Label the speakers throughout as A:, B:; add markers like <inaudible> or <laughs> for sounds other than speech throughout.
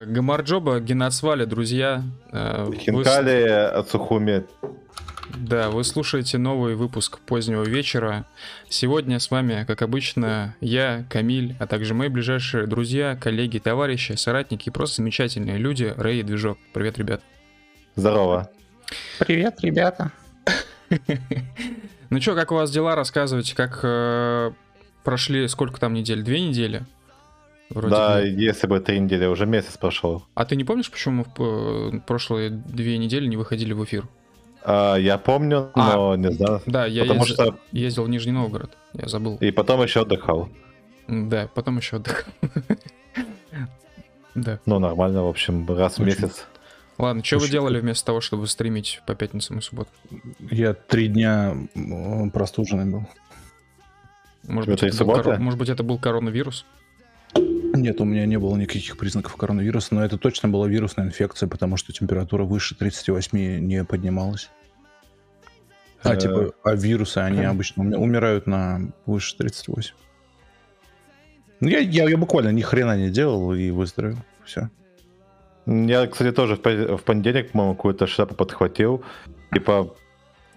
A: Гамарджоба, Геноцвали, друзья. э, вы
B: Хинкали Цухуми.
A: Да, вы слушаете новый выпуск позднего вечера. Сегодня с вами, как обычно, я, Камиль, а также мои ближайшие друзья, коллеги, товарищи, соратники и просто замечательные люди, Рэй и Движок. Привет, ребят.
B: Здорово.
C: Привет, ребята. <laughs>
A: Ну чё, как у вас дела? Рассказывайте, как э, прошли, сколько там недель? Две недели? Вроде
B: да,
A: бы.
B: если бы три недели, уже месяц прошел.
A: А ты не помнишь, почему мы в э, прошлые две недели не выходили в эфир?
B: А, я помню,
A: А.
B: но не знаю.
A: Да, я
B: Потому
A: ез-
B: что
A: ездил в Нижний Новгород, я забыл.
B: и потом еще отдыхал.
A: Да, потом еще отдыхал. <laughs> Да.
B: Ну, нормально, в общем, раз в месяц.
A: Ладно, что вы делали вместо того, чтобы стримить по пятницам и субботам?
C: Я три дня простуженный был.
A: Может быть, это был
B: суббота?
A: может быть, это был коронавирус?
C: Нет, у меня не было никаких признаков коронавируса, но это точно была вирусная инфекция, потому что температура выше 38 не поднималась. А,
B: Э.
C: типа, а вирусы, они обычно уми- умирают на выше 38. Ну, я, я, я буквально ни хрена не делал и выздоровел. Все.
B: Я, кстати, тоже в понедельник, по-моему, какую-то шляпу подхватил. Типа,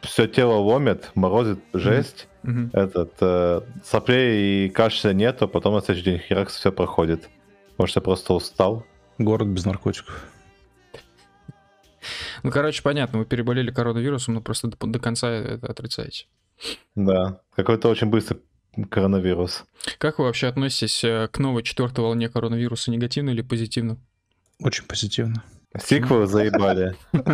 B: все тело ломит, морозит, жесть.
A: Мгм.
B: Этот, э, соплей и кашля нету, потом на следующий день херакс все проходит. Может, я просто устал.
C: Город без наркотиков.
A: Ну, короче, понятно, вы переболели коронавирусом, но просто до, до конца это отрицаете.
B: Да, какой-то очень быстрый коронавирус.
A: Как вы вообще относитесь э, к новой четвертой волне коронавируса, негативно или позитивно?
C: Очень позитивно.
B: Сиквелы заебали. <laughs>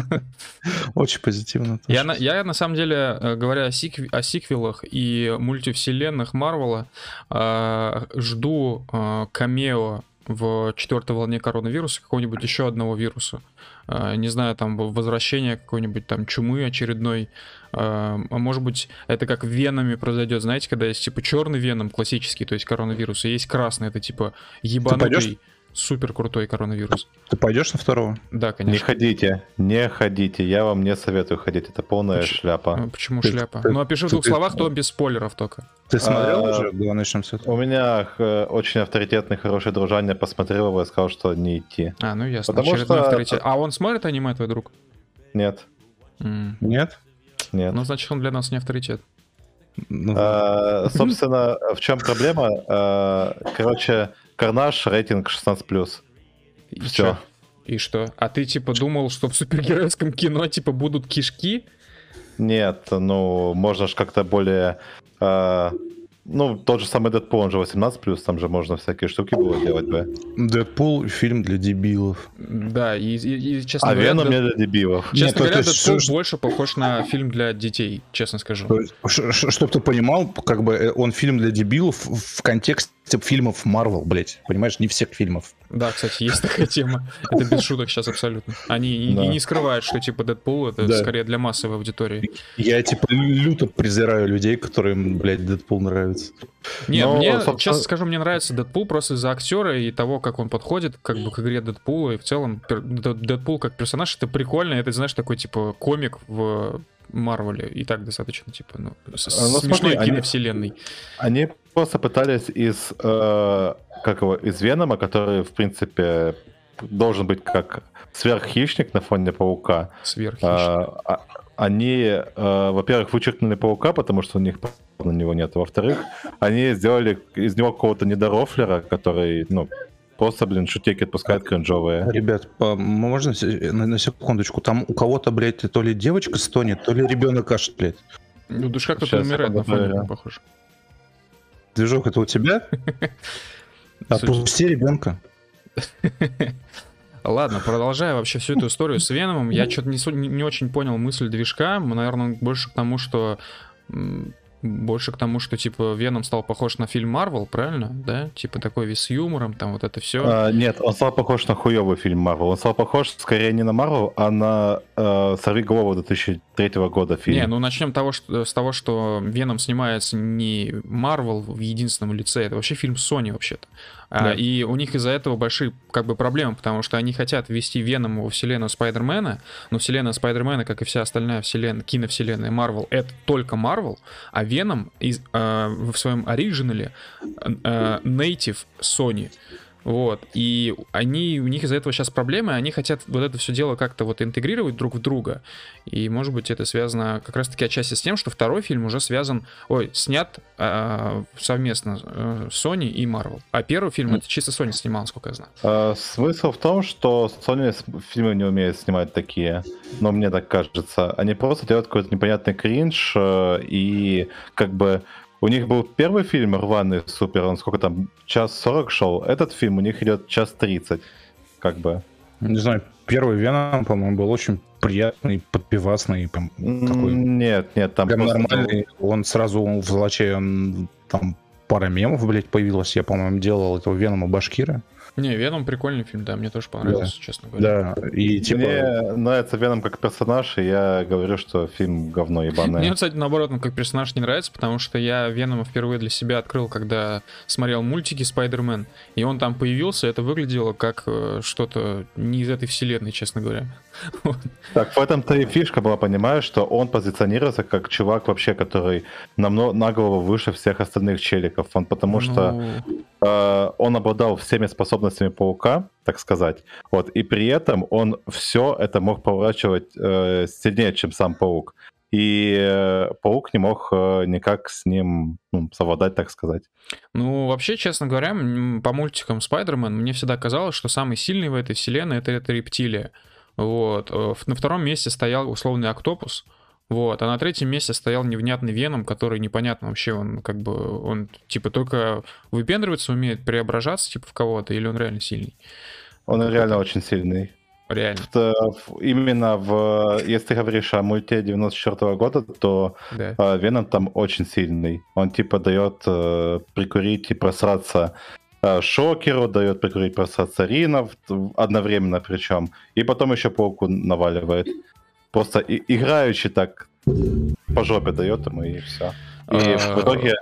C: Очень позитивно.
A: Я на, я на самом деле, э, говоря о, сикве- о сиквелах и мультивселенных Марвела, э, жду э, камео в четвертой волне коронавируса какого-нибудь еще одного вируса. Э, не знаю, там возвращение какой-нибудь там чумы очередной. Э, а может быть, это как венами произойдет. Знаете, когда есть типа черный веном классический, то есть коронавирус, и есть красный, это типа ебанутый, супер крутой коронавирус.
C: Ты пойдешь на второго?
A: Да,
B: Не
A: конечно.
B: ходите, не ходите. Я вам не советую ходить. Это полная
A: Поч-
B: шляпа.
A: А, Почему
C: Ты-
A: шляпа?
C: ты-
A: Ну, опиши в
C: ты-
A: двух
C: ты-
A: словах, то без спойлеров только.
C: Ты смотрел
B: А,
C: уже? С этого.
B: У меня э, очень авторитетный, хороший дружан, я посмотрел его и сказал, что не идти.
A: А, ну ясно.
B: Потому
A: Очередной
B: что-
A: авторитет. А он смотрит аниме, твой друг?
B: Нет,
A: М.
C: Нет?
B: нет.
A: Ну, значит, он для нас не авторитет.
C: Ну,
B: А, собственно, в чем проблема? А, Короче, Карнаж рейтинг 16+.
A: И
B: Всё.
A: чё? И что? А ты, типа, думал, что в супергеройском кино, типа, будут кишки?
B: Нет, ну, можно же как-то более... а, Ну, тот же самый Дэдпул, он же 18+, там же можно всякие штуки было делать бы.
C: Дэдпул фильм для дебилов.
A: Да, и, и- и, честно
B: А
A: говоря,
B: Веном
A: Дэд-
B: не для дебилов.
A: честно
C: Нет,
A: говоря, Дэдпул
C: что-
A: больше похож на фильм для детей, честно скажу.
C: То есть, ш- ш- Чтоб ты понимал, как бы э, он фильм для дебилов в контексте фильмов Марвел, блять. Понимаешь, не всех фильмов.
A: Да, кстати, есть такая тема. Это без шуток сейчас абсолютно. Они и,
B: Да.
A: и не скрывают, что, типа, Дэдпул это
C: Да.
A: скорее для массовой аудитории.
C: Я, типа, люто презираю людей, которым, блядь, Дэдпул нравится.
A: Не,
B: Но,
A: мне,
B: собственно-
A: честно скажу, мне нравится Дэдпул просто из-за актера и того, как он подходит как бы к игре Дэдпула. И в целом пер- Дэдпул как персонаж, это прикольно. Это, знаешь, такой, типа, комик в Марвеле. И так достаточно, типа, ну, с-
B: А, ну,
A: смешной
B: смотри, они-
A: киновселенной.
B: Они просто пытались из, э, как его, из Венома, который, в принципе, должен быть как сверххищник на фоне паука,
A: Сверххищник.
B: а, а- они, э, во-первых, вычеркнули паука, потому что у них на него нет. Во-вторых, они сделали из него какого-то недорофлера, который, ну, просто, блин, шутейки отпускает кринжовые.
C: Ребят, можно на, на секундочку? Там у кого-то, блядь, то ли девочка стонет, то ли ребенок аж, блядь.
A: Ну, душа кто-то
B: щас,
A: умирает на фоне, похоже.
C: Движок, это у тебя?
A: Слушай,
C: Опусти ребенка. <laughs>
A: Ладно, продолжая вообще всю эту историю с Веномом, я что-то не, не- очень понял мысль движка. Наверное, больше к тому, что больше к тому, что типа Веном стал похож на фильм Марвел, правильно? Да? Типа такой весь с юмором, там вот это все.
B: А, нет, он стал похож на хуёвый фильм Марвел. Он стал похож скорее не на Марвел, а на э, «Сорви голову» 2003 года фильм.
A: Не, ну начнем того, что, с того, что Веном снимается не Марвел в единственном лице, это вообще фильм Sony вообще-то. А,
B: Да.
A: и у них из-за этого большие как бы проблемы, потому что они хотят ввести Венома во вселенную Спайдермена, но вселенная Спайдермена, как и вся остальная вселенная, киновселенная Марвел, это только Марвел, а Веном из, э, в своем оригинале э, native Sony. Вот. И они, у них из-за этого сейчас проблемы, они хотят вот это все дело как-то вот интегрировать друг в друга. И, может быть, это связано как раз-таки отчасти с тем, что второй фильм уже связан, ой, снят э, совместно э, Sony и Marvel. А первый фильм это чисто Sony снимал, насколько я знаю.
B: Э, смысл в том, что Sony фильмы не умеет снимать такие, но мне так кажется. Они просто делают какой-то непонятный кринж э, и как бы у них был первый фильм рваный супер, он сколько там, час сорок шел. Этот фильм у них идет час тридцать, как бы.
C: Не знаю, первый Веном, по-моему, был очень приятный, подпивасный. Прям,
B: такой, нет, нет, там
C: прям нормальный. Он сразу в золоче, он, там пара мемов, блядь, появилась. Я, по-моему, делал этого Венома Башкира.
A: Не, Веном прикольный фильм, да, мне тоже понравился, да. честно говоря.
B: Да, и типа... Мне нравится Веном как персонаж, и я говорю, что фильм говно ебаное.
A: Мне, кстати, наоборот, он как персонаж не нравится, потому что я Венома впервые для себя открыл, когда смотрел мультики Спайдермен, и он там появился, это выглядело как э, что-то не из этой вселенной, честно говоря.
B: Так, в этом-то и фишка была, понимаешь, что он позиционируется как чувак вообще, который намного, на голову выше всех остальных челиков. Он потому что ну... э, он обладал всеми способностями паука, так сказать. Вот, и при этом он все это мог поворачивать э, сильнее, чем сам паук. И э, паук не мог э, никак с ним ну, совладать, так сказать.
A: Ну, вообще, честно говоря, по мультикам Спайдермен мне всегда казалось, что самый сильный в этой вселенной это, это рептилия. Вот. Э, на втором месте стоял условный Октопус. Вот, а на третьем месте стоял невнятный Веном, который непонятно вообще, он как бы, он типа только выпендриваться умеет, преображаться типа в кого-то, или он реально сильный?
B: Он вот реально это... очень сильный.
A: Реально.
B: В, именно в, если ты говоришь о мульте 94 года, то да. э, Веном там очень сильный. Он типа дает э, прикурить и просраться Э, Шокеру дает прикурить просто царинов одновременно причем, и потом еще пауку наваливает. Просто и, играючи так по жопе дает ему и все. И в а. итоге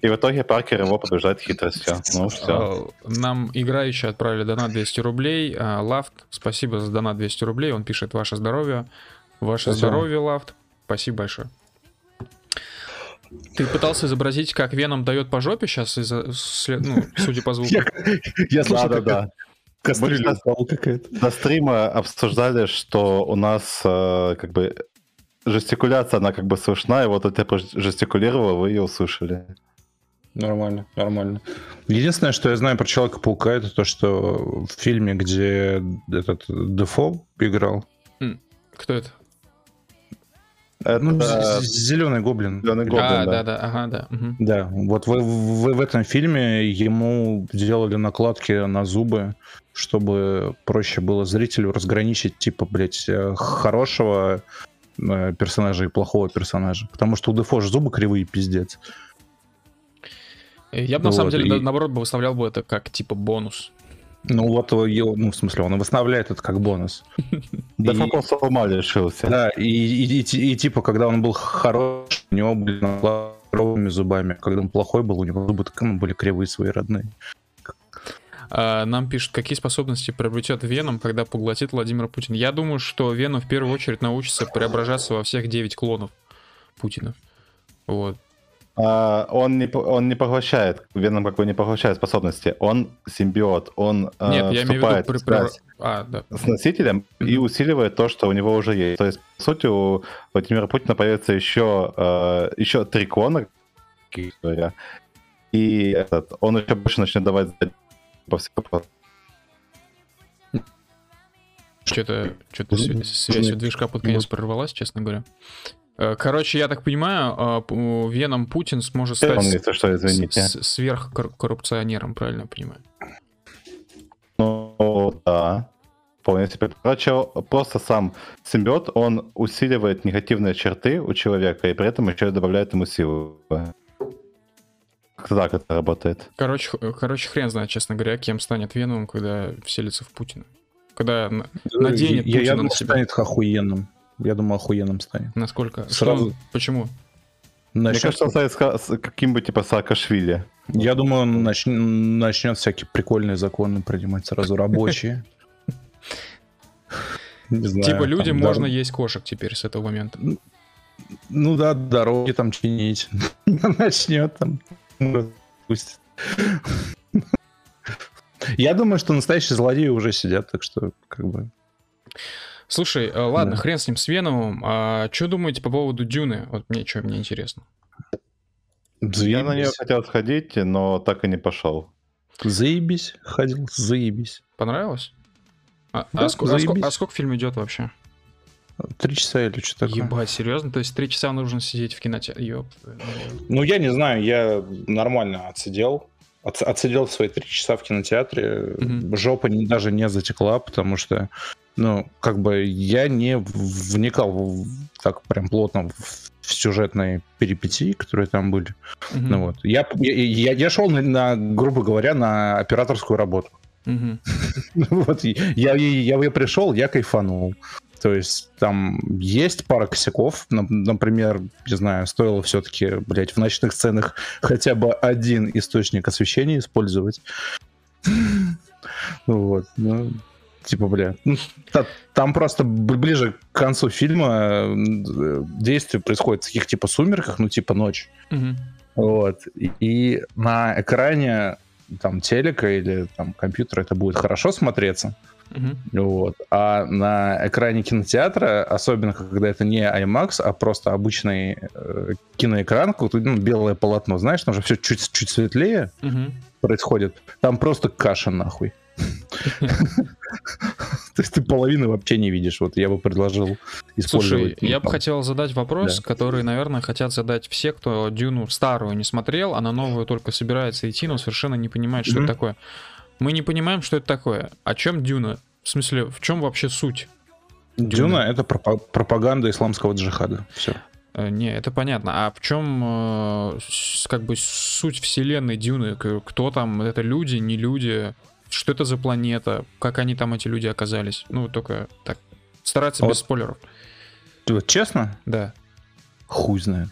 B: и в итоге Паркер его побеждает хитростью. Ну, все.
A: А, нам играющие отправили донат 200 рублей. Лафт, спасибо за донат 200 рублей. Он пишет «Ваше здоровье». Ваше Спасибо. здоровье, Лафт. Спасибо большое. Ты пытался изобразить, как Веном дает по жопе сейчас, из ну, судя по звуку?
B: Я слышал, да, да, да. какая-то. До стрима обсуждали, что у нас э, как бы жестикуляция, она как бы слышна, и вот это жестикулировала, вы ее услышали.
C: Нормально, нормально. Единственное, что я знаю про Человека-паука, это то, что в фильме, где этот Дефо играл.
A: Кто это?
C: Это... Ну, зеленый гоблин.
A: Зеленый гоблин, а, да. да, да, ага, да.
C: Угу. Да, вот вы, вы в этом фильме ему сделали накладки на зубы, чтобы проще было зрителю разграничить, типа, блядь, э, хорошего э, персонажа и плохого персонажа. Потому что у Дефо же зубы кривые, пиздец.
A: Я бы, на вот, самом деле, и... наоборот, бы выставлял бы это как, типа, бонус.
C: Ну вот, ну в смысле, он восстанавливает это как бонус. <laughs>
B: Да фокус ума лишился.
C: Да, и типа, когда он был хорош, у него были ровными зубами. Когда он плохой был, у него зубы ну, были кривые свои родные.
A: А, нам пишут, какие способности приобретет Веном, когда поглотит Владимир Путин. Я думаю, что Веном в первую очередь научится преображаться во всех 9 клонов Путина. Вот.
B: Uh, он, не, он не поглощает, Веном как бы не поглощает способности, он симбиот, он uh, Нет, я вступает имею в виду при, а, да. с носителем mm-hmm. и усиливает то, что у него уже есть. То есть, по сути, у Владимира Путина появится еще, uh, еще три клона, и этот, он еще больше начнет давать по всему
A: что-то, что-то связь у движка под конец прорвалась, честно говоря. Э, короче, я так понимаю, э, Веном Путин сможет стать
B: Помните, что, извините.
A: сверхкоррупционером, правильно я понимаю?
B: Ну, да. Вполне себе. Короче, просто сам симбиот, он усиливает негативные черты у человека и при этом еще добавляет ему силу. Как так это работает?
A: Короче, короче, хрен знает, честно говоря, кем станет Веном, когда вселится в Путина. Когда наденет
C: я, Путина я на себя. станет охуенным я думаю, охуенным станет.
A: Насколько? Сразу. Что? Почему?
B: Начнет... Мне кажется, он станет каким-бы типа Саакашвили.
C: Я думаю, он нач... начнет всякие прикольные законы принимать сразу рабочие.
A: Типа людям можно есть кошек теперь с этого момента.
C: Ну да, дороги там чинить. <laughs> Начнет там. Пусть. Я думаю, что настоящие злодеи уже сидят, так что как бы...
A: Слушай, э, ладно,
C: Да.
A: хрен с ним, с Веномом. А что думаете по поводу Дюны? Вот мне что, мне интересно.
B: Я на нее
C: Заебись.
B: хотел сходить, но так и не пошел.
C: Заебись, ходил, заебись.
A: Понравилось? А,
C: Да,
A: а ск- а ск-
C: заебись.
A: а сколько фильм идет вообще?
C: Три часа или что такое.
A: Ебать, серьезно? То есть три часа нужно сидеть в кинотеатре?
C: Ну, я не знаю, я нормально отсидел. Отс- Отсидел свои три часа в кинотеатре.
A: Мгм.
C: Жопа не- даже не затекла, потому что, ну, как бы я не вникал в- так прям плотно в в сюжетные перипетии, которые там были.
A: Мгм.
C: Ну вот. Я, я, я, я шел на, на, грубо говоря, на операторскую работу.
A: Мгм. <laughs>
C: Вот, и я, я, я пришел, я кайфанул. То есть там есть пара косяков. Нап- Например, не знаю, стоило все-таки, блядь, в ночных сценах хотя бы один источник освещения использовать. <laughs> Вот. Ну, типа, бля. ну, та- Там просто ближе к концу фильма э, действие происходит в таких типа сумерках, ну типа ночь. Вот. И, и на экране там телека или там компьютера это будет хорошо смотреться.
A: Мгм.
C: Вот. А на экране кинотеатра, особенно когда это не IMAX, а просто обычный э, киноэкран, ну, белое полотно, знаешь, там же все чуть, чуть светлее
A: Мгм.
C: происходит. Там просто каша нахуй. <laughs> То есть ты половины вообще не видишь. Вот я бы предложил
A: Слушай,
C: использовать. ну,
A: я бы хотел задать вопрос, который, наверное, хотят задать все, кто Дюну старую не смотрел, а на новую только собирается идти, но совершенно не понимает, что это такое. Мы не понимаем, что это такое. О чем Дюна? В смысле, в чем вообще суть?
C: Дюна — это пропа- пропаганда исламского джихада. Все.
A: Э, Не, это понятно. А в чем э, как бы суть вселенной Дюны? Кто там? Это люди, не люди? Что это за планета? Как они там, эти люди, оказались? Ну, только так. Стараться
C: Вот.
A: без спойлеров.
C: Вот честно,
A: Да.
C: хуй знает.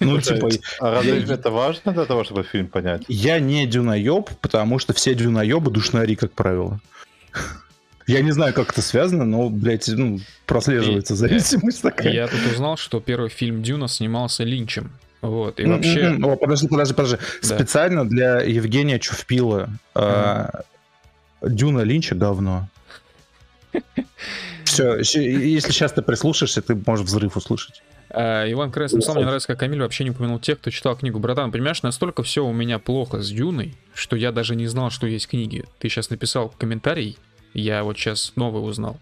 C: Ну, типа,
B: А разве это важно для того, чтобы фильм понять?
C: я не дюноеб, потому что все дюноебы душнари, как правило. Я не знаю, как это связано, но, блядь, ну, прослеживается зависимость такая.
A: Я тут узнал, что первый фильм Дюна снимался Линчем. Вот. И вообще...
C: О, подожди, подожди, подожди.
A: Да.
C: Специально для Евгения Чувпила э, Дюна Линча говно. <laughs> Все, если сейчас ты прислушаешься, ты можешь взрыв услышать.
A: А, Иван Крес написал, мне нравится, как Камиль вообще не упомянул тех, кто читал книгу. Братан, понимаешь, настолько все у меня плохо с Дюной, что я даже не знал, что есть книги. Ты сейчас написал комментарий, я вот сейчас новый узнал.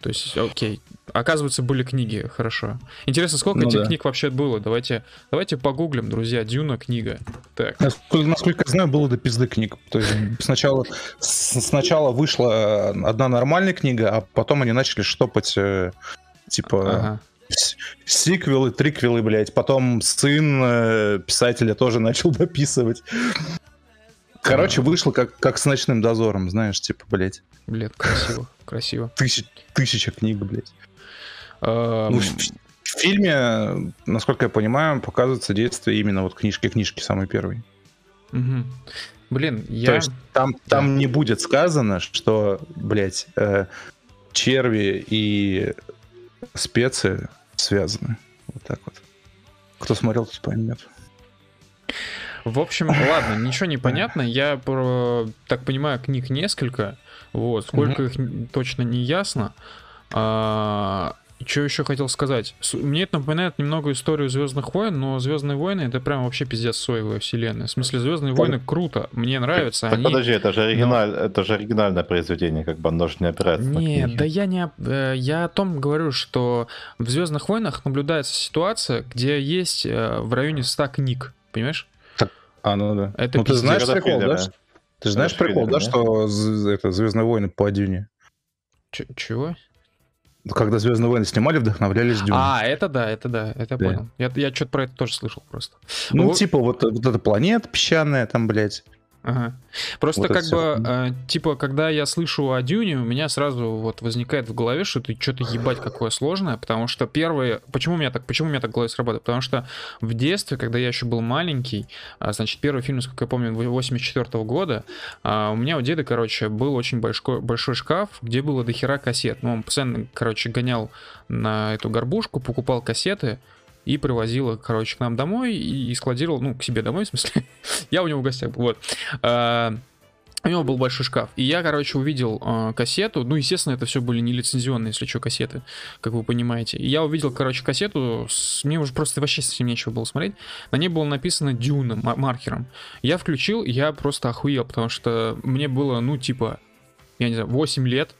A: То есть, окей. Оказывается, были книги, хорошо. Интересно, сколько
C: Ну
A: этих
C: да.
A: книг вообще было? Давайте, давайте погуглим, друзья. Дюна книга. Так.
C: Насколько, насколько я знаю, было до пизды книг. То есть сначала, сначала вышла одна нормальная книга, а потом они начали штопать э, типа
A: Ага.
C: Сиквелы, триквелы, блядь. Потом сын э, писателя тоже начал дописывать. Короче, вышло как, как с ночным дозором, знаешь, типа, блядь,
A: Блин, красиво, красиво.
C: тысяч, тысяча книг, блядь.
A: Эм,
C: Ну, в, в фильме, насколько я понимаю, показывается действие именно вот книжки-книжки самой первой.
A: мгм. Блин,
C: То
A: я...
C: есть там, там не будет сказано, что, блядь, э, черви и специи связаны. Вот так вот. Кто смотрел, тот поймет.
A: В общем, <laughs> ладно, ничего не понятно. Я про, так понимаю, книг несколько. Вот, сколько их точно не ясно. Что еще хотел сказать? Мне это напоминает немного историю Звездных войн, но Звездные войны это прям вообще пиздец соевая вселенная. В смысле, Звездные войны круто, мне нравится.
B: Так
A: они...
B: подожди, это же оригиналь, это же оригинальное произведение, как бы оно же не опирается на
A: Нет, да я не... э, Я о том говорю, что в Звездных войнах наблюдается ситуация, где есть э, в районе 100 книг. Понимаешь?
C: А, ну да.
A: Это
C: ну ты знаешь прикол, да? Ты же знаешь прикол, да, что это Звездные войны по Дюне?
A: Ч- чего?
C: Когда Звездные войны снимали, вдохновлялись Дюной.
A: А, это да, это да, это
C: Да.
A: понял. Я, я что-то про это тоже слышал просто.
C: ну,
A: вот-
C: типа, вот, вот эта планета песчаная там, блядь.
A: Ага. Просто
C: Вот
A: как бы, э, типа, когда я слышу о Дюне, у меня сразу вот возникает в голове, что это что-то ебать какое сложное, потому что первые... Почему у меня так, почему у меня так в голове срабатывает? Потому что в детстве, когда я еще был маленький, а, значит, первый фильм, насколько я помню, 84 года, а, у меня у деда, короче, был очень большой, большой шкаф, где было дохера кассет. Ну, он постоянно, короче, гонял на эту горбушку, покупал кассеты, и привозил их, короче, к нам домой и, складировал, ну, к себе домой, в смысле. <laughs> я у него в гостях был, вот. А, У него был большой шкаф. И я, короче, увидел э, кассету. Ну, естественно, это все были не лицензионные, если что, кассеты, как вы понимаете. И я увидел, короче, кассету. С... Мне уже просто вообще совсем нечего было смотреть. На ней было написано Дюна маркером. Я включил, я просто охуел, потому что мне было, ну, типа, я не знаю, 8 лет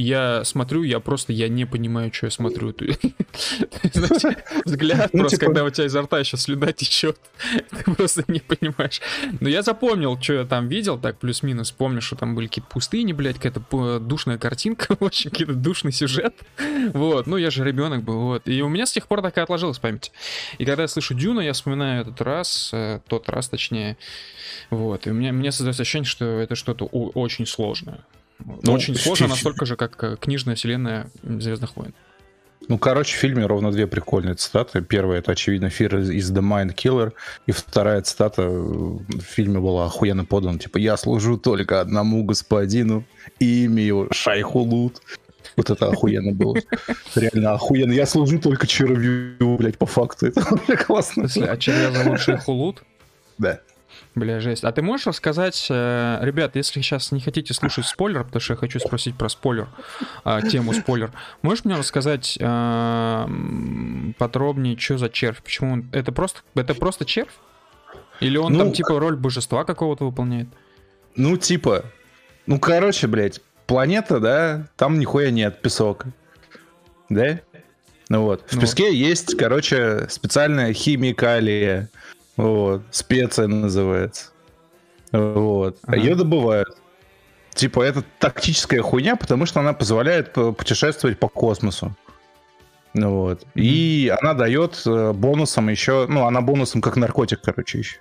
A: я смотрю, я просто, я не понимаю, что я смотрю. <laughs> Взгляд ну, просто, типа когда у тебя изо рта еще слюда течет, <laughs> ты просто не понимаешь. Но я запомнил, что я там видел, так плюс-минус, помню, что там были какие-то пустыни, блядь, какая-то душная картинка, <laughs> очень какой-то душный сюжет. Вот, ну я же ребенок был, вот. И у меня с тех пор такая отложилась память. И когда я слышу Дюна, я вспоминаю этот раз, э, тот раз, точнее, вот. И у меня, мне создается ощущение, что это что-то очень сложное. Ну, Очень сложно, настолько же, как э, книжная вселенная Звездных войн.
C: Ну, короче, в фильме ровно две прикольные цитаты. Первая, это, очевидно, Fear is the Mind Killer. И вторая цитата в фильме была охуенно подана. Типа, я служу только одному господину, и имя его Шайхулут. Вот это охуенно было. <laughs> Реально охуенно. Я служу только червю, блядь, по факту. Это <laughs> классно.
A: А червя зовут Шайхулут?
C: Да.
A: Бля, жесть. А ты можешь рассказать, э, ребят, если сейчас не хотите слушать спойлер, потому что я хочу спросить про спойлер, э, тему спойлер, можешь мне рассказать э, подробнее, что за червь? Почему он... Это просто, это просто червь? Или он ну, там типа роль божества какого-то выполняет?
C: Ну, типа. Ну, короче, блядь, планета, да, там нихуя нет, песок. Да? Ну вот. В ну. песке есть, короче, специальная химикалия вот. Специя называется. Вот. А ага. ее добывают. Типа, это тактическая хуйня, потому что она позволяет путешествовать по космосу. Вот. Mm-hmm. И она дает э, бонусом еще, ну, она бонусом как наркотик, короче, еще.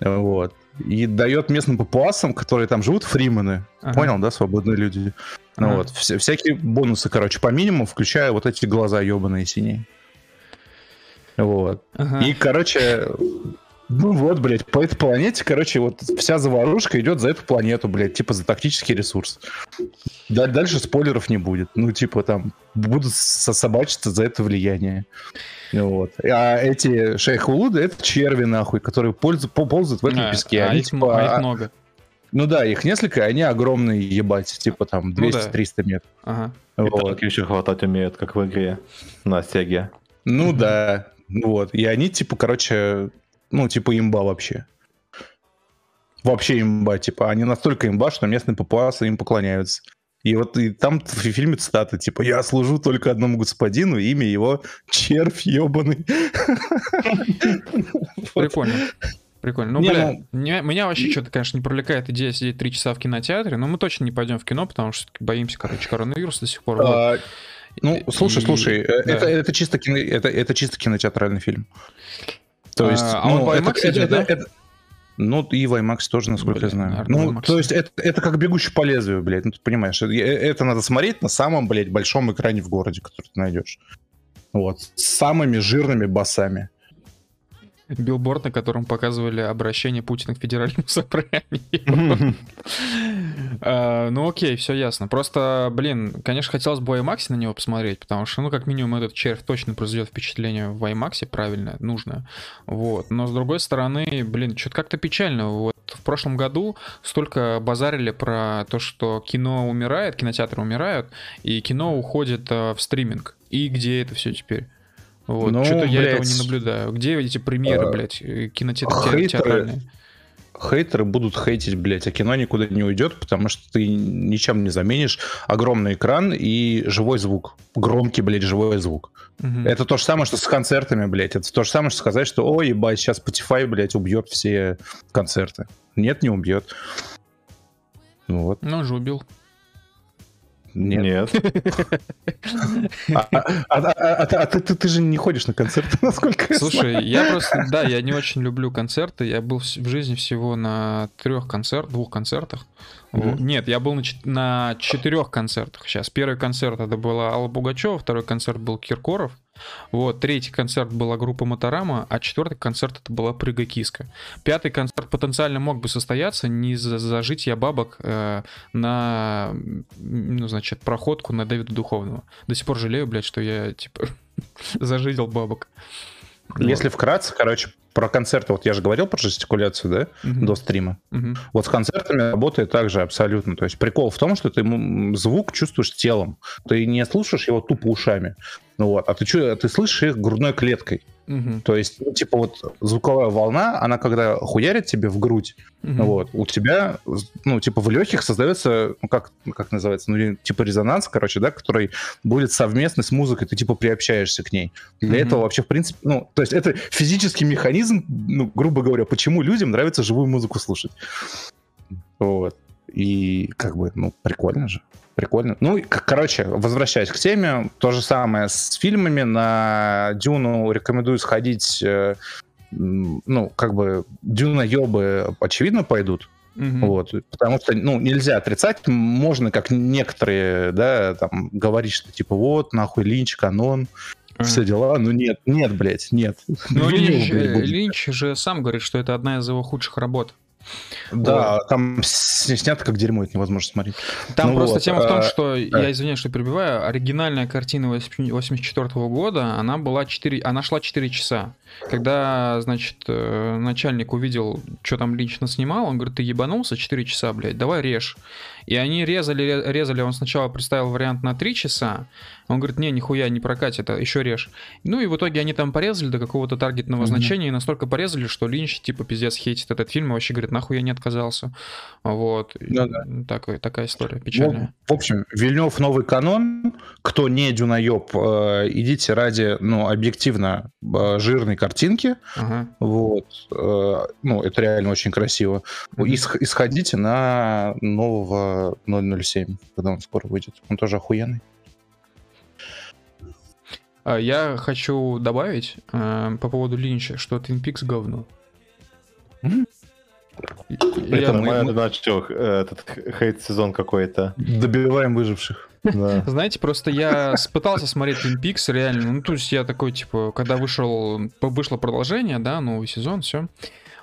C: Вот. И дает местным папуасам, которые там живут, фримены. Ага. Понял, да, свободные люди. Ну ага. Ну вот. Вся, всякие бонусы, короче, по минимуму, включая вот эти глаза ебаные синие. Вот. Ага. И, короче, ну вот, блядь, по этой планете, короче, вот вся заварушка идет за эту планету, блядь, типа за тактический ресурс. Дальше спойлеров не будет. Ну, типа там будут собачиться за это влияние. Вот. А эти шейхулуды это черви, нахуй, которые пользу, ползают в этом а, песке.
A: А, они, их, типа, а их много.
C: Ну да, их несколько, они огромные, ебать, типа там 200-300 ну, да. метров. Ага.
B: Вот. И еще хватать умеют, как в игре на Сеге.
C: Ну да, вот. И они, типа, короче, ну, типа имба вообще. Вообще имба, типа, они настолько имба, что местные папуасы им поклоняются. И вот и там в фильме цитаты, типа, я служу только одному господину, имя его червь ебаный. <laughs>
A: Прикольно. Прикольно. Ну, не, бля, ну... Меня, меня вообще что-то, конечно, не привлекает идея сидеть три часа в кинотеатре, но мы точно не пойдем в кино, потому что боимся, короче, коронавируса до сих пор. А,
C: ну, слушай, и... слушай, э, да. это, это, чисто кино, это, это чисто кинотеатральный фильм. То есть, а, ну, он в IMAX это, идет, это, да? это, ну, и в IMAX тоже, насколько Блин, я знаю. Ну, то есть, это, это как бегущий по лезвию, блядь. Ну, ты понимаешь, это, это надо смотреть на самом, блядь, большом экране в городе, который ты найдешь. Вот. С самыми жирными басами
A: билборд, на котором показывали обращение Путина к федеральному <laughs> собранию. А, ну окей, все ясно. Просто, блин, конечно, хотелось бы IMAX на него посмотреть, потому что, ну, как минимум, этот червь точно произведет впечатление в IMAX, правильно, нужно. Вот. Но, с другой стороны, блин, что-то как-то печально. Вот в прошлом году столько базарили про то, что кино умирает, кинотеатры умирают, и кино уходит э, в стриминг. И где это все теперь? Вот, ну, что-то я этого не наблюдаю. Где эти премьеры, а, блядь, э, кинотеатральные?
C: Хейтеры будут хейтить, блядь, а кино никуда не уйдет, потому что ты ничем не заменишь огромный экран и живой звук. Громкий, блядь, живой звук. Угу. Это то же самое, что с концертами, блядь. Это то же самое, что сказать, что, ой, ебать, сейчас Spotify, блядь, убьет все концерты. Нет, не убьет.
A: Вот. Ну, же убил.
B: Нет.
C: А, а, а ты же не ходишь на концерты, <laughs> насколько
A: я Слушай, я просто, да, я не очень люблю концерты. Я был в жизни всего на трех концертах, двух концертах. Нет, я был на четырех концертах сейчас. Первый концерт это была Алла Бугачева, второй концерт был Киркоров. Вот, третий концерт была группа Моторама, а четвертый концерт это была Прыга Киска. Пятый концерт потенциально мог бы состояться не за зажитие бабок э, на, ну, значит, проходку на Дэвида Духовного. До сих пор жалею, блядь, что я, типа, <laughs> зажидел бабок.
C: Если вкратце, короче, про концерты, вот я же говорил про жестикуляцию, да,
A: Мгм.
C: до стрима.
A: Мгм.
C: Вот с концертами работает так же абсолютно. То есть прикол в том, что ты звук чувствуешь телом. Ты не слушаешь его тупо ушами. Ну вот, а ты, чу- ты слышишь их грудной клеткой.
A: Мгм.
C: То есть, ну, типа вот звуковая волна, она когда хуярит тебе в грудь,
A: Мгм.
C: вот, у тебя, ну, типа в легких создается, ну, как, как называется, ну, типа резонанс, короче, да, который будет совместный с музыкой, ты типа приобщаешься к ней. Для
A: Мгм.
C: этого вообще, в принципе, ну, то есть это физический механизм, ну, грубо говоря, почему людям нравится живую музыку слушать. Вот. И как бы, ну, прикольно же. Прикольно. Ну, короче, возвращаясь к теме, то же самое с фильмами. На Дюну рекомендую сходить, э, ну, как бы, Дюна ёбы, очевидно, пойдут.
A: Мгм.
C: Вот, потому что, ну, нельзя отрицать, можно, как некоторые, да, там, говорить, что, типа, вот, нахуй, Линч, канон,
A: Ага.
C: все дела, ну, нет, нет, блядь, нет.
A: Ну, <laughs>
C: Винил,
A: Линч. Линч же сам говорит, что это одна из его худших работ.
C: Да, там с- снято как дерьмо, это невозможно смотреть.
A: Там
C: Ну
A: просто
C: вот,
A: тема в том,
C: а,
A: что,
C: да.
A: я извиняюсь, что перебиваю, оригинальная картина 84 года, она была 4, она шла 4 часа. Когда, значит, э, начальник увидел, что там Линч наснимал, он говорит, ты ебанулся 4 часа, блядь, давай режь. И они резали, резали, он сначала представил вариант на 3 часа, он говорит, не, нихуя, не прокатит, а еще режь. Ну и в итоге они там порезали до какого-то таргетного
C: Мгм.
A: значения, и настолько порезали, что Линч, типа, пиздец, хейтит этот фильм, и вообще говорит, нахуй я не отказался. Вот.
C: Ну
A: м, такая, история
C: В,
A: печальная.
C: в общем, Вильнев новый канон. Кто не дюнаеб, э, идите ради, ну, объективно э, жирной картинки.
A: Ага.
C: Вот. Э, ну, это реально очень красиво.
A: Мгм.
C: И сх- и сходите на нового 007, когда он скоро выйдет. Он тоже охуенный.
A: А, Я хочу добавить э, по поводу Линча, что Twin Peaks говно. И-
B: Это
A: я-
B: нормально, значит, чё, э, этот хейт-сезон какой-то.
C: Добиваем выживших.
B: Да. <laughs>
A: Знаете, просто я пытался смотреть Twin Peaks, реально. Ну, то есть я такой, типа, когда вышел, вышло продолжение, да, новый сезон, все.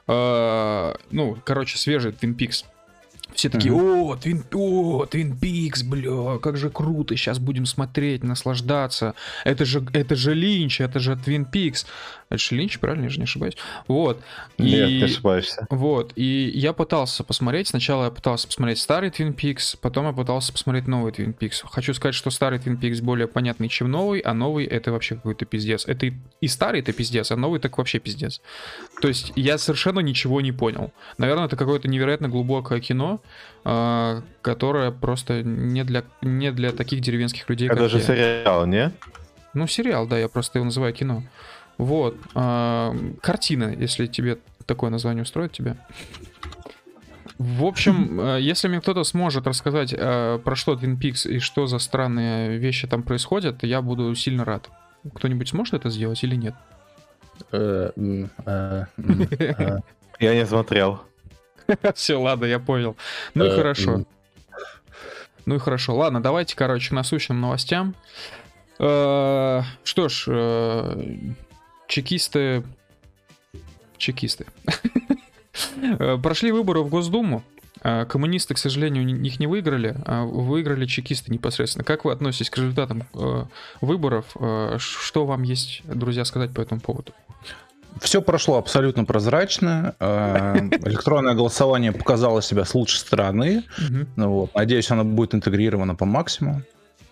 A: ну, короче, свежий Twin Peaks. Все такие, о, Twin, о, Twin Peaks, бля, как же круто, сейчас будем смотреть, наслаждаться. Это же, это же Линч, это же Twin Peaks. Это же Линч, правильно, я же не ошибаюсь. Вот.
B: Нет,
A: И-
B: не ошибаешься.
A: Вот, и я пытался посмотреть. Сначала я пытался посмотреть старый Twin Peaks, потом я пытался посмотреть новый Twin Peaks. Хочу сказать, что старый Twin Peaks более понятный, чем новый, а новый это вообще какой-то пиздец. Это и, и старый это пиздец, а новый так вообще пиздец. То есть я совершенно ничего не понял. Наверное, это какое-то невероятно глубокое кино, а, которое просто не для, не для таких деревенских людей,
B: Это
A: как
B: же
A: я.
B: сериал, не?
A: Ну, сериал, да, я просто его называю кино. Вот. а, картина, если тебе такое название устроит тебя. В общем, э, <laughs> если мне кто-то сможет рассказать, э, про что Twin Peaks и что за странные вещи там происходят, я буду сильно рад. Кто-нибудь сможет это сделать или нет? <laughs>
B: Я не смотрел. <laughs>
A: Все, ладно, я понял. Ну и
C: Э,
A: хорошо. Ну и хорошо. Ладно, давайте, короче, к насущным новостям. Э, Что ж, э, чекисты... Чекисты. <laughs> Прошли выборы в Госдуму. Коммунисты, к сожалению, ни- их не выиграли, а выиграли чекисты непосредственно. Как вы относитесь к результатам выборов? Что вам есть, друзья, сказать по этому поводу?
C: Все прошло абсолютно прозрачно. Э, <laughs> Электронное голосование показало себя с лучшей стороны. Ну вот. Надеюсь, оно будет интегрировано по максимуму.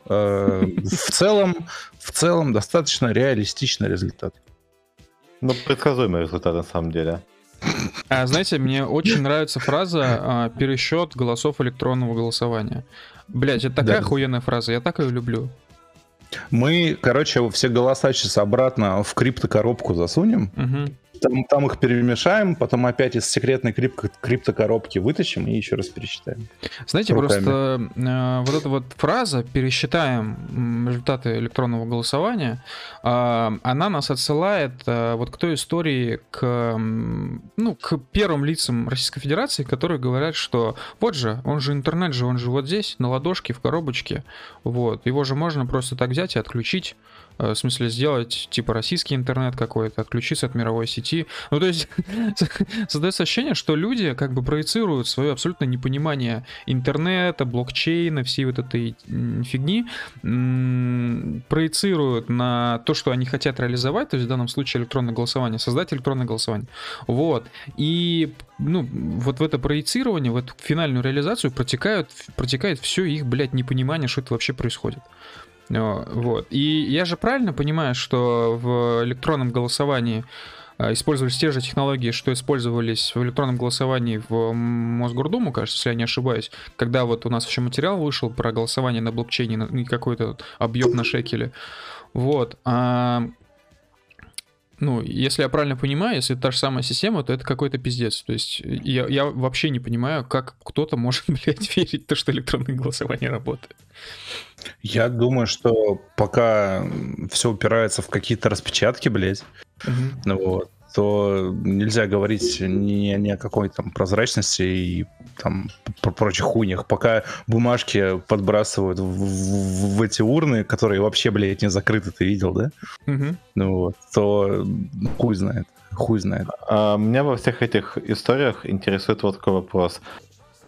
C: Э, В целом, в целом достаточно реалистичный результат.
B: Ну, предсказуемый результат на самом деле.
A: А, знаете, мне очень нравится фраза а, «пересчет голосов электронного голосования». Блять, это такая
C: Да.
A: охуенная фраза, я так ее люблю.
C: Мы, короче, все голоса сейчас обратно в криптокоробку засунем.
A: Мгм.
C: Там, там их перемешаем, потом опять из секретной крип- криптокоробки вытащим и еще раз пересчитаем.
A: Знаете,
C: Руками.
A: просто э, вот эта вот фраза «пересчитаем результаты электронного голосования», а, она нас отсылает э, вот к той истории, к, ну, к первым лицам Российской Федерации, которые говорят, что вот же, он же интернет же, он же вот здесь, на ладошке, в коробочке, вот, его же можно просто так взять и отключить, э, в смысле сделать типа российский интернет какой-то, отключиться от мировой сети. Ну, то есть, <laughs> создается ощущение, что люди как бы проецируют свое абсолютно непонимание интернета, блокчейна, всей вот этой фигни, проецируют на то, что они хотят реализовать, то есть в данном случае электронное голосование, создать электронное голосование. Вот. И ну, вот в это проецирование, в эту финальную реализацию протекают, протекает все их, блядь, непонимание, что это вообще происходит. Вот. И я же правильно понимаю, что в электронном голосовании а, использовались те же технологии, что использовались в электронном голосовании в Мосгордуму, кажется, если я не ошибаюсь, когда вот у нас еще материал вышел про голосование на блокчейне и какой-то объем на шекеле. Вот. А ну, если я правильно понимаю, если это та же самая система, то это какой-то пиздец. То есть я, я вообще не понимаю, как кто-то может, <laughs> блядь, верить в то, что электронное голосование работает.
C: Я думаю, что пока все упирается в какие-то распечатки, блядь, угу. вот, то нельзя говорить ни, ни о какой там прозрачности и там про прочих хуйнях. Пока бумажки подбрасывают в, в, в эти урны, которые вообще, блядь, не закрыты, ты видел, да? Угу. Ну вот, то хуй знает. Хуй знает.
B: А, меня во всех этих историях интересует вот такой вопрос.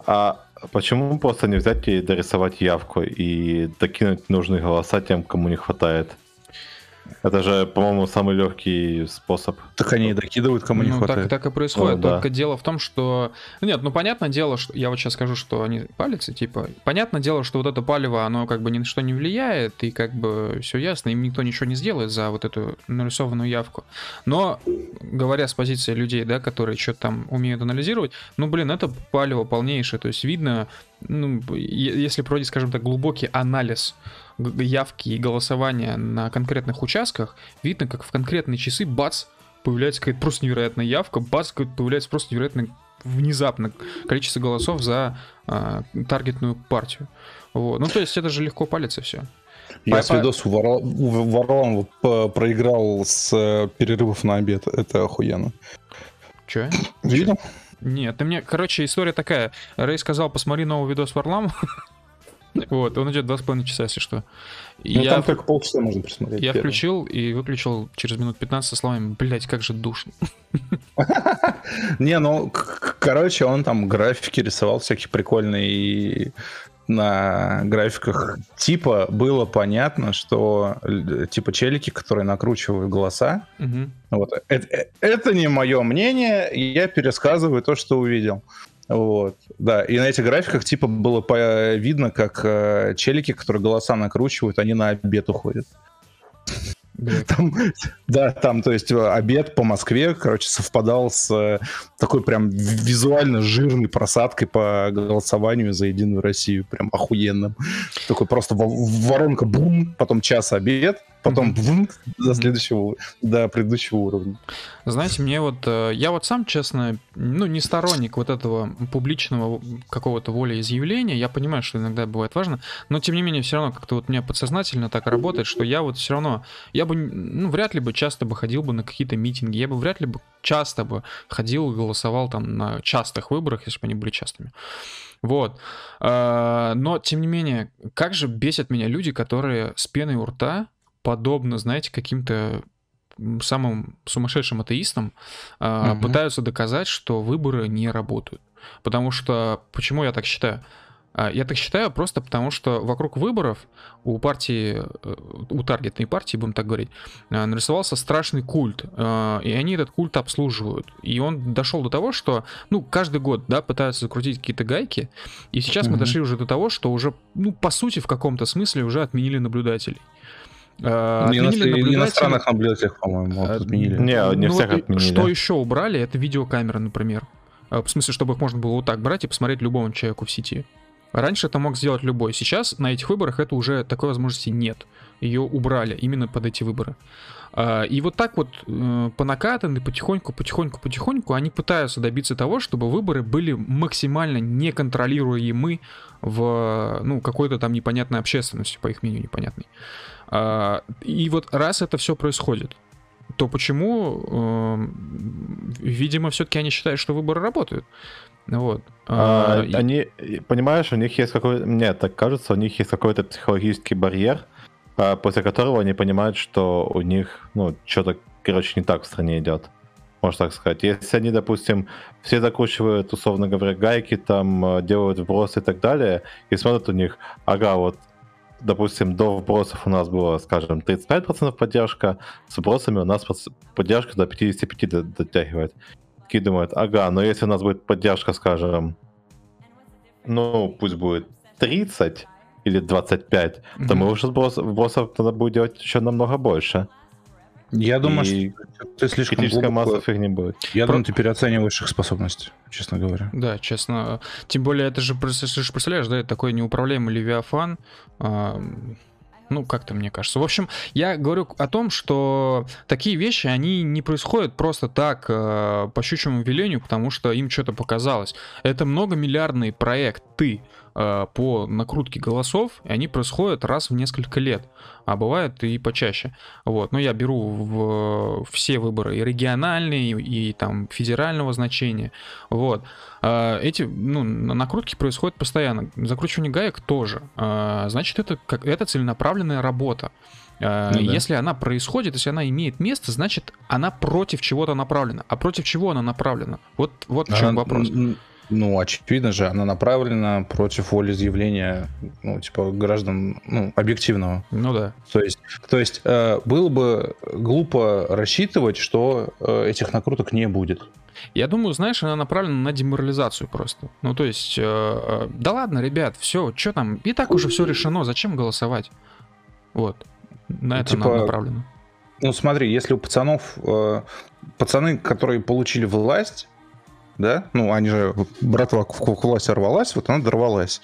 B: А почему просто не взять и дорисовать явку и докинуть нужные голоса тем, кому не хватает? Это же, по-моему, самый легкий способ.
C: Так они и докидывают, кому не
A: ну,
C: хватает.
A: Так, так и происходит. Ну, Только да. дело в том, что... Ну, нет, ну понятное дело, что... Я вот сейчас скажу, что они палятся, типа... Понятное дело, что вот это палево, оно как бы ни на что не влияет, и как бы все ясно, им никто ничего не сделает за вот эту нарисованную явку. Но, говоря с позиции людей, да, которые что-то там умеют анализировать, ну, блин, это палево полнейшее. То есть видно, ну, если проводить, скажем так, глубокий анализ явки и голосования на конкретных участках, видно, как в конкретные часы, бац, появляется какая-то просто невероятная явка, бац, появляется просто невероятно внезапно количество голосов за а, таргетную партию. Вот. Ну, то есть это же легко палится все.
C: Я с видос Варлам проиграл с э, перерывов на обед. Это охуенно.
A: Че?
C: Видел?
A: Нет, ты мне... Короче, история такая. Рэй сказал, посмотри новый видос Варлам. Вот, он идет два с половиной часа, если что.
C: Ну, я, там только полчаса можно посмотреть.
A: Я первый. включил и выключил через минут 15 со словами, блять, как же душно. <laughs>
C: Не, ну, короче, он там графики рисовал всякие прикольные и на графиках типа было понятно, что типа челики, которые накручивают голоса, угу. вот это, э, это не мое мнение, я пересказываю то, что увидел. Вот, да, и на этих графиках типа было по- видно, как э, челики, которые голоса накручивают, они на обед уходят. Там, да, там, то есть обед по Москве, короче, совпадал с э, такой прям визуально жирной просадкой по голосованию за Единую Россию, прям охуенным. Такой просто воронка бум, потом час обед, потом mm-hmm. до следующего, до предыдущего уровня.
A: Знаете, мне вот, э, я вот сам, честно, ну, не сторонник вот этого публичного какого-то волеизъявления, я понимаю, что иногда бывает важно, но тем не менее все равно как-то вот у меня подсознательно так работает, что я вот все равно, я бы, ну, вряд ли бы часто бы ходил бы на какие-то митинги, я бы вряд ли бы часто бы ходил и голосовал там на частых выборах, если бы они были частыми. Вот. Э, но, тем не менее, как же бесят меня люди, которые с пеной у рта подобно, знаете, каким-то самым сумасшедшим атеистам угу. пытаются доказать, что выборы не работают. Потому что, почему я так считаю? А, я так считаю просто потому, что вокруг выборов у партии, э, у таргетной партии, будем так говорить, а, нарисовался страшный культ, и они этот культ обслуживают. И он дошел до того, что, ну, каждый год, да, пытаются закрутить какие-то гайки, и сейчас угу. мы дошли уже до того, что уже, ну, по сути, в каком-то смысле уже отменили наблюдателей.
C: Uh, не наблюдателей. иностранных наблюдателей, по-моему,
B: отменили. Не, не ну, всех вот отменили.
A: Что еще убрали, это видеокамеры, например. Uh, в смысле, чтобы их можно было вот так брать и посмотреть любому человеку в сети. Раньше это мог сделать любой. Сейчас на этих выборах это уже такой возможности нет. Ее убрали именно под эти выборы. И вот так вот э, по накатанной, потихоньку, потихоньку, потихоньку они пытаются добиться того, чтобы выборы были максимально неконтролируемы в ну, какой-то там непонятной общественности, по их мнению непонятной. А, и вот раз это все происходит, то почему, эм, видимо, все-таки они считают, что выборы работают. Вот.
B: А, а, они, понимаешь, у них есть какой-то, мне так кажется, у них есть какой-то психологический барьер, а, после которого они понимают, что у них, ну, что-то, короче, не так в стране идет. можно так сказать. Если они, допустим, все закручивают, условно говоря, гайки, там, э, делают вбросы и так далее, и смотрят у них, ага, вот, допустим, до вбросов у нас было, скажем, 35% поддержка, с вбросами у нас поддержка до 55 дотягивает. Такие думают, ага, но если у нас будет поддержка, скажем, ну, пусть будет 30 или 25, mm-hmm. то мы уже сброс, вбросов надо будет делать еще намного больше.
C: Я думаю, и что ты слишком
B: критическая глубоко... масса фигни будет.
C: Я Про... думаю, ты переоцениваешь их способности, честно говоря.
A: Да, честно. Тем более, это же, представляешь, да, это такой неуправляемый левиафан. А, ну, как-то мне кажется. В общем, я говорю о том, что такие вещи, они не происходят просто так, э, по щучьему велению, потому что им что-то показалось. Это многомиллиардный проект, ты Э, по накрутке голосов, и они происходят раз в несколько лет, а бывает и почаще. Вот, но я беру в все выборы и региональные, и там федерального значения. Вот. Э, эти ну, накрутки происходят постоянно. Закручивание гаек тоже. Э, значит, это, это целенаправленная работа. Ну, да. Если она происходит, если она имеет место, значит, она против чего-то направлена. А против чего она направлена? Вот, вот в чем она, вопрос.
C: Ну, очевидно же, она направлена против волеизъявления, ну, типа, граждан, ну, объективного.
A: Ну да.
C: То есть, то есть э, было бы глупо рассчитывать, что э, этих накруток не будет.
A: Я думаю, знаешь, она направлена на деморализацию просто. Ну, то есть, э, э, да ладно, ребят, все, что там, и так уже все решено, зачем голосовать? Вот. На это типа, направлено.
C: Ну, смотри, если у пацанов, э, пацаны, которые получили власть, да? Ну, они же, братва к власти рвалась, вот она дорвалась.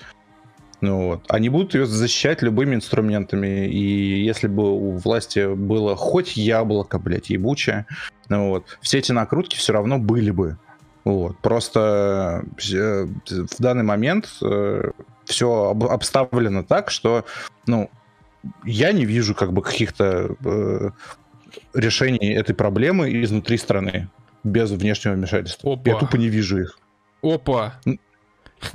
C: Ну, вот. Они будут ее защищать любыми инструментами. И если бы у власти было хоть яблоко, блядь, ебучее, ну, вот, все эти накрутки все равно были бы. Вот. Просто э, в данный момент э, все обставлено так, что, ну, я не вижу как бы каких-то э, решений этой проблемы изнутри страны без внешнего вмешательства. Опа. Я тупо не вижу их.
A: Опа.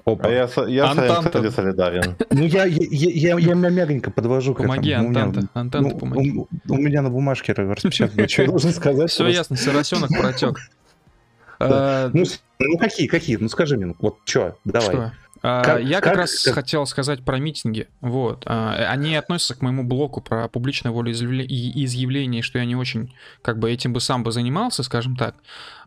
B: Опа. А я, я Антанта. солидарен.
C: Ну, я, я, я, я мягенько подвожу
A: Помоги, к этому. Антанта. Антанта, ну, помоги.
C: У, у меня на бумажке распечатано. <laughs> Что я должен сказать?
A: Все ясно, сыросенок <laughs> протек.
C: А, ну, ну, какие, какие? Ну, скажи мне, вот что, давай.
A: А, как, я как, как раз как... хотел сказать про митинги. Вот. А, они относятся к моему блоку про публичное волеизъявление, что я не очень как бы этим бы сам бы занимался, скажем так.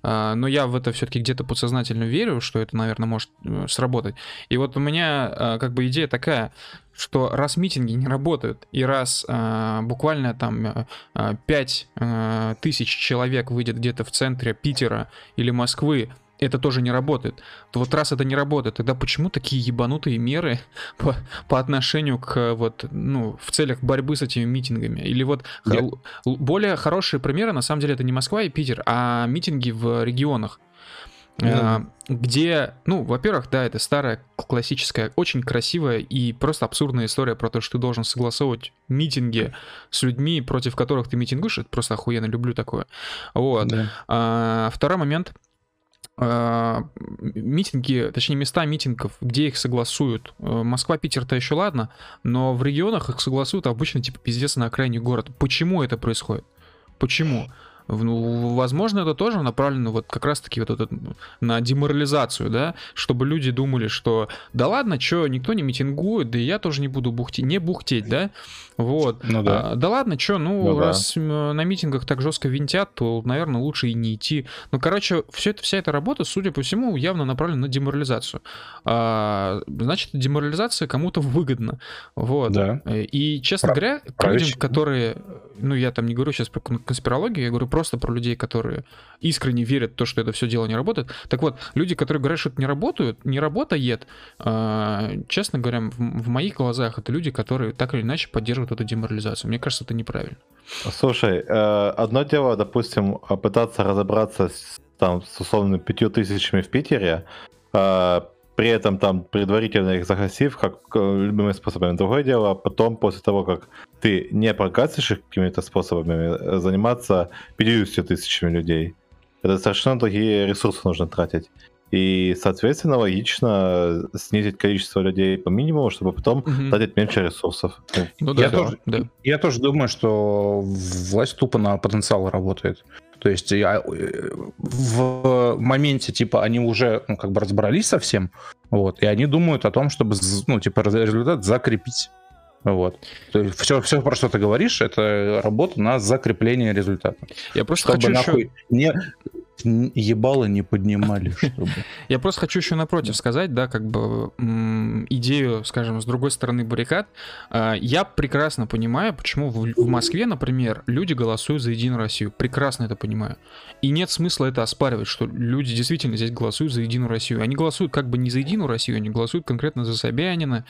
A: А, но я в это все-таки где-то подсознательно верю, что это, наверное, может э, сработать. И вот у меня как бы идея такая, что раз митинги не работают, и раз э, буквально там э, 5 э, тысяч человек выйдет где-то в центре Питера или Москвы это тоже не работает. То вот раз это не работает, тогда почему такие ебанутые меры <laughs> по, по отношению к вот, ну, в целях борьбы с этими митингами? Или вот Я... более хорошие примеры, на самом деле, это не Москва и Питер, а митинги в регионах. Mm. Где, ну, во-первых, да, это старая, классическая, очень красивая и просто абсурдная история про то, что ты должен согласовывать митинги с людьми, против которых ты митингуешь. Это просто охуенно люблю такое. Вот. Да. А, второй момент — а, митинги, точнее места митингов, где их согласуют. Э, Москва, Питер-то еще ладно, но в регионах их согласуют обычно типа пиздец на окраине города. Почему это происходит? Почему? Ну, возможно, это тоже направлено вот как раз-таки вот этот, на деморализацию, да, чтобы люди думали, что да ладно, что, никто не митингует, да и я тоже не буду бухтеть, не бухтеть, да, вот. Ну да. А, да ладно, что, ну, ну раз да. на митингах так жестко винтят, то, наверное, лучше и не идти. Ну, короче, все это, вся эта работа, судя по всему, явно направлена на деморализацию. А, значит, деморализация кому-то выгодна. Вот. Да. И, честно Про... говоря, к людям, которые, ну, я там не говорю сейчас про конспирологию, я говорю просто про людей, которые искренне верят в то, что это все дело не работает. Так вот, люди, которые говорят, что это не работает, не работает, а, честно говоря, в, моих глазах это люди, которые так или иначе поддерживают эту деморализацию. Мне кажется, это неправильно.
B: Слушай, э, одно дело, допустим, пытаться разобраться с, там, с условно пятью тысячами в Питере, э, при этом там предварительно их загасив, как э, любыми способами. Другое дело, потом, после того, как ты не прогасишь их какими-то способами, заниматься 50 тысячами людей. Это совершенно другие ресурсы нужно тратить. И, соответственно, логично снизить количество людей по минимуму, чтобы потом угу. тратить меньше ресурсов.
C: Ну, да, я, да, тоже, да. я тоже думаю, что власть тупо на потенциал работает. То есть я, в моменте, типа, они уже, ну, как бы разобрались со всем, вот, и они думают о том, чтобы, ну, типа, результат закрепить. Вот. То есть все, все, про что ты говоришь, это работа на закрепление результата.
A: Я просто чтобы хочу нахуй еще...
C: не ебало не поднимали, <laughs> чтобы...
A: Я просто хочу еще напротив сказать, да, как бы идею, скажем, с другой стороны баррикад. А, я прекрасно понимаю, почему в Москве, например, люди голосуют за Единую Россию. Прекрасно это понимаю. И нет смысла это оспаривать, что люди действительно здесь голосуют за Единую Россию. Они голосуют как бы не за Единую Россию, они голосуют конкретно за Собянина,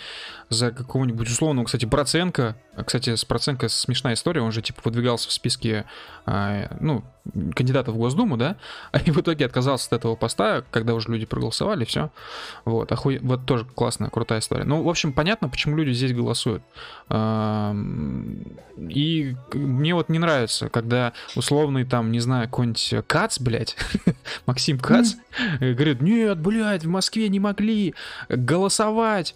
A: за какого-нибудь условного, кстати, Проценко. Кстати, с Проценко смешная история, он же типа выдвигался в списке, а, ну, кандидатов в Госдуму, да, <laughs> и в итоге отказался от этого поста, когда уже люди проголосовали, все. Вот, охуй... вот тоже классная, крутая история. Ну, в общем, понятно, почему люди здесь голосуют. И мне вот не нравится, когда условный там, не знаю, какой-нибудь Кац, блядь, <laughs> Максим Кац, говорит, нет, блядь, в Москве не могли голосовать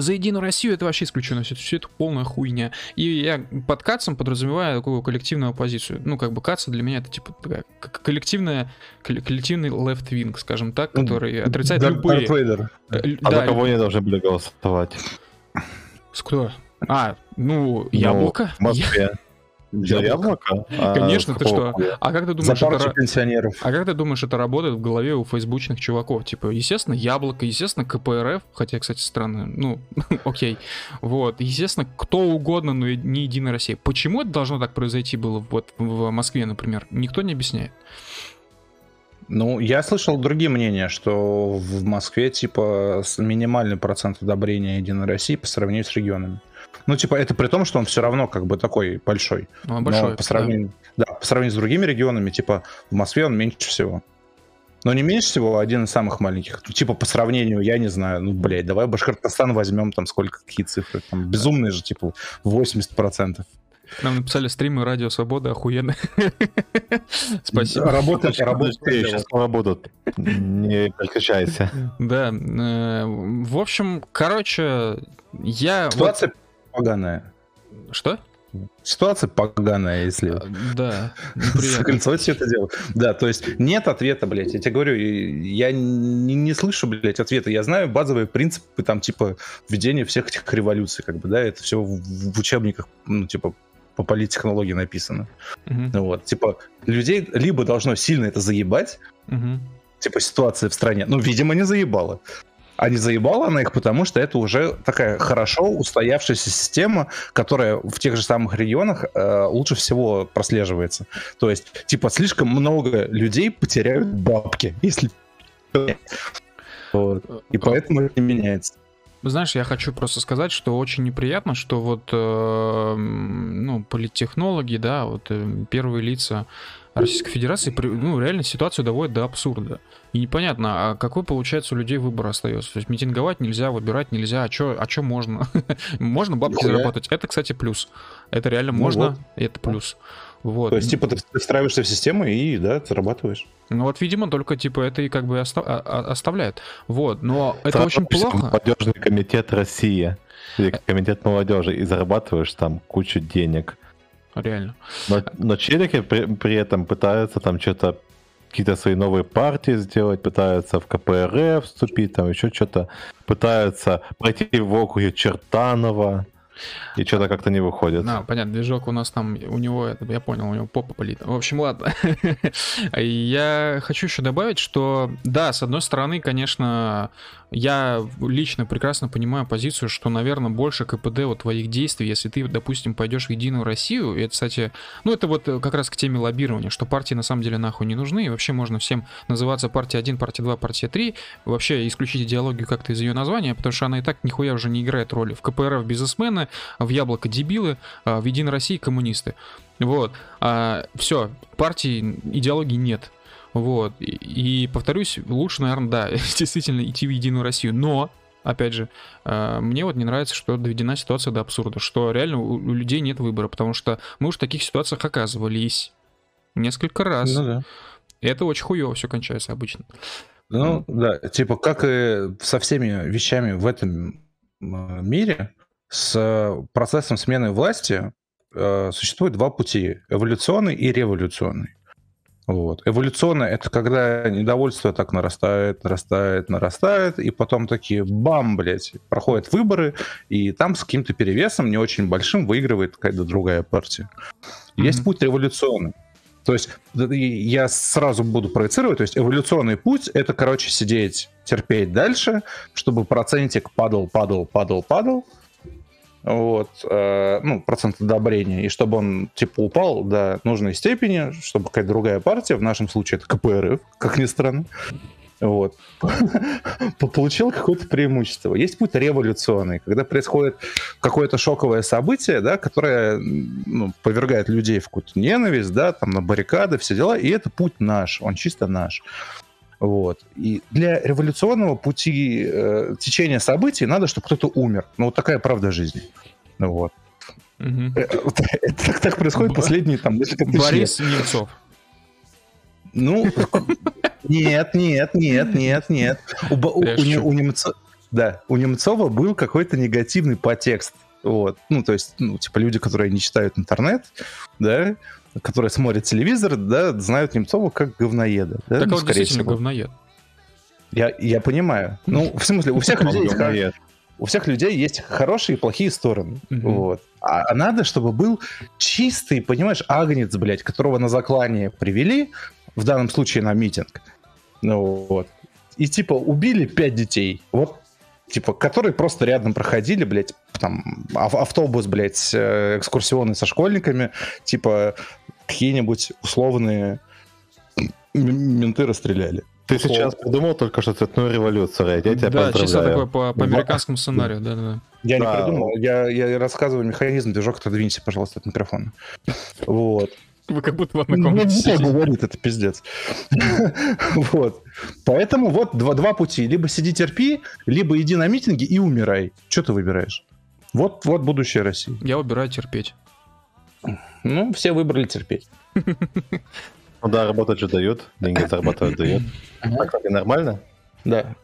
A: за Единую Россию это вообще исключено, все, все это полная хуйня. И я под Кацом подразумеваю такую коллективную оппозицию. Ну, как бы Каца для меня это типа такая коллективная, коллективный left wing, скажем так, который отрицает Дарт любые...
B: Дарт э, а да, за кого они должны были голосовать?
A: С кто? А, ну, Яблоко.
B: Ну, в Москве.
A: За яблоко? А Конечно, ты что? А как ты думаешь,
C: это... пенсионеров.
A: А как ты думаешь, это работает в голове у фейсбучных чуваков? Типа, естественно, яблоко, естественно, КПРФ, хотя, кстати, странно, ну, <laughs> окей. Вот, естественно, кто угодно, но не Единая Россия. Почему это должно так произойти было вот в Москве, например? Никто не объясняет.
C: Ну, я слышал другие мнения, что в Москве, типа, минимальный процент одобрения Единой России по сравнению с регионами. Ну, типа, это при том, что он все равно как бы такой большой.
A: Ну, он большой,
C: Но по сравнению, да. да, по сравнению с другими регионами, типа, в Москве он меньше всего. Но не меньше всего, а один из самых маленьких. Ну, типа, по сравнению, я не знаю, ну, блядь, давай Башкортостан возьмем, там, сколько, какие цифры, там, безумные же, типа, 80%.
A: Нам написали стримы Радио Свобода охуенно. <laughs> Спасибо.
C: Работает, работает.
B: Сейчас работают. Не переключайся.
A: Да. Э, в общем, короче, я...
C: Ситуация поганая.
A: Что?
C: Ситуация поганая, если... А,
A: да,
C: Закольцовать <laughs> все это дело. Да, то есть нет ответа, блядь. Я тебе говорю, я не, не слышу, блядь, ответа. Я знаю базовые принципы, там, типа, введения всех этих революций, как бы, да, это все в, в учебниках, ну, типа, по политтехнологии написано. Uh-huh. Вот, типа, людей либо должно сильно это заебать, uh-huh. типа, ситуация в стране, ну, видимо, не заебала. А не заебала она их, потому что это уже такая хорошо устоявшаяся система, которая в тех же самых регионах э, лучше всего прослеживается. То есть, типа, слишком много людей потеряют бабки, если... Вот. И поэтому это не меняется.
A: Знаешь, я хочу просто сказать, что очень неприятно, что вот, э, ну, политтехнологи, да, вот э, первые лица Российской Федерации, ну, реально ситуацию доводят до абсурда. И непонятно, а какой, получается, у людей выбор остается? То есть митинговать нельзя, выбирать нельзя, а что а чё можно? <laughs> можно бабки ну, заработать. Это, кстати, плюс. Это реально ну, можно, вот. это плюс. Вот.
C: То есть, типа, ты встраиваешься в систему и, да, зарабатываешь.
A: Ну вот, видимо, только, типа, это и как бы остав... А, а, оставляет. Вот, но это очень плохо.
B: Молодежный комитет России комитет молодежи, и зарабатываешь там кучу денег.
A: Реально.
B: Но, но челики при, при этом пытаются там что-то какие-то свои новые партии сделать, пытаются в КПРФ вступить, там еще что-то, пытаются пройти в округе Чертанова, и что-то как-то не выходит.
A: Да, понятно, движок у нас там, у него, я понял, у него попа болит. В общем, ладно. <laughs> я хочу еще добавить, что, да, с одной стороны, конечно, я лично прекрасно понимаю позицию, что, наверное, больше КПД вот твоих действий, если ты, допустим, пойдешь в Единую Россию, и это, кстати, ну, это вот как раз к теме лоббирования, что партии на самом деле нахуй не нужны, и вообще можно всем называться партия 1, партия 2, партия 3, вообще исключить идеологию как-то из ее названия, потому что она и так нихуя уже не играет роли. В КПРФ бизнесмены, в Яблоко дебилы, а в Единой России коммунисты. Вот. А, все, партии, идеологии нет. Вот. И, и повторюсь, лучше, наверное, да, <laughs> действительно идти в Единую Россию. Но, опять же, а, мне вот не нравится, что доведена ситуация до абсурда, что реально у, у людей нет выбора, потому что мы уж в таких ситуациях оказывались несколько раз. Ну да. И это очень хуево все кончается обычно.
C: Ну да, типа как и со всеми вещами в этом мире, с процессом смены власти э, существует два пути: эволюционный и революционный. Вот. Эволюционно это когда недовольство так нарастает, нарастает, нарастает, и потом такие бам, блядь, проходят выборы, и там с каким-то перевесом не очень большим выигрывает какая-то другая партия. Есть
A: Мгм.
C: путь революционный. То есть я сразу буду проецировать, то есть эволюционный путь это, короче, сидеть, терпеть дальше, чтобы процентик падал, падал, падал, падал, вот, э, ну, процент одобрения, и чтобы он, типа, упал до нужной степени, чтобы какая-то другая партия, в нашем случае это КПРФ, как ни странно, вот, <laughs> получил какое-то преимущество. Есть путь революционный, когда происходит какое-то шоковое событие, да, которое ну, повергает людей в какую-то ненависть, да, там на баррикады, все дела, и это путь наш, он чисто наш. Вот. И для революционного пути э, течения событий надо, чтобы кто-то умер. Ну, вот такая правда жизни. Ну, вот. <laughs> Это так, так происходит
A: Б-
C: последние там несколько тысяч лет.
A: Борис Немцов.
C: Ну, нет, нет, нет, нет, нет. У, у- у у Немцо- да, у Немцова был какой-то негативный подтекст. Вот. Ну, то есть, ну, типа, люди, которые не читают интернет, да, которые смотрят телевизор, да, знают Немцова как говноеда. Да,
A: Так
C: ну,
A: он
C: скорее
A: действительно
C: всего.
A: говноед.
C: Я, я понимаю. Ну, в смысле, у всех людей есть у всех людей есть хорошие и плохие стороны.
A: Мгм.
C: Вот. А, а надо, чтобы был чистый, понимаешь, агнец, блядь, которого на заклание привели, в данном случае на митинг. Ну вот. И типа убили пять детей. Вот типа, которые просто рядом проходили, блядь, там, ав- автобус, блядь, э, экскурсионный со школьниками, типа, какие-нибудь условные менты расстреляли.
B: Ты сейчас придумал только что цветную революцию, Рейд. Я тебя
A: Да, чисто
B: поздравляю.
A: такой по, по американскому сценарию, да-да-да.
C: Я
B: Да.
C: не придумал, я, я рассказываю механизм, движок, отодвинься, пожалуйста, от микрофона. <laughs> Вот.
A: Вы как будто в
C: Ну,
A: одной
C: не
A: комнате
C: так
A: сидите.
C: говорит, это пиздец. <laughs> Вот. Поэтому вот два, два пути. Либо сиди терпи, либо иди на митинги и умирай. Что ты выбираешь? Вот, вот будущее России.
A: Я выбираю терпеть.
C: Ну, все выбрали терпеть.
B: Ну да, работать же дают, деньги зарабатывать дают. Так, нормально?
C: Да.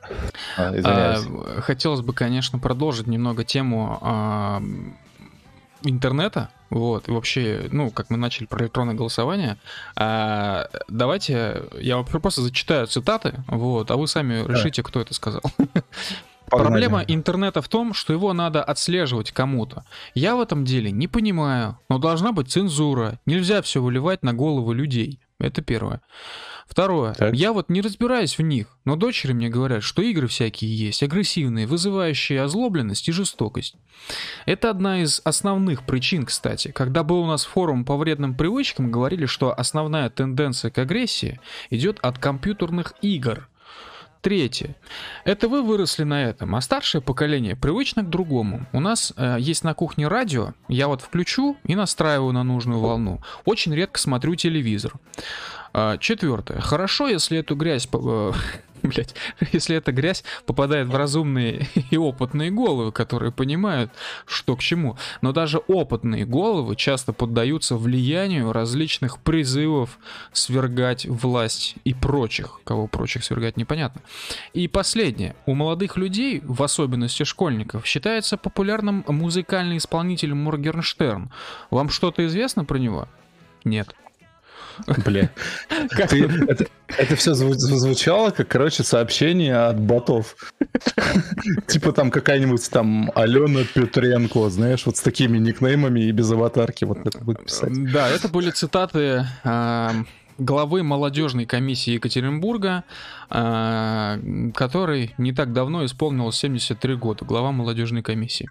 B: А.
A: А, Хотелось бы, конечно, продолжить немного тему а, интернета. Вот, и вообще, ну, как мы начали про электронное голосование, а, давайте я вам просто зачитаю цитаты, вот, а вы сами решите, кто это сказал.
C: Погнали.
A: Проблема интернета в том, что его надо отслеживать кому-то. Я в этом деле не понимаю, но должна быть цензура. Нельзя все выливать на головы людей. Это первое. Второе.
C: Так.
A: Я вот не разбираюсь в них, но дочери мне говорят, что игры всякие есть, агрессивные, вызывающие озлобленность и жестокость. Это одна из основных причин, кстати. Когда был у нас форум по вредным привычкам, говорили, что основная тенденция к агрессии идет от компьютерных игр. Третье. Это вы выросли на этом, а старшее поколение привычно к другому. У нас э, есть на кухне радио, я вот включу и настраиваю на нужную волну. Очень редко смотрю телевизор. А, Четвертое. Хорошо, если эту грязь, э, <laughs> блядь, если эта грязь попадает в разумные <laughs> и опытные головы, которые понимают, что к чему. Но даже опытные головы часто поддаются влиянию различных призывов свергать власть и прочих. Кого прочих свергать непонятно. И последнее. У молодых людей, в особенности школьников, считается популярным музыкальный исполнитель Моргенштерн. Вам что-то известно про него? Нет.
C: Бля. <laughs> Ты- это, это все звучало как, короче, сообщение от ботов. <laughs> Типа там какая-нибудь там Алена Петренко, знаешь, вот с такими никнеймами и без аватарки вот это будет писать.
A: Да, это были цитаты а, главы молодежной комиссии Екатеринбурга, а, который не так давно исполнилось 73 года. Глава молодежной комиссии.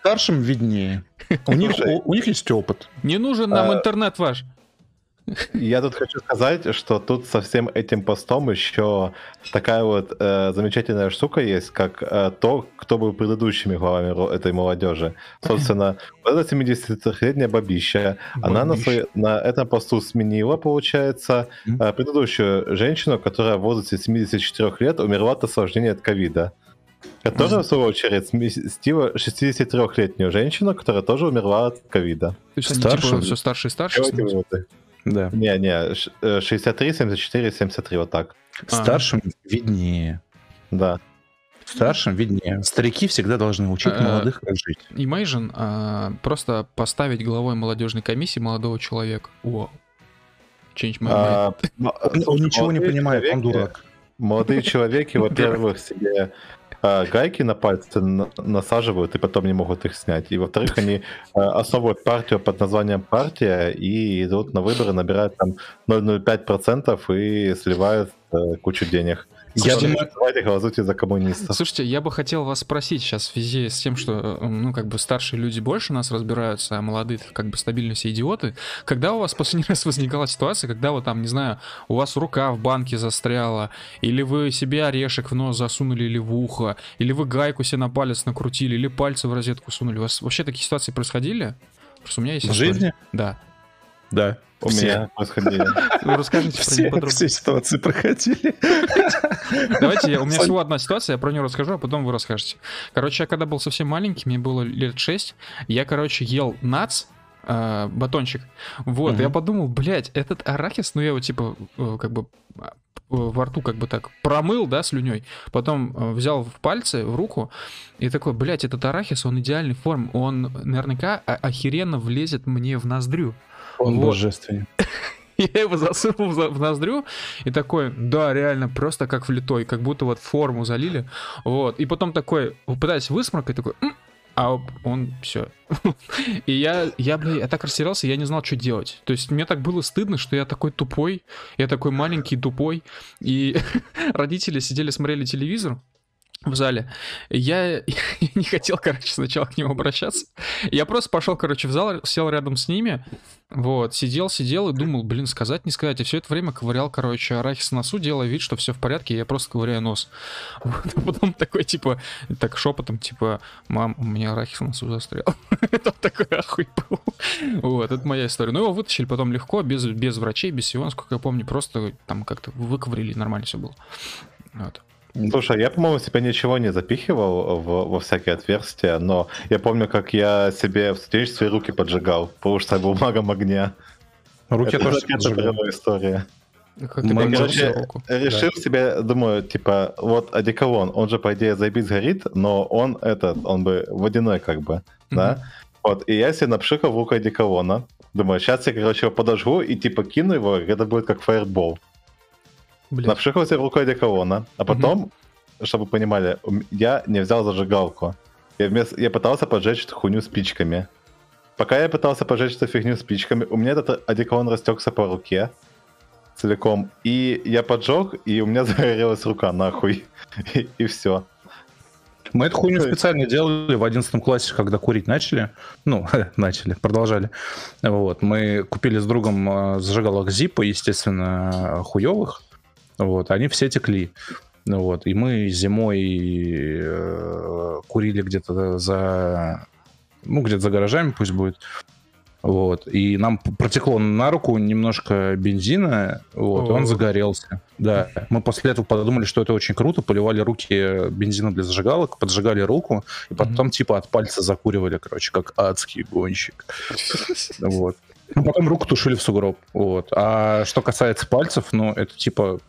C: Старшим виднее. У них, у, у них есть опыт.
A: Не нужен нам
B: А,
A: интернет ваш.
B: Я тут хочу сказать, что тут со всем этим постом еще такая вот э, замечательная штука есть, как э, то, кто был предыдущими главами этой молодежи. Собственно, вот эта 73-летняя бабища, она на,
A: Бабища.
B: своей- на этом посту сменила, получается, э, предыдущую женщину, которая в возрасте 74 лет умерла от осложнения от ковида. Которая, в свою очередь, сместила 63-летнюю женщину, которая тоже умерла от ковида.
A: То есть они
C: Старше?
A: типа все старше и старше.
C: Да.
B: Не-не, ш- э, 63, 74, 73, вот так.
C: Старшим виднее.
B: Да.
C: Старшим виднее. Старики всегда должны учить
A: Э,
C: молодых, как жить.
A: Imagine а, просто поставить главой молодежной комиссии молодого человека. Вау. Change my mind.
B: А, м-
C: Он, он ничего не понимает, он дурак.
B: Молодые человеки, <laughs> во-первых, себе а, гайки на пальцы на- насаживают и потом не могут их снять. И во-вторых, они а, основывают партию под названием партия и идут на выборы, набирают там 0,05% и сливают кучу денег.
C: Я
B: Слушайте,
C: думаю-
B: Давайте голосуйте за коммунистов.
A: Слушайте, я бы хотел вас спросить сейчас в связи с тем, что, э, ну, как бы старшие люди больше нас разбираются, а молодые как бы стабильно все идиоты. Когда у вас последний <laughs> раз возникала ситуация, когда вот там, не знаю, у вас рука в банке застряла, или вы себе орешек в нос засунули или в ухо, или вы гайку себе на палец накрутили, или пальцы в розетку сунули. У вас вообще такие ситуации происходили? Просто у меня есть...
C: В
A: история.
C: жизни?
A: Да.
C: Да.
B: У
C: все.
B: меня происходили. <laughs>
A: Вы расскажите про
C: Все,
A: подробнее.
C: все ситуации проходили. <laughs>
A: Давайте, я- у меня всего одна ситуация, я про нее расскажу, а потом вы расскажете. Короче, я когда был совсем маленький, мне было лет 6, я, короче, ел нац, э, батончик. Вот,
C: Мгм.
A: я подумал, блядь, этот арахис, ну я его типа э, как бы э, во рту как бы так промыл, да, слюней, потом э, взял в пальцы, в руку, и такой, блядь, этот арахис, он идеальной формы, он наверняка охеренно влезет мне в ноздрю.
C: Он
A: Вот.
C: божественный. <laughs>
A: Я его засунул в ноздрю и такой, да, реально, просто как влитой, как будто вот форму залили. Вот. И потом такой, пытаюсь высморкать, такой, «М», а он все. <laughs> И я, я, бля, я так растерялся, я не знал, что делать. То есть мне так было стыдно, что я такой тупой, я такой маленький, тупой. И <laughs> родители сидели, смотрели телевизор в зале. Я, <laughs> я не хотел, короче, сначала к ним обращаться. Я просто пошел, короче, в зал, сел рядом с ними, вот, сидел, сидел и думал, блин, сказать, не сказать. И все это время ковырял, короче, арахис в носу, делая вид, что все в порядке, я просто ковыряю нос. <laughs> Вот, а потом такой, типа, так шепотом, типа, мам, у меня арахис в носу застрял. <laughs> Это такой ахуй был. Вот, это моя история. Но его вытащили потом легко, без, без врачей, без всего, насколько я помню, просто там как-то выковырили, нормально все было. Вот.
B: Слушай, я, по-моему, себе ничего не запихивал в- во всякие отверстия, но я помню, как я себе в студенчестве руки поджигал, потому что я был магом огня.
C: Руки
B: это
C: тоже
B: это прямая история.
A: Как поджег
B: короче? Решил себе, думаю, типа, вот одеколон, он же, по идее, заебись горит, но он этот, он бы водяной как бы, да? Вот, и я себе напшикал в руку одеколона. Думаю, сейчас я, короче, его подожгу и типа кину его, это будет как фаербол. Себе в руку одеколона, а потом, чтобы вы понимали, я не взял зажигалку. Я, вместо, я пытался поджечь эту хуйню спичками. Пока я пытался поджечь эту фигню спичками, у меня этот одеколон растекся по руке целиком. И я поджег, и у меня <laughs> загорелась рука нахуй. И, и все.
C: Мы эту хуйню специально делали в 11 классе, когда курить начали. Ну, <laughs> начали, продолжали. Вот. Мы купили с другом э, зажигалок Зипа, естественно, хуевых. Вот. Они все текли. Ну Вот. И мы зимой э, курили где-то за... Ну, где-то за гаражами пусть будет. Вот. И нам протекло на руку немножко бензина, вот, и
A: О.
C: он загорелся. Да. Мы после этого подумали, что это очень круто, поливали руки бензином для зажигалок, поджигали руку, и потом типа от пальца закуривали, короче, как адский гонщик. <laughs> Вот. Ну, потом руку тушили в сугроб. Вот. А что касается пальцев, ну, это типа,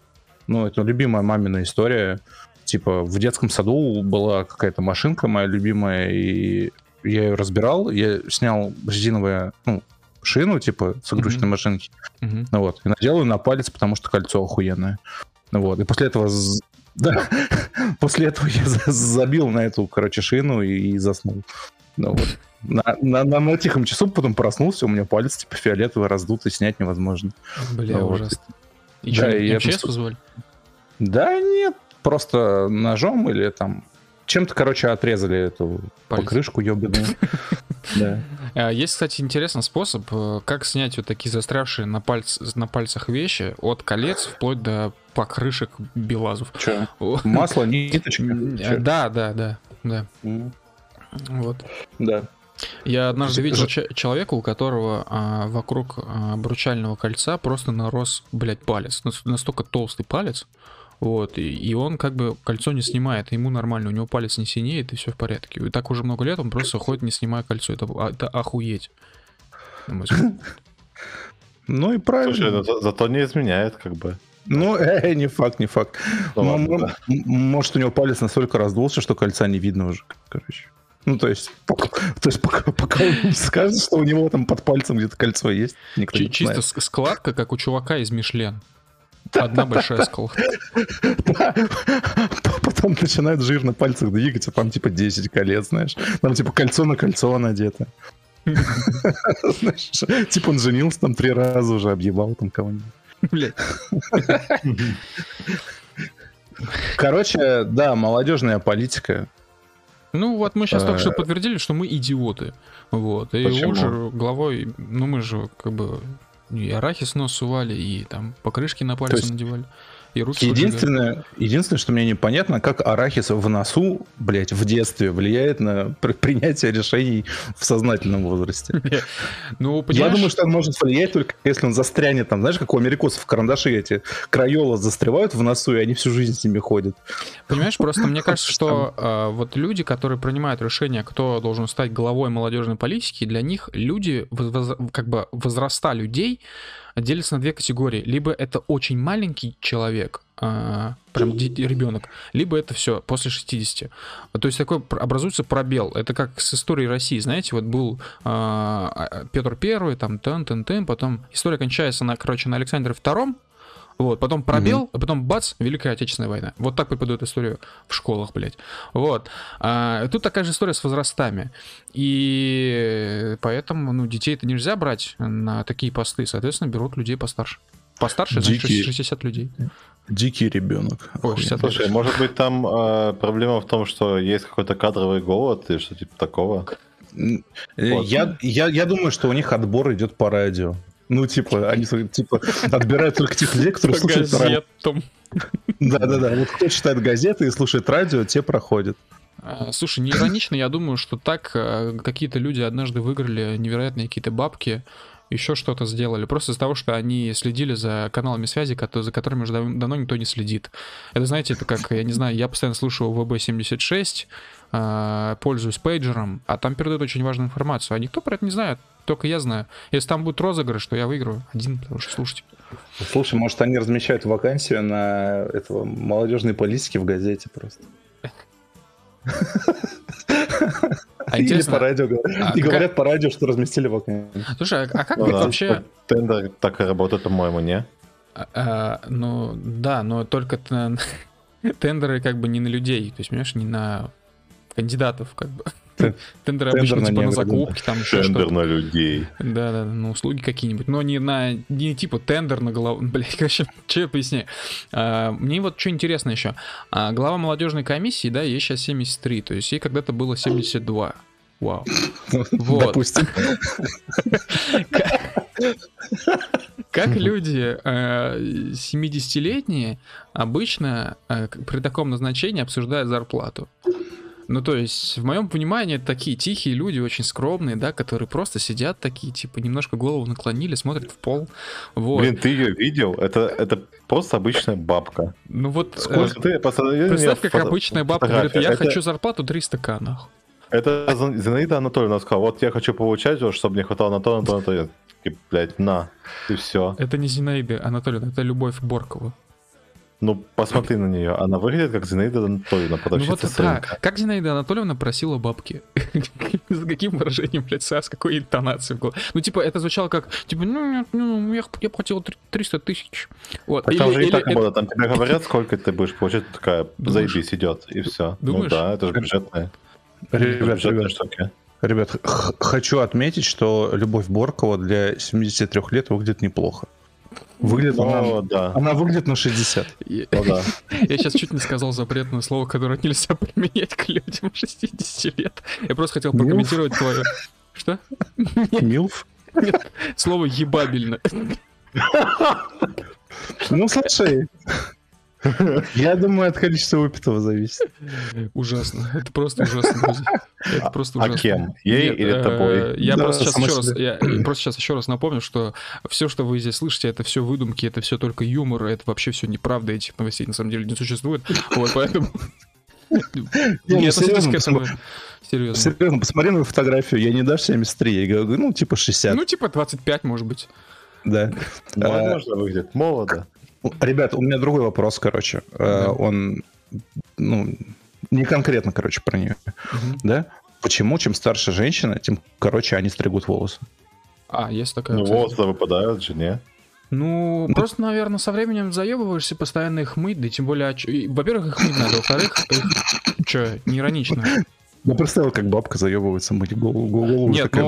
C: ну, это любимая мамина история. Типа, в детском саду была какая-то машинка моя любимая, и я ее разбирал, я снял резиновую, ну, шину, типа, с игрушечной
A: Мгм.
C: машинки, ну вот, и надел ее на палец, потому что кольцо охуенное. Ну вот, и после этого... Да, <laughs> после этого я за- забил на эту, короче, шину и, и заснул. Ну вот. На, на, на, на тихом часу потом проснулся, у меня палец типа фиолетовый, раздутый, снять невозможно.
A: Бля,
C: Ну вот.
A: И
C: Да, и я
A: МЧС
C: просто-
A: вызвали?
C: Да нет, просто ножом или там... Чем-то, короче, отрезали эту
A: Палец.
C: покрышку ебаную. <laughs> Да.
A: А, Есть, кстати, интересный способ, э, как снять вот такие застрявшие на, пальц, на пальцах вещи от колец вплоть до покрышек белазов.
C: Че? Масло, ниточка?
A: Да, да, да, да. Вот.
C: Да.
A: Я однажды видел
C: ж-
A: че- человека, у которого а, вокруг а, обручального кольца просто нарос, блядь, палец. Нас- Настолько толстый палец. Вот, и, и он как бы кольцо не снимает, ему нормально, у него палец не синеет, и все в порядке. И так уже много лет он просто ходит, не снимая кольцо. Это, а- это охуеть. взгляд. <laughs>
C: Ну и правильно.
B: Слушай, ну, за- зато не изменяет, как бы.
C: Ну, <laughs> э, не факт, не факт.
B: Ну,
C: Ну,
B: ладно, да.
C: Может, у него палец настолько раздулся, что кольца не видно уже, короче. Ну, то есть, пока, то есть пока, пока он не скажет, что у него там под пальцем где-то кольцо есть, никто
A: Чи-
C: не
A: Чисто
C: знает.
A: складка, как у чувака из Мишлен. Одна большая складка. <laughs>
C: Потом начинает жир на пальцах двигаться, там типа 10 колец, знаешь. Там типа кольцо на кольцо надето. <laughs> Знаешь, Типа он женился там три раза уже, объебал там кого-нибудь.
A: Блядь.
C: Короче, да, молодежная политика.
A: Ну вот мы сейчас
C: Э.
A: только что подтвердили, что мы идиоты. Вот. И
B: Почему?
A: уже главой, ну мы же как бы и арахис нос сували, и там покрышки на пальцы
C: есть
A: надевали. И руки.
C: Единственное, единственное, что мне непонятно, как арахис в носу, блядь, в детстве влияет на при- принятие решений в сознательном возрасте. <laughs>
A: Ну,
C: Я думаю, что он может влиять только если он застрянет там, знаешь, как у америкосов карандаши эти крайола застревают в носу, и они всю жизнь с ними ходят.
A: Понимаешь, просто мне <laughs> кажется, что э, вот люди, которые принимают решение, кто должен стать главой молодежной политики, для них люди, как бы возраста людей делятся на две категории. Либо это очень маленький человек, а, прям ребенок, либо это все после 60. То есть такой образуется пробел. Это как с историей России, знаете, вот был а, а, Петр Первый, там тен тен тен потом история кончается на, короче, на Александре Втором, вот, потом пробел, а потом бац, Великая Отечественная война. Вот так преподают историю в школах, блядь. Вот. А, тут такая же история с возрастами. И поэтому, ну, детей-то нельзя брать на такие посты. Соответственно, берут людей постарше. Постарше, значит,
C: Дикие.
A: 60 людей.
C: Дикий ребенок.
A: Ой, 60
B: Слушай, может быть там э, проблема в том, что есть какой-то кадровый голод и что типа такого?
C: Э,
B: Вот.
C: Я, я, я думаю, что у них отбор идет по радио. Ну, типа, они типа отбирают только тех людей, которые слушают радио. Да-да-да. Вот кто читает газеты и слушает радио, те проходят.
A: А, Слушай, не иронично, я думаю, что так э, какие-то люди однажды выиграли невероятные какие-то бабки, еще что-то сделали, просто из-за того, что они следили за каналами связи, за которыми уже дав- давно никто не следит. Это, знаете, это как, я не знаю, я постоянно слушаю ВБ-76, а, пользуюсь пейджером, а там передают очень важную информацию, а никто про это не знает, только я знаю. Если там будет розыгрыш, то я выиграю один, потому что слушайте.
C: Слушай, может, они размещают вакансию на этого молодежной политики в газете просто.
A: А
C: Или
A: интересно,
C: по радио говорят.
A: а
C: И
A: какая-
C: говорят по радио, что разместили вакансию.
A: слушай, а, а как
B: Ну да,
A: вообще...
B: Тендер так и работает, по-моему, не?
A: А, а, ну, да, но только <laughs> тендеры как бы не на людей, то есть, понимаешь, не на кандидатов, как бы. <laughs> Тендеры
C: тендер
A: обычно
C: на
A: типа на
C: да.
A: закупки, там еще что-то.
B: на людей.
A: Да, да, на услуги какие-нибудь, но не на, не типа тендер на голову, <laughs> блядь, короче, что я поясняю. А, мне вот что интересно еще. А, глава молодежной комиссии, да, ей сейчас 73, то есть ей когда-то было 72. Вау. Вот.
C: Допустим.
A: Как люди э, 70-летние обычно э, при таком назначении обсуждают зарплату. Ну, то есть, в моем понимании, это такие тихие люди, очень скромные, да, которые просто сидят такие, типа, немножко голову наклонили, смотрят в пол. Вот.
B: Блин, ты ее видел? Это, это просто обычная бабка.
A: ну вот, э,
B: Сколько ты посмотри на
A: представь, как
B: фото-
A: обычная бабка говорит, я
B: Это-
A: хочу зарплату 300к, нахуй.
B: Это Зин- Зинаида Анатольевна сказала, вот я хочу получать, чтобы мне хватало на то, на то, на то. Я блядь, на, и все.
A: Это не Зинаида Анатольевна, это Любовь Боркова.
B: Ну, посмотри на нее. Она выглядит как Зинаида Анатольевна,
A: Ну вот,
B: продавщица
A: да, как Зинаида Анатольевна просила бабки? <laughs> С каким выражением лица, с какой интонацией? Ну, типа, это звучало как, типа, ну, нет, ну, я, я бы хотел три- 300 тысяч. Вот.
B: Так там
A: Или-
B: же и так
A: это-
B: работает. Там тебе говорят, сколько ты будешь получать, такая,
A: Думаешь?
B: заебись, идет, и все. Ну
A: Думаешь?
B: да, это же бюджетные, это
C: Ребят,
B: бюджетные
C: ребят,
B: штуки.
C: ребят, хочу отметить, что Любовь Боркова для 73 лет выглядит неплохо. Выглядит она...
B: Ну, да,
C: Она выглядит на 60.
A: Я
B: да. <laughs>
A: я сейчас чуть не сказал запретное слово, которое нельзя <laughs> применять к людям 60 лет. Я просто хотел
C: Милф?
A: прокомментировать твое... Что? <laughs>
C: Милф.
A: Слово ебабельно.
C: Ну, слушай. Я думаю, от количества выпитого зависит.
A: Ужасно. Это просто ужасно, друзья. Это просто
B: А
A: ужасно.
B: кем? Ей
A: Нет,
B: или
A: э,
B: тобой?
A: Я
C: Да,
A: просто сейчас еще раз,
C: смысле?
A: я просто сейчас еще раз напомню, что все, что вы здесь слышите, это все выдумки, это все только юмор, это вообще все неправда, этих новостей на самом деле не существует. Вот поэтому
C: Не, ну,
A: относитесь к
C: серьезно,
A: этому серьезно.
C: Серьезно, посмотри на фотографию, я не дашь 73, я говорю, ну, типа 60,
A: Ну, типа 25, может быть.
C: да.
B: Молодежно выглядит, молодо.
C: Ребят, у меня другой вопрос, короче. Э,
A: Да.
C: Он, ну, не конкретно, короче, про нее,
A: Мгм.
C: да? почему чем старше женщина, тем короче они стригут волосы.
A: А, есть такая...
B: Ну, волосы выпадают же, не?
A: Ну, просто, наверное, со временем заебываешься постоянно их мыть, да и тем более, а во-первых, их мыть надо, во-вторых, их... Че, не
C: Ну, представил, как бабка заебывается мыть голову. голову
A: Нет,
C: такая,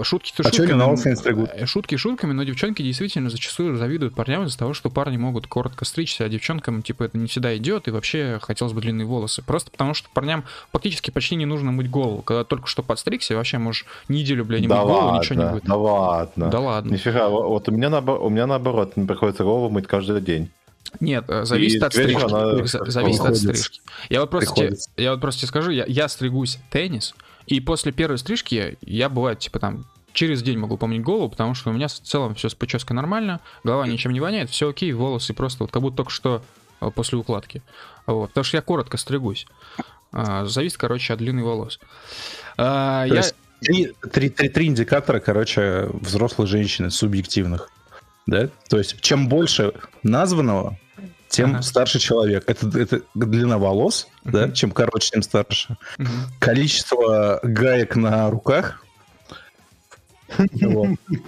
A: э, шутки-то
C: А
A: шутками. э, Шутки шутками, но девчонки действительно зачастую завидуют парням из-за того, что парни могут коротко стричься, а девчонкам, типа, это не всегда идет, и вообще хотелось бы длинные волосы. Просто потому, что парням фактически почти не нужно мыть голову. Когда только что подстригся, вообще можешь неделю, бля, не
B: да
A: мыть голову,
B: ладно,
A: ничего не будет.
B: да ладно.
A: Да ладно.
B: Нифига, во- вот у меня, наобо- у меня наоборот, мне приходится голову мыть каждый день.
A: Нет, э, зависит
B: И
A: от стрижки. Зависит от стрижки. Я вот просто тебе, я вот просто тебе скажу, я, я стригусь теннис, и после первой стрижки я бывает, типа там, через день могу помнить голову, потому что у меня в целом все с прической нормально, голова ничем не воняет, все окей, волосы просто вот как будто только что э, после укладки. Вот, потому что я коротко стригусь. А, Зависит, короче, от длины волос. А,
C: То
A: я-
C: есть три, три- три- три индикатора, короче, взрослой женщины, субъективных. Да? То есть, чем больше названного, тем
A: Ага.
C: старше человек. Это, это длина волос, да?
A: Мгм.
C: Чем короче, тем старше.
A: Мгм.
C: Количество гаек на руках.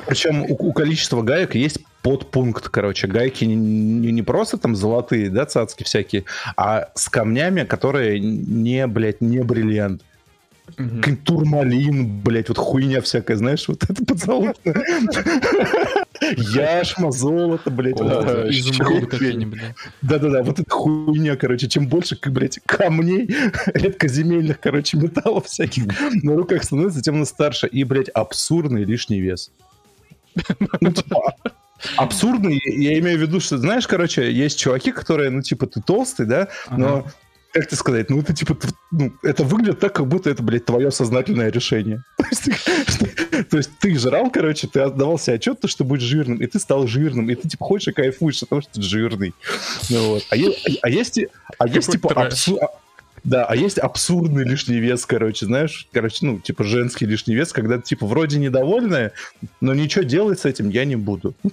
C: Причем у, у количества гаек есть подпункт, короче. Гайки не, не- не просто там золотые, да, цацки всякие, а с камнями, которые не, блядь, не бриллиант. Какой-нибудь турмалин, блядь, вот хуйня всякая, знаешь, вот это подзолотное. Яшма, золото, блядь.
A: изумруды какие-нибудь.
C: Да-да-да, вот эта хуйня, короче, чем больше, блядь, камней, <laughs> редкоземельных, короче, металлов всяких на руках становится, тем она старше. И, блядь, абсурдный лишний вес. Ну, типа, абсурдный, я имею в виду, что, знаешь, короче, есть чуваки, которые, ну, типа, ты толстый, да, но, как тебе сказать, ну, это, типа, ну, это выглядит так, как будто это, блядь, твое сознательное решение. <laughs> То есть, ты- жрал, короче, ты отдавал себе отчет, то, что будешь жирным, и ты стал жирным, и ты, типа, хочешь и кайфуешь от того, что ты жирный. Ну, а, а есть, а есть, типа, а- Да, а есть абсурдный лишний вес, короче, знаешь, короче, ну, типа, женский лишний вес, когда ты, типа, вроде недовольная, но ничего делать с этим я не буду. <laughs>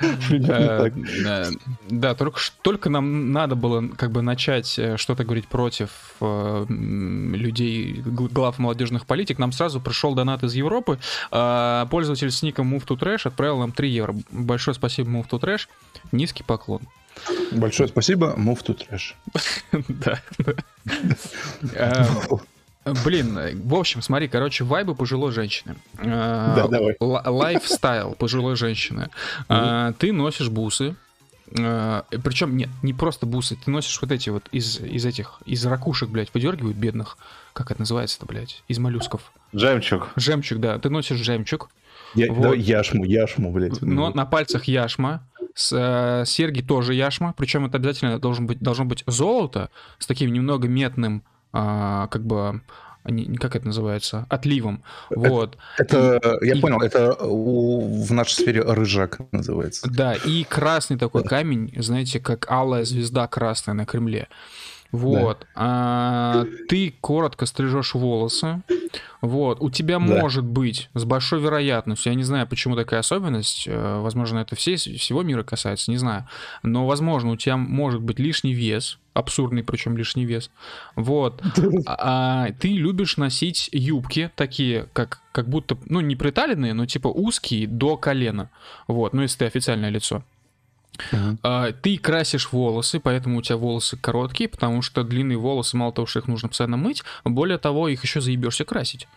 C: <laughs>
A: Э, Да, только, нам надо было как бы начать э, что-то говорить против э, людей, глав молодежных политик. Нам сразу пришел донат из Европы. Пользователь с ником Move to Trash отправил нам 3 евро. Большое спасибо Move to Trash. Низкий поклон.
C: Большое спасибо, move to trash. <laughs>
A: Да. <laughs> Э, Блин, э, в общем, смотри, короче, вайбы пожилой женщины. Э,
C: Да, давай.
A: Лайфстайл пожилой женщины. Э, Ты носишь бусы. Причем, нет, не просто бусы, ты носишь вот эти вот из, из этих, из ракушек, блядь, выдергивают бедных. Как это называется-то, блядь? Из моллюсков.
B: Жемчуг.
A: Жемчуг, да. Ты носишь жемчуг.
C: Я,
A: Вот.
C: давай яшму, яшму, блядь.
A: Но на пальцах яшма. С, э, серьги тоже яшма. Причем это обязательно должен быть, должно быть золото с таким немного метным, а, как бы, как это называется, отливом. Вот.
C: Это, я
A: и-
C: понял, это у- в нашей сфере рыжак называется.
A: Да, и красный такой камень, знаете, как алая звезда красная на Кремле. Вот. А, ты коротко стрижешь волосы. Вот. У тебя
C: Да.
A: может быть с большой вероятностью, я не знаю, почему такая особенность, э, возможно, это все, всего мира касается, не знаю. Но, возможно, у тебя может быть лишний вес, абсурдный причем лишний вес. Вот. <laughs> А, ты любишь носить юбки такие, как, как будто, ну, не приталенные, но типа узкие до колена. Вот, ну, если ты официальное лицо. А, ты красишь волосы, поэтому у тебя волосы короткие, потому что длинные волосы, мало того, что их нужно постоянно мыть, более того, их еще заебешься красить.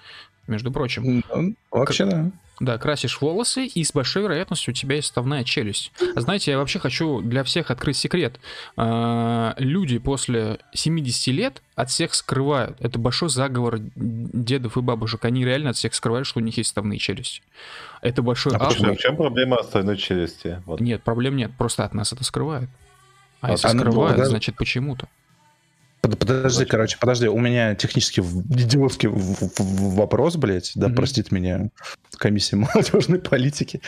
A: Между прочим.
C: Ну, Вообще, да.
A: Да, красишь волосы, и с большой вероятностью у тебя есть вставная челюсть. А Знаете, я вообще хочу для всех открыть секрет. А, Люди после 70 лет от всех скрывают. Это большой заговор дедов и бабушек. Они реально от всех скрывают, что у них есть вставные челюсти. Это большой
C: А почему?
B: В чем проблема остальной челюсти? Вот.
A: Нет, проблем нет. Просто от нас это скрывают. А
B: А
A: если скрывают,
C: да.
A: значит почему-то.
C: Под- Подожди, короче, подожди, у меня технически в- идиотский вопрос, блядь, да,
A: Мгм.
C: простит меня комиссия молодежной политики.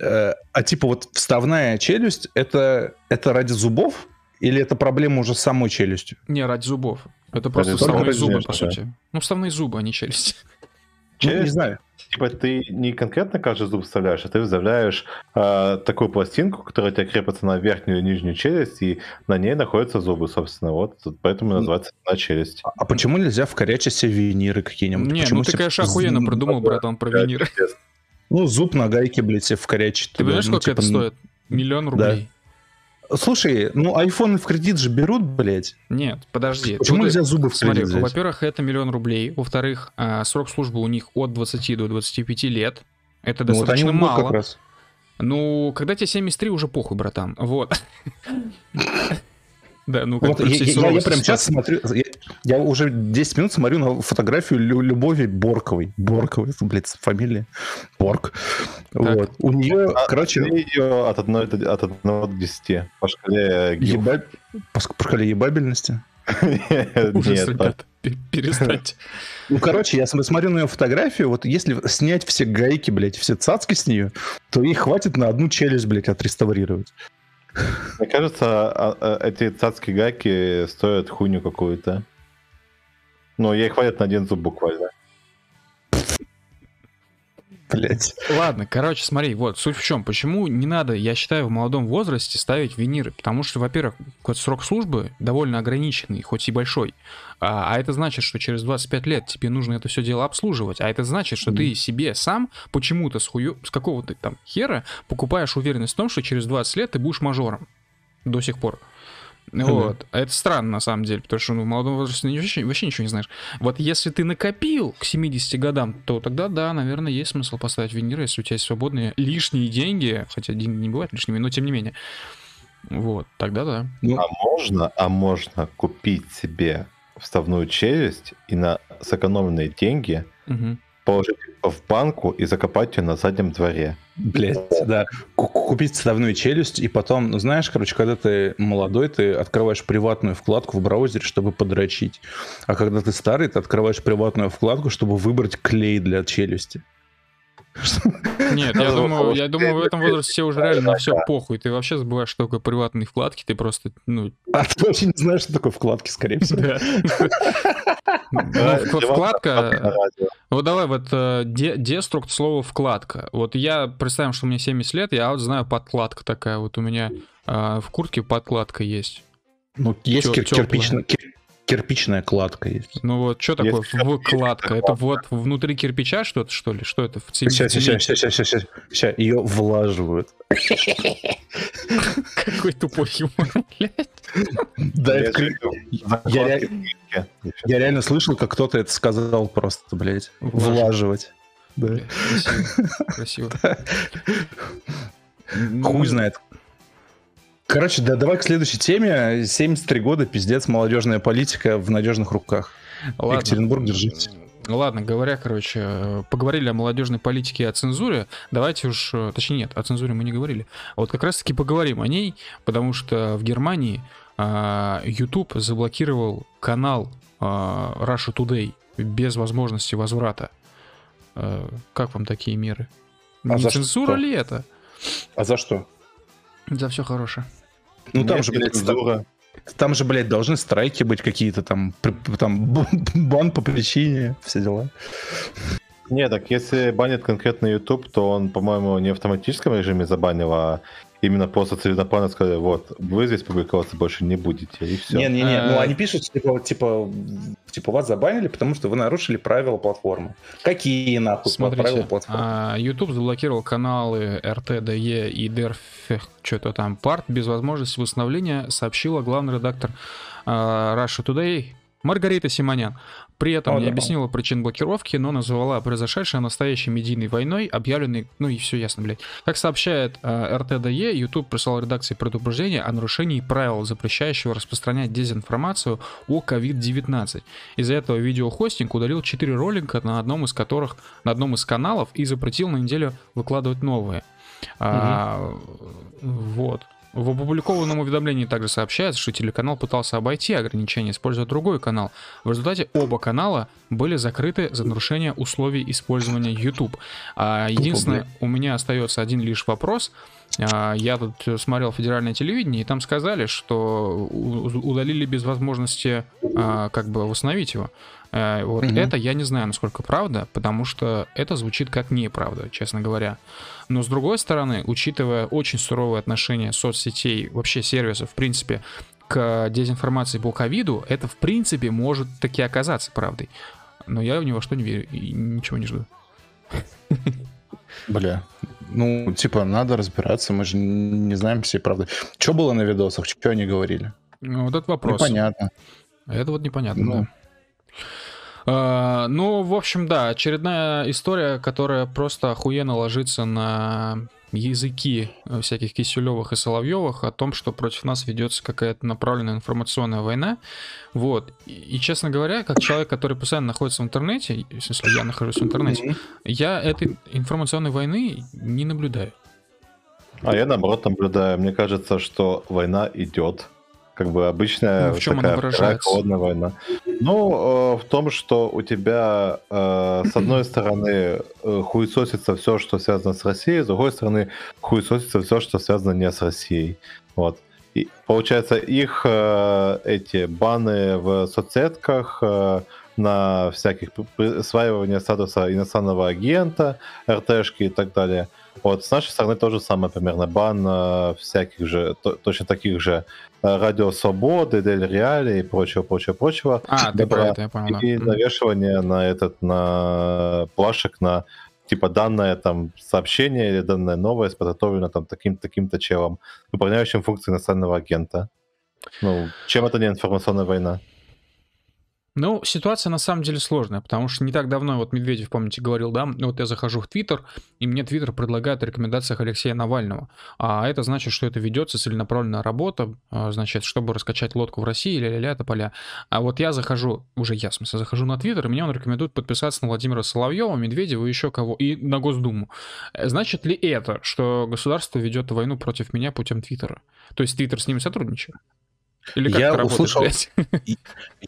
C: Э, А типа вот вставная челюсть, это, это ради зубов или это проблема уже с самой челюстью?
A: Не, ради зубов. Это просто
B: только
A: вставные зубы, по
B: да.
A: сути. Ну, вставные зубы, а не челюсти.
C: Ну, не
B: Челюсть?
C: знаю.
B: Типа ты не конкретно каждый зуб вставляешь, а ты вставляешь э, такую пластинку, которая у тебя крепится на верхнюю и нижнюю челюсть, и на ней находятся зубы, собственно. Вот поэтому называется на челюсть.
C: А почему нельзя вкорячить себе виниры какие-нибудь?
A: Не,
C: Почему
A: ну ты, конечно, охуенно придумал, братан, про виниры.
C: Ну, зуб на гайке, блядь, себе вкорячить.
A: Ты
C: туда,
A: понимаешь,
C: ну,
A: сколько это
C: типа,
A: стоит? Миллион рублей.
C: Слушай, ну айфоны в кредит же берут, блядь.
A: Нет, подожди.
C: Почему
A: Тут-
C: нельзя зубы в
A: Смотри,
C: кредит взять?
A: во-первых, это миллион рублей. Во-вторых, а, срок службы у них от 20 до 25 лет. Это
C: Ну, вот они
A: достаточно мало.
C: как раз.
A: Ну, когда тебе 73, уже похуй, братан. Вот. <laughs> Да, ну
C: Вот
A: как
C: я, я- я прям сейчас смотрю, я, я уже 10 минут смотрю на фотографию Лю- Любови Борковой. Борковой, блядь, фамилия. Борг. Вот. У нее,
B: А,
C: короче,
B: ее от 1, от 1 до 10 по шкале
C: еба... по по шкале ебабельности.
A: Ужас,
B: Нет,
A: ребята. пе- Перестаньте.
C: Ну, короче, я см- смотрю на ее фотографию, вот если снять все гайки, блядь, все цацки с нее, то ей хватит на одну челюсть, блядь, отреставрировать.
B: Мне кажется, а- а, эти цацкие гайки стоят хуйню какую-то. Ну, ей хватит на один зуб буквально.
C: Блядь.
A: Ладно, короче, смотри, вот суть в чем. Почему не надо, я считаю, в молодом возрасте ставить виниры? Потому что, во-первых, срок службы довольно ограниченный, хоть и большой. А, а это значит, что через 25 лет тебе нужно это все дело обслуживать. А это значит, что ты себе сам почему-то с, хую... с какого-то там хера покупаешь уверенность в том, что через 20 лет ты будешь мажором. До сих пор. Вот. А Это странно, на самом деле, потому что ну, в молодом возрасте ты вообще, вообще ничего не знаешь. Вот если ты накопил к 70 годам, то тогда, да, наверное, есть смысл поставить виниры, если у тебя есть свободные лишние деньги, хотя деньги не бывают лишними, но тем не менее. Вот, тогда да.
B: А можно, а можно купить себе вставную челюсть и на сэкономленные деньги
A: Мгм.
B: Положить в банку и закопать ее на заднем дворе.
C: Блять, да. Ку- Купить вставную челюсть, и потом, ну, знаешь, короче, когда ты молодой, ты открываешь приватную вкладку в браузере, чтобы подрочить. А когда ты старый, ты открываешь приватную вкладку, чтобы выбрать клей для челюсти.
A: Нет, я думаю, я думаю, в
B: это-
A: этом возрасте тебе уже реально на все похуй. Ты вообще забываешь, что такое приватные вкладки, ты просто, ну,
C: А ты вообще не знаешь, что такое вкладки, скорее всего.
A: Ну, вк- Вкладка, Вот давай, вот э, де- деструкт слово вкладка. Вот я представим, что мне 70 лет, я вот знаю подкладка такая. Вот у меня э, в куртке подкладка есть.
C: Ну, есть кирпичная, кир- кирпичная кладка есть.
A: Ну вот, что такое
B: Есть кирпичная
A: вкладка? Это вот внутри кирпича что-то, что ли? Что это? В цемент-
C: Сейчас, сейчас, сейчас, сейчас, сейчас, сейчас. Ее влаживают. <laughs>
A: Какой тупой юмор, блядь.
C: Да, Я ре- Я реально слышал, как кто-то это сказал просто, блядь. Влаживать. Да.
A: Красиво. <laughs>
C: Хуй знает. Короче, да, давай к следующей теме. 73 года, пиздец, молодежная политика в надежных руках.
A: Ладно.
C: Екатеринбург, держитесь.
A: Ладно, говоря, короче, поговорили о молодежной политике и о цензуре. Давайте уж, э, точнее нет, о цензуре мы не говорили. А вот как раз-таки поговорим о ней, потому что в Германии а, YouTube заблокировал канал а, Russia Today без возможности возврата. Э, Как вам такие меры?
C: А
A: Не цензура
C: что?
A: ли это?
C: А за что?
A: За все хорошее.
C: Ну там же, блядь, ста- там же, блядь, должны страйки быть какие-то там, там <laughs> бан по причине, все дела.
B: Не, так если банит конкретно YouTube, то он, по-моему, не в автоматическом режиме забанил, а именно просто целенаправленно сказали, вот, вы здесь публиковаться больше не будете, и все.
C: Не-не-не, ну
A: Э.
C: они пишут, типа, типа, типа, вас забанили, потому что вы нарушили правила платформы. Какие нахуй правила
A: Смотрите,
C: платформы?
A: а, YouTube заблокировал каналы РТ-ДЕ и ДРФ, что-то там, парт без возможности восстановления, сообщила главный редактор а, Russia Today Маргарита Симонян. При этом
C: О,
A: не
C: да.
A: объяснила причин блокировки, но назвала произошедшее настоящей медийной войной, объявленной, ну и все ясно, блядь. Как сообщает а, РТ-ДЕ, YouTube прислал редакции предупреждение о нарушении правил, запрещающего распространять дезинформацию о COVID-19. Из-за этого видеохостинг удалил 4 ролика, на одном из которых, на одном из каналов, и запретил на неделю выкладывать новые. А, вот. В опубликованном уведомлении также сообщается, что телеканал пытался обойти ограничения, используя другой канал. В результате оба канала были закрыты за нарушение условий использования YouTube. А единственное, у меня остается один лишь вопрос. А, Я тут смотрел федеральное телевидение, и там сказали, что удалили без возможности а, как бы восстановить его. Э, Вот
C: Мгм.
A: это я не знаю, насколько правда, потому что это звучит как неправда, честно говоря. Но с другой стороны, учитывая очень суровое отношение соцсетей, вообще сервисов, в принципе, к дезинформации по ковиду, это в принципе может таки оказаться правдой. Но я ни во что не верю и ничего не жду.
C: Бля. Ну, типа, надо разбираться, мы же не знаем всей правды. Что было на видосах, что они говорили?
A: Ну, Вот этот вопрос.
C: Непонятно.
A: Это вот непонятно,
C: Ну.
A: да. А, ну, в общем, да, очередная история, которая просто охуенно ложится на языки э, всяких Киселевых и Соловьевых о том, что против нас ведется какая-то направленная информационная война. Вот. И, честно говоря, как человек, который постоянно находится в интернете, в смысле, я нахожусь в интернете, я этой информационной войны не наблюдаю.
B: А я наоборот наблюдаю. Мне кажется, что война идет. Как бы обычная
A: Ну, в чем
B: такая
A: она
B: холодная война. Ну, э, в том, что у тебя э, с одной стороны э, хуесосится все, что связано с Россией, с другой стороны хуесосится все, что связано не с Россией. Вот. И получается, их э, эти баны в соцсетках э, на всяких при- присваивания статуса иностранного агента, РТшки и так далее. Вот, с нашей стороны тоже самое примерно. Бан э, всяких же, то- точно таких же э, Радио Свободы, Дель Реали и прочего, прочего, прочего.
A: А, ты про это, я понял, да.
B: И
A: Мгм.
B: навешивание на этот, на плашек, на типа данное там сообщение или данная новость подготовлена там таким-то таким-то челом, выполняющим функции иностранного агента. Ну, чем это не информационная война?
A: Ну, ситуация на самом деле сложная, потому что не так давно, вот Медведев, помните, говорил, да, вот я захожу в Твиттер, и мне Твиттер предлагает о рекомендациях Алексея Навального. А это значит, что это ведется целенаправленная работа, а, значит, чтобы раскачать лодку в России, ля-ля-ля, тополя. А вот я захожу, уже я, в смысле, захожу на Твиттер, и мне он рекомендует подписаться на Владимира Соловьева, Медведева и еще кого, и на Госдуму. Э, Значит ли это, что государство ведет войну против меня путем Твиттера? То есть Твиттер с ними сотрудничает? Или как
C: Я услышал-
A: блядь? <laughs>